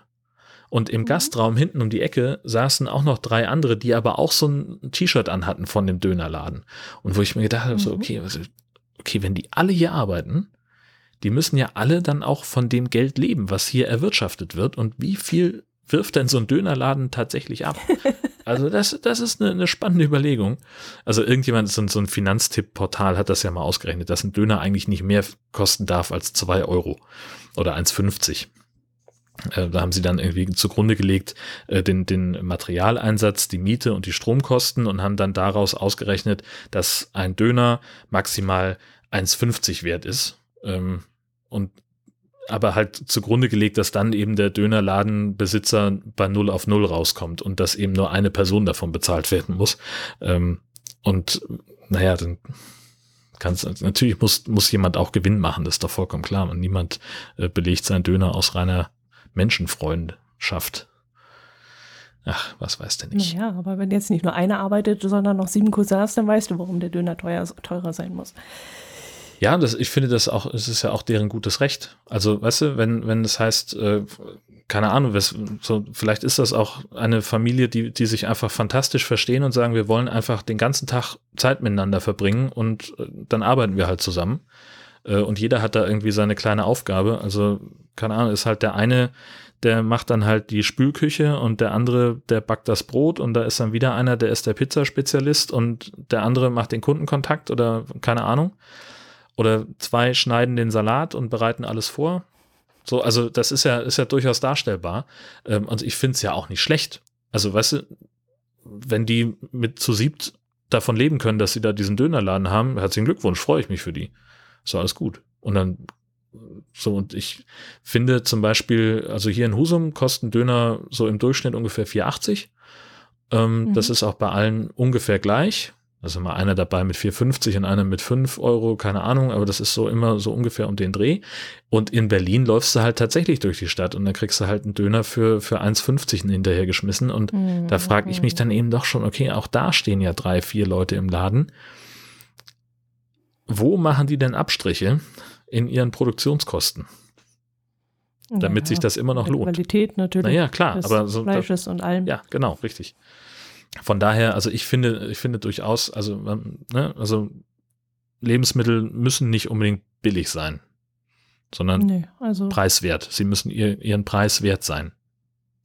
Speaker 2: Und im
Speaker 1: Mhm.
Speaker 2: Gastraum hinten um die Ecke saßen auch noch drei andere, die aber auch so ein T-Shirt anhatten von dem Dönerladen. Und wo ich mir gedacht habe, so,
Speaker 1: Mhm.
Speaker 2: okay, also, okay, wenn die alle hier arbeiten, die müssen ja alle dann auch von dem Geld leben, was hier erwirtschaftet wird. Und wie viel wirft denn so ein Dönerladen tatsächlich ab? Also das, das ist eine, eine spannende Überlegung. Also irgendjemand, so ein, so ein Finanztipp-Portal hat das ja mal ausgerechnet, dass ein Döner eigentlich nicht mehr kosten darf als zwei Euro oder 1,50. Äh, Da haben sie dann irgendwie zugrunde gelegt äh, den, den Materialeinsatz, die Miete und die Stromkosten und haben dann daraus ausgerechnet, dass ein Döner maximal 1,50 wert ist. Ähm, Und aber halt zugrunde gelegt, dass dann eben der Dönerladenbesitzer bei Null auf Null rauskommt und dass eben nur eine Person davon bezahlt werden muss. Ähm, Und naja, dann kannst natürlich muss, muss jemand auch Gewinn machen, das ist doch vollkommen klar. Und niemand äh, belegt seinen Döner aus reiner Menschenfreundschaft. Ach, was weiß der nicht.
Speaker 1: Naja, aber wenn jetzt nicht nur einer arbeitet, sondern noch sieben Cousins, dann weißt du, warum der Döner teuer, teurer sein muss.
Speaker 2: Ja, das, ich finde das auch, es ist ja auch deren gutes Recht. Also, weißt du, wenn, wenn das heißt, äh, keine Ahnung, was, so, vielleicht ist das auch eine Familie, die, die sich einfach fantastisch verstehen und sagen, wir wollen einfach den ganzen Tag Zeit miteinander verbringen und äh, dann arbeiten wir halt zusammen. Äh, und jeder hat da irgendwie seine kleine Aufgabe. Also, keine Ahnung, ist halt der eine, der macht dann halt die Spülküche und der andere, der backt das Brot und da ist dann wieder einer, der ist der Pizzaspezialist und der andere macht den Kundenkontakt oder keine Ahnung. Oder zwei schneiden den Salat und bereiten alles vor. So, also das ist ja, ist ja durchaus darstellbar. Ähm, also ich finde es ja auch nicht schlecht. Also, weißt du, wenn die mit zu siebt davon leben können, dass sie da diesen Dönerladen haben, herzlichen Glückwunsch, freue ich mich für die. So, alles gut. Und dann, so, und ich finde zum Beispiel, also hier in Husum kosten Döner so im Durchschnitt ungefähr 4,80. Ähm,
Speaker 1: Mhm.
Speaker 2: Das ist auch bei allen ungefähr gleich. Also mal einer dabei mit 4,50 und einer mit 5 Euro, keine Ahnung, aber das ist so immer so ungefähr um den Dreh. Und in Berlin läufst du halt tatsächlich durch die Stadt und dann kriegst du halt einen Döner für, für 1,50 hinterher geschmissen. Und da frage ich mich dann eben doch schon, okay, auch da stehen ja drei, vier Leute im Laden. Wo machen die denn Abstriche in ihren Produktionskosten, damit
Speaker 1: Ja,
Speaker 2: sich das immer noch lohnt?
Speaker 1: Qualität natürlich.
Speaker 2: Naja, klar, aber so, da,
Speaker 1: Fleisches und allem.
Speaker 2: ja, genau, richtig. Von daher, also ich finde, ich finde durchaus, also, ähm, ne, also Lebensmittel müssen nicht unbedingt billig sein, sondern
Speaker 1: Nee, also
Speaker 2: preiswert. Sie müssen ihr, ihren Preis wert sein.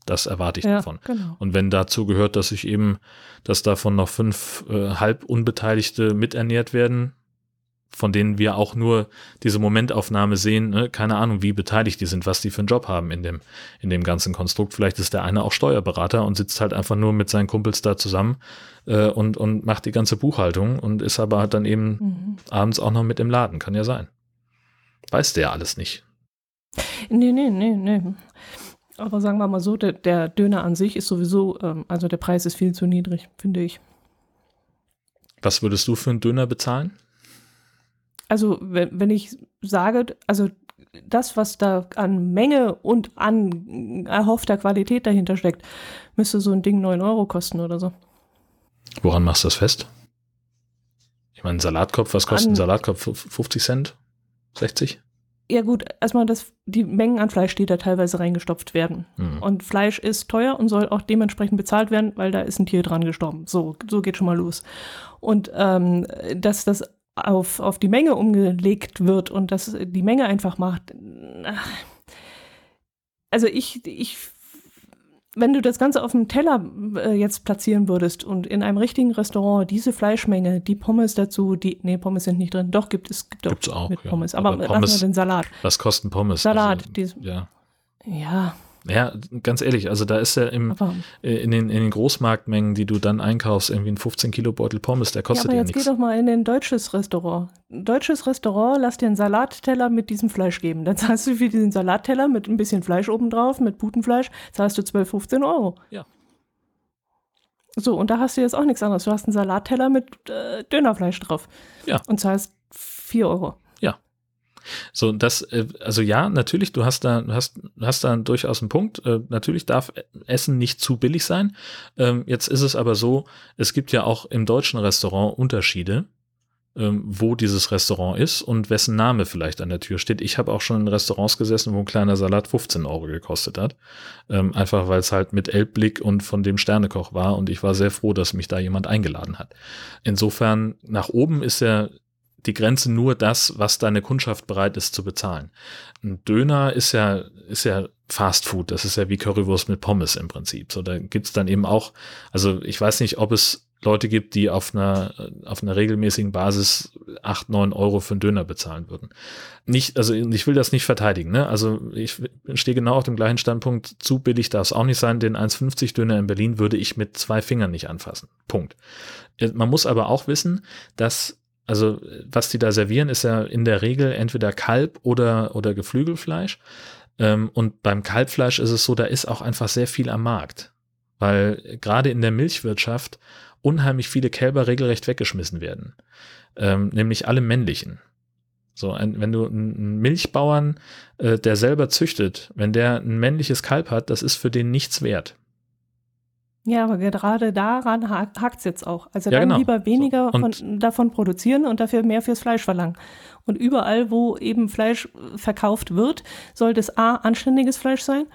Speaker 2: Das erwarte ich
Speaker 1: Ja,
Speaker 2: davon.
Speaker 1: genau.
Speaker 2: Und wenn dazu gehört, dass ich eben, dass davon noch fünf äh, halb Unbeteiligte miternährt werden, von denen wir auch nur diese Momentaufnahme sehen, ne? keine Ahnung, wie beteiligt die sind, was die für einen Job haben in dem, in dem ganzen Konstrukt. Vielleicht ist der eine auch Steuerberater und sitzt halt einfach nur mit seinen Kumpels da zusammen äh, und, und macht die ganze Buchhaltung und ist aber dann eben
Speaker 1: Mhm.
Speaker 2: abends auch noch mit im Laden. Kann ja sein. Weiß der alles nicht.
Speaker 1: Nee, nee, nee, nee. Aber sagen wir mal so, der, der Döner an sich ist sowieso, ähm, also der Preis ist viel zu niedrig, finde ich.
Speaker 2: Was würdest du für einen Döner bezahlen?
Speaker 1: Also wenn, wenn ich sage, also das, was da an Menge und an erhoffter Qualität dahinter steckt, müsste so ein Ding 9 Euro kosten oder so.
Speaker 2: Woran machst du das fest? Ich meine, ein Salatkopf, was kostet ein
Speaker 1: An-
Speaker 2: Salatkopf? 50 Cent? 60?
Speaker 1: Ja gut, erstmal das, die Mengen an Fleisch, die da teilweise reingestopft werden.
Speaker 2: Hm.
Speaker 1: Und Fleisch ist teuer und soll auch dementsprechend bezahlt werden, weil da ist ein Tier dran gestorben. So, so geht schon mal los. Und ähm, dass das auf, auf die Menge umgelegt wird und dass die Menge einfach macht. ach. Also ich, ich, wenn du das Ganze auf dem Teller äh, jetzt platzieren würdest und in einem richtigen Restaurant diese Fleischmenge, die Pommes dazu, die, nee, Pommes sind nicht drin, doch gibt es, gibt
Speaker 2: Gibt's auch,
Speaker 1: mit
Speaker 2: ja.
Speaker 1: Pommes, aber,
Speaker 2: Aber
Speaker 1: lassen
Speaker 2: Pommes-
Speaker 1: wir den Salat.
Speaker 2: Was kosten Pommes?
Speaker 1: Salat,
Speaker 2: Also,
Speaker 1: die-
Speaker 2: ja.
Speaker 1: Ja,
Speaker 2: ja, ganz ehrlich, also da ist ja im, äh, in, den, in den Großmarktmengen, die du dann einkaufst, irgendwie ein 15 Kilo Beutel Pommes, der
Speaker 1: Ja,
Speaker 2: kostet
Speaker 1: aber
Speaker 2: ja,
Speaker 1: jetzt geh doch mal in ein deutsches Restaurant. Ein deutsches Restaurant, lass dir einen Salatteller mit diesem Fleisch geben. Dann zahlst du für diesen Salatteller mit ein bisschen Fleisch obendrauf, mit Putenfleisch, zahlst du 12, 15 Euro.
Speaker 2: Ja.
Speaker 1: So, und da hast du jetzt auch nichts anderes. Du hast einen Salatteller mit äh, Dönerfleisch drauf.
Speaker 2: Ja.
Speaker 1: Und zahlst 4 Euro.
Speaker 2: So, das, äh, also ja, natürlich, du hast da, hast, du hast da durchaus einen Punkt. Äh, natürlich darf Essen nicht zu billig sein. Ähm, jetzt ist es aber so, es gibt ja auch im deutschen Restaurant Unterschiede, ähm, wo dieses Restaurant ist und wessen Name vielleicht an der Tür steht. Ich habe auch schon in Restaurants gesessen, wo ein kleiner Salat 15 Euro gekostet hat. Ähm, einfach weil es halt mit Elbblick und von dem Sternekoch war und ich war sehr froh, dass mich da jemand eingeladen hat. Insofern, nach oben ist ja die Grenze nur das, was deine Kundschaft bereit ist zu bezahlen. Ein Döner ist ja, ist ja Fast Food, das ist ja wie Currywurst mit Pommes im Prinzip. So, da gibt's dann eben auch, also ich weiß nicht, ob es Leute gibt, die auf einer, auf einer regelmäßigen Basis acht neun Euro für einen Döner bezahlen würden. Nicht, also ich will das nicht verteidigen, ne? Also ich stehe genau auf dem gleichen Standpunkt, zu billig darf es auch nicht sein, den 1,50 Döner in Berlin würde ich mit zwei Fingern nicht anfassen. Punkt. Man muss aber auch wissen, dass also was die da servieren, ist ja in der Regel entweder Kalb oder, oder Geflügelfleisch. Ähm, und beim Kalbfleisch ist es so, da ist auch einfach sehr viel am Markt. Weil gerade in der Milchwirtschaft unheimlich viele Kälber regelrecht weggeschmissen werden. Ähm, nämlich alle männlichen. So, ein, wenn du einen Milchbauern, äh, der selber züchtet, wenn der ein männliches Kalb hat, das ist für den nichts wert.
Speaker 1: Ja, aber gerade daran hakt es jetzt auch. Also
Speaker 2: Ja,
Speaker 1: dann
Speaker 2: genau.
Speaker 1: lieber weniger
Speaker 2: So,
Speaker 1: von, davon produzieren und dafür mehr fürs Fleisch verlangen. Und überall, wo eben Fleisch äh, verkauft wird, sollte es A, anständiges Fleisch sein,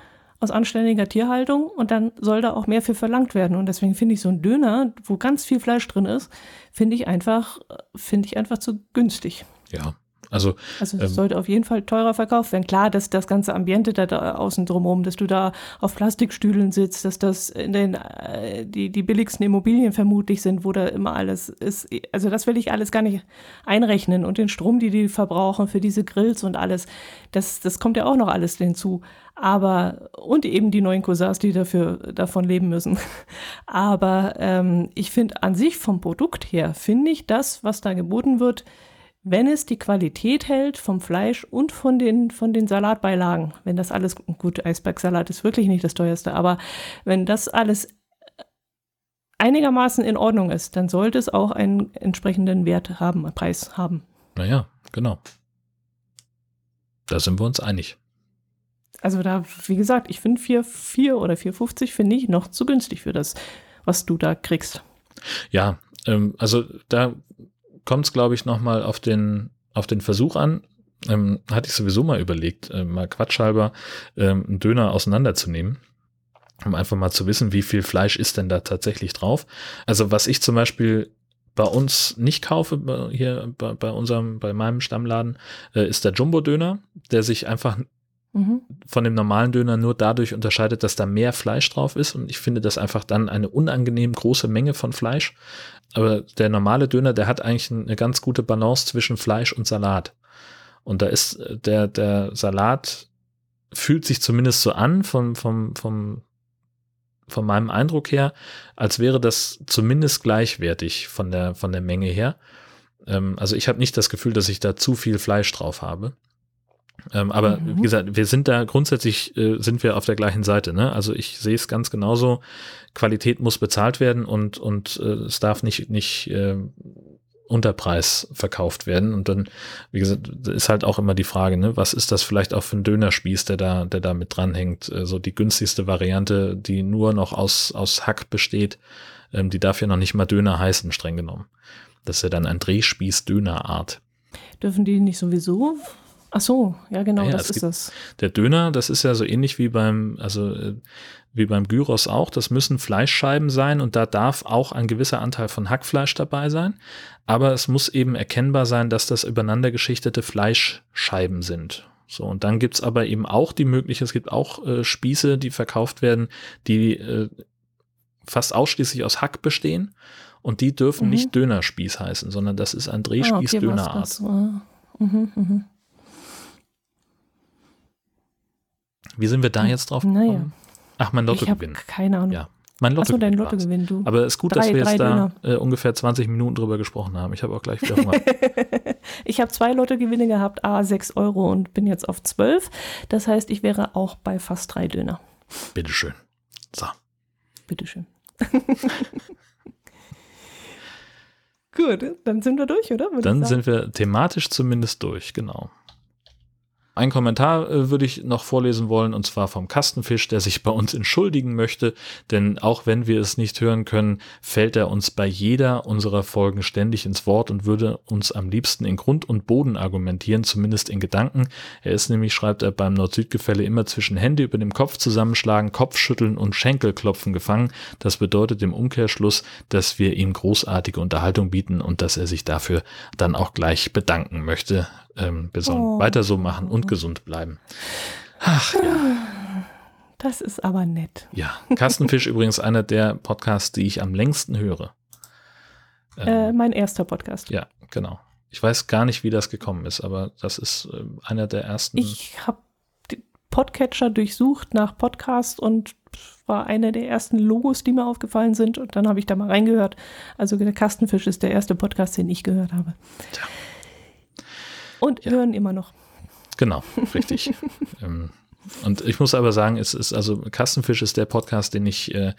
Speaker 1: aus anständiger Tierhaltung und dann soll da auch mehr für verlangt werden. Und deswegen finde ich so ein Döner, wo ganz viel Fleisch drin ist, finde ich einfach, äh, finde ich einfach zu günstig.
Speaker 2: Ja, also
Speaker 1: Also
Speaker 2: Ähm.
Speaker 1: es sollte auf jeden Fall teurer verkauft werden. Klar, dass das ganze Ambiente da, da außen drumherum, dass du da auf Plastikstühlen sitzt, dass das in den äh, die, die billigsten Immobilien vermutlich sind, wo da immer alles ist. Also das will ich alles gar nicht einrechnen. Und den Strom, die die verbrauchen für diese Grills und alles, das, das kommt ja auch noch alles hinzu. Aber, und eben die neuen Cousins, die dafür, davon leben müssen. Aber ähm, ich finde an sich vom Produkt her, finde ich das, was da geboten wird, wenn es die Qualität hält vom Fleisch und von den, von den Salatbeilagen, wenn das alles, gut, Eisbergsalat ist wirklich nicht das teuerste, aber wenn das alles einigermaßen in Ordnung ist, dann sollte es auch einen entsprechenden Wert haben, einen Preis haben.
Speaker 2: Naja, genau. Da sind wir uns einig.
Speaker 1: Also da, wie gesagt, ich finde 4, 4 oder 4,50 finde ich noch zu günstig für das, was du da kriegst.
Speaker 2: Ja, ähm, also da kommt es, glaube ich, nochmal auf den, auf den Versuch an. Ähm, hatte ich sowieso mal überlegt, äh, mal quatschhalber ähm, einen Döner auseinanderzunehmen, um einfach mal zu wissen, wie viel Fleisch ist denn da tatsächlich drauf. Also was ich zum Beispiel bei uns nicht kaufe, hier bei, bei unserem, bei meinem Stammladen, äh, ist der Jumbo-Döner, der sich einfach
Speaker 1: Mhm.
Speaker 2: von dem normalen Döner nur dadurch unterscheidet, dass da mehr Fleisch drauf ist. Und ich finde das einfach dann eine unangenehm große Menge von Fleisch. Aber der normale Döner, der hat eigentlich eine ganz gute Balance zwischen Fleisch und Salat. Und da ist äh, der, der Salat fühlt sich zumindest so an vom, vom, vom, von meinem Eindruck her, als wäre das zumindest gleichwertig von der, von der Menge her. Ähm, also ich habe nicht das Gefühl, dass ich da zu viel Fleisch drauf habe. Ähm, aber
Speaker 1: Mhm.
Speaker 2: wie gesagt, wir sind da grundsätzlich äh, sind wir auf der gleichen Seite. Ne? Also ich sehe es ganz genauso. Qualität muss bezahlt werden und und äh, es darf nicht nicht äh, Unterpreis verkauft werden. Und dann, wie gesagt, ist halt auch immer die Frage, ne, was ist das vielleicht auch für ein Dönerspieß, der da, der da mit dranhängt? Äh, So die günstigste Variante, die nur noch aus, aus Hack besteht, ähm, die darf ja noch nicht mal Döner heißen, streng genommen. Das ist ja dann ein Drehspieß Dönerart.
Speaker 1: Dürfen die nicht sowieso? Ach so, ja genau,
Speaker 2: Ja,
Speaker 1: das
Speaker 2: es
Speaker 1: ist
Speaker 2: gibt-
Speaker 1: das.
Speaker 2: Der Döner, das ist ja so ähnlich wie beim, also äh, wie beim Gyros auch, das müssen Fleischscheiben sein und da darf auch ein gewisser Anteil von Hackfleisch dabei sein. Aber es muss eben erkennbar sein, dass das übereinander geschichtete Fleischscheiben sind. So, und dann gibt's aber eben auch die Möglichkeit, es gibt auch äh, Spieße, die verkauft werden, die äh, fast ausschließlich aus Hack bestehen. Und die dürfen
Speaker 1: Mhm.
Speaker 2: nicht Dönerspieß heißen, sondern das ist ein
Speaker 1: Ah,
Speaker 2: Drehspieß
Speaker 1: okay, war. Mhm, mhm.
Speaker 2: Wie sind wir da jetzt drauf
Speaker 1: Naja.
Speaker 2: gekommen? Ach, mein
Speaker 1: Ich habe
Speaker 2: Lottogewinn.
Speaker 1: keine Ahnung.
Speaker 2: Ja, mein
Speaker 1: Achso,
Speaker 2: Lottogewinn.
Speaker 1: dein. Lottogewinn, du.
Speaker 2: Aber es ist gut, dass
Speaker 1: Drei-
Speaker 2: wir jetzt da äh, ungefähr 20 Minuten drüber gesprochen haben. Ich habe auch gleich wieder Hunger.
Speaker 1: ich habe zwei Lottogewinne gehabt, a 6 Euro und bin jetzt auf 12. Das heißt, ich wäre auch bei fast drei Döner.
Speaker 2: Bitteschön. So.
Speaker 1: Bitteschön. Gut, dann sind wir durch, oder? Würde
Speaker 2: Dann sind wir thematisch zumindest durch, genau. Ein Kommentar äh, würde ich noch vorlesen wollen, und zwar vom Kastenfisch, der sich bei uns entschuldigen möchte, denn auch wenn wir es nicht hören können, fällt er uns bei jeder unserer Folgen ständig ins Wort und würde uns am liebsten in Grund und Boden argumentieren, zumindest in Gedanken. Er ist nämlich, schreibt er, beim Nord-Süd-Gefälle immer zwischen Hände über dem Kopf zusammenschlagen, Kopfschütteln und Schenkelklopfen gefangen. Das bedeutet im Umkehrschluss, dass wir ihm großartige Unterhaltung bieten und dass er sich dafür dann auch gleich bedanken möchte. Ähm, wir sollen
Speaker 1: Oh.
Speaker 2: weiter so machen und gesund bleiben. Ach ja.
Speaker 1: Das ist aber nett.
Speaker 2: Ja, Kastenfisch übrigens einer der Podcasts, die ich am längsten höre. Ähm,
Speaker 1: Äh, mein erster Podcast.
Speaker 2: ja, genau. Ich weiß gar nicht, wie das gekommen ist, aber das ist äh, einer der ersten.
Speaker 1: Ich habe Podcatcher durchsucht nach Podcast und war einer der ersten Logos, die mir aufgefallen sind. Und dann habe ich da mal reingehört. Also der Kastenfisch ist der erste Podcast, den ich gehört habe.
Speaker 2: Tja.
Speaker 1: Und
Speaker 2: Ja.
Speaker 1: hören immer noch.
Speaker 2: Genau, richtig. ähm, und ich muss aber sagen, es ist also Kastenfisch ist der Podcast, den ich äh,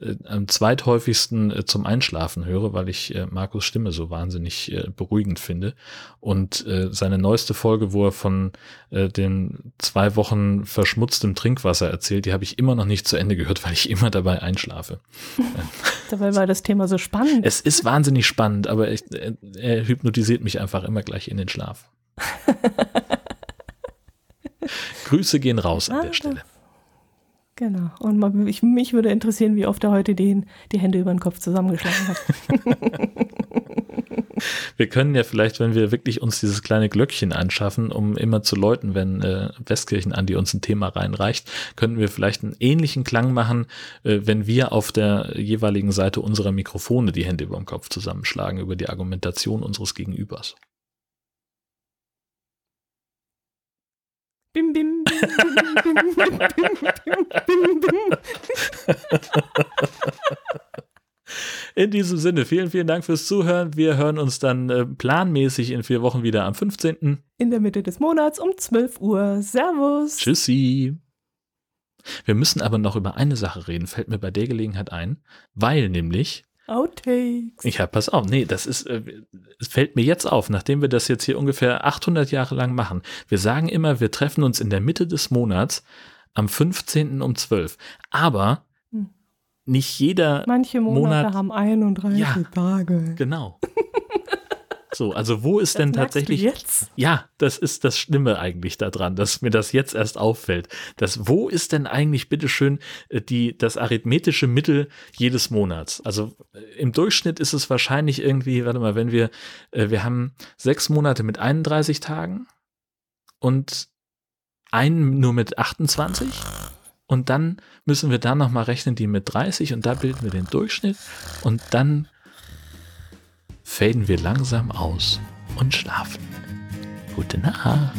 Speaker 2: äh, am zweithäufigsten äh, zum Einschlafen höre, weil ich äh, Markus Stimme so wahnsinnig äh, beruhigend finde. Und äh, seine neueste Folge, wo er von äh, den zwei Wochen verschmutztem Trinkwasser erzählt, die habe ich immer noch nicht zu Ende gehört, weil ich immer dabei einschlafe.
Speaker 1: Dabei war das Thema so spannend.
Speaker 2: Es ist wahnsinnig spannend, aber ich, er, er hypnotisiert mich einfach immer gleich in den Schlaf. Grüße gehen raus an
Speaker 1: Ah,
Speaker 2: der Stelle.
Speaker 1: Genau. Und mal, ich, mich würde interessieren, wie oft er heute den, die Hände über den Kopf zusammengeschlagen hat.
Speaker 2: Wir können ja vielleicht, wenn wir wirklich uns dieses kleine Glöckchen anschaffen, um immer zu läuten, wenn äh, Westkirchen Andi uns ein Thema reinreicht, könnten wir vielleicht einen ähnlichen Klang machen, äh, wenn wir auf der jeweiligen Seite unserer Mikrofone die Hände über dem Kopf zusammenschlagen über die Argumentation unseres Gegenübers.
Speaker 1: Bim, bim, bim, bim, bim, bim, bim, bim.
Speaker 2: In diesem Sinne, vielen, vielen Dank fürs Zuhören. Wir hören uns dann äh, planmäßig in vier Wochen wieder am 15.
Speaker 1: In der Mitte des Monats um 12 Uhr. Servus.
Speaker 2: Tschüssi. Wir müssen aber noch über eine Sache reden, fällt mir bei der Gelegenheit ein, weil nämlich,
Speaker 1: Outtakes.
Speaker 2: ich habe, pass auf, nee, das ist, äh, es fällt mir jetzt auf, nachdem wir das jetzt hier ungefähr 800 Jahre lang machen. Wir sagen immer, wir treffen uns in der Mitte des Monats am 15. um 12. Aber
Speaker 1: Hm.
Speaker 2: nicht jeder,
Speaker 1: Manche Monate
Speaker 2: Monat-
Speaker 1: haben 31
Speaker 2: Ja.
Speaker 1: Tage.
Speaker 2: genau. So, also wo ist
Speaker 1: Das
Speaker 2: denn tatsächlich
Speaker 1: jetzt?
Speaker 2: Ja, das ist das Schlimme eigentlich daran, dass mir das jetzt erst auffällt. Das, wo ist denn eigentlich bitteschön äh, die, das arithmetische Mittel jedes Monats? Also äh, im Durchschnitt ist es wahrscheinlich irgendwie, warte mal, wenn wir, äh, wir haben sechs Monate mit 31 Tagen und einen nur mit 28 und dann müssen wir da nochmal rechnen, die mit 30 und da bilden wir den Durchschnitt und dann faden wir langsam aus und schlafen. Gute Nacht.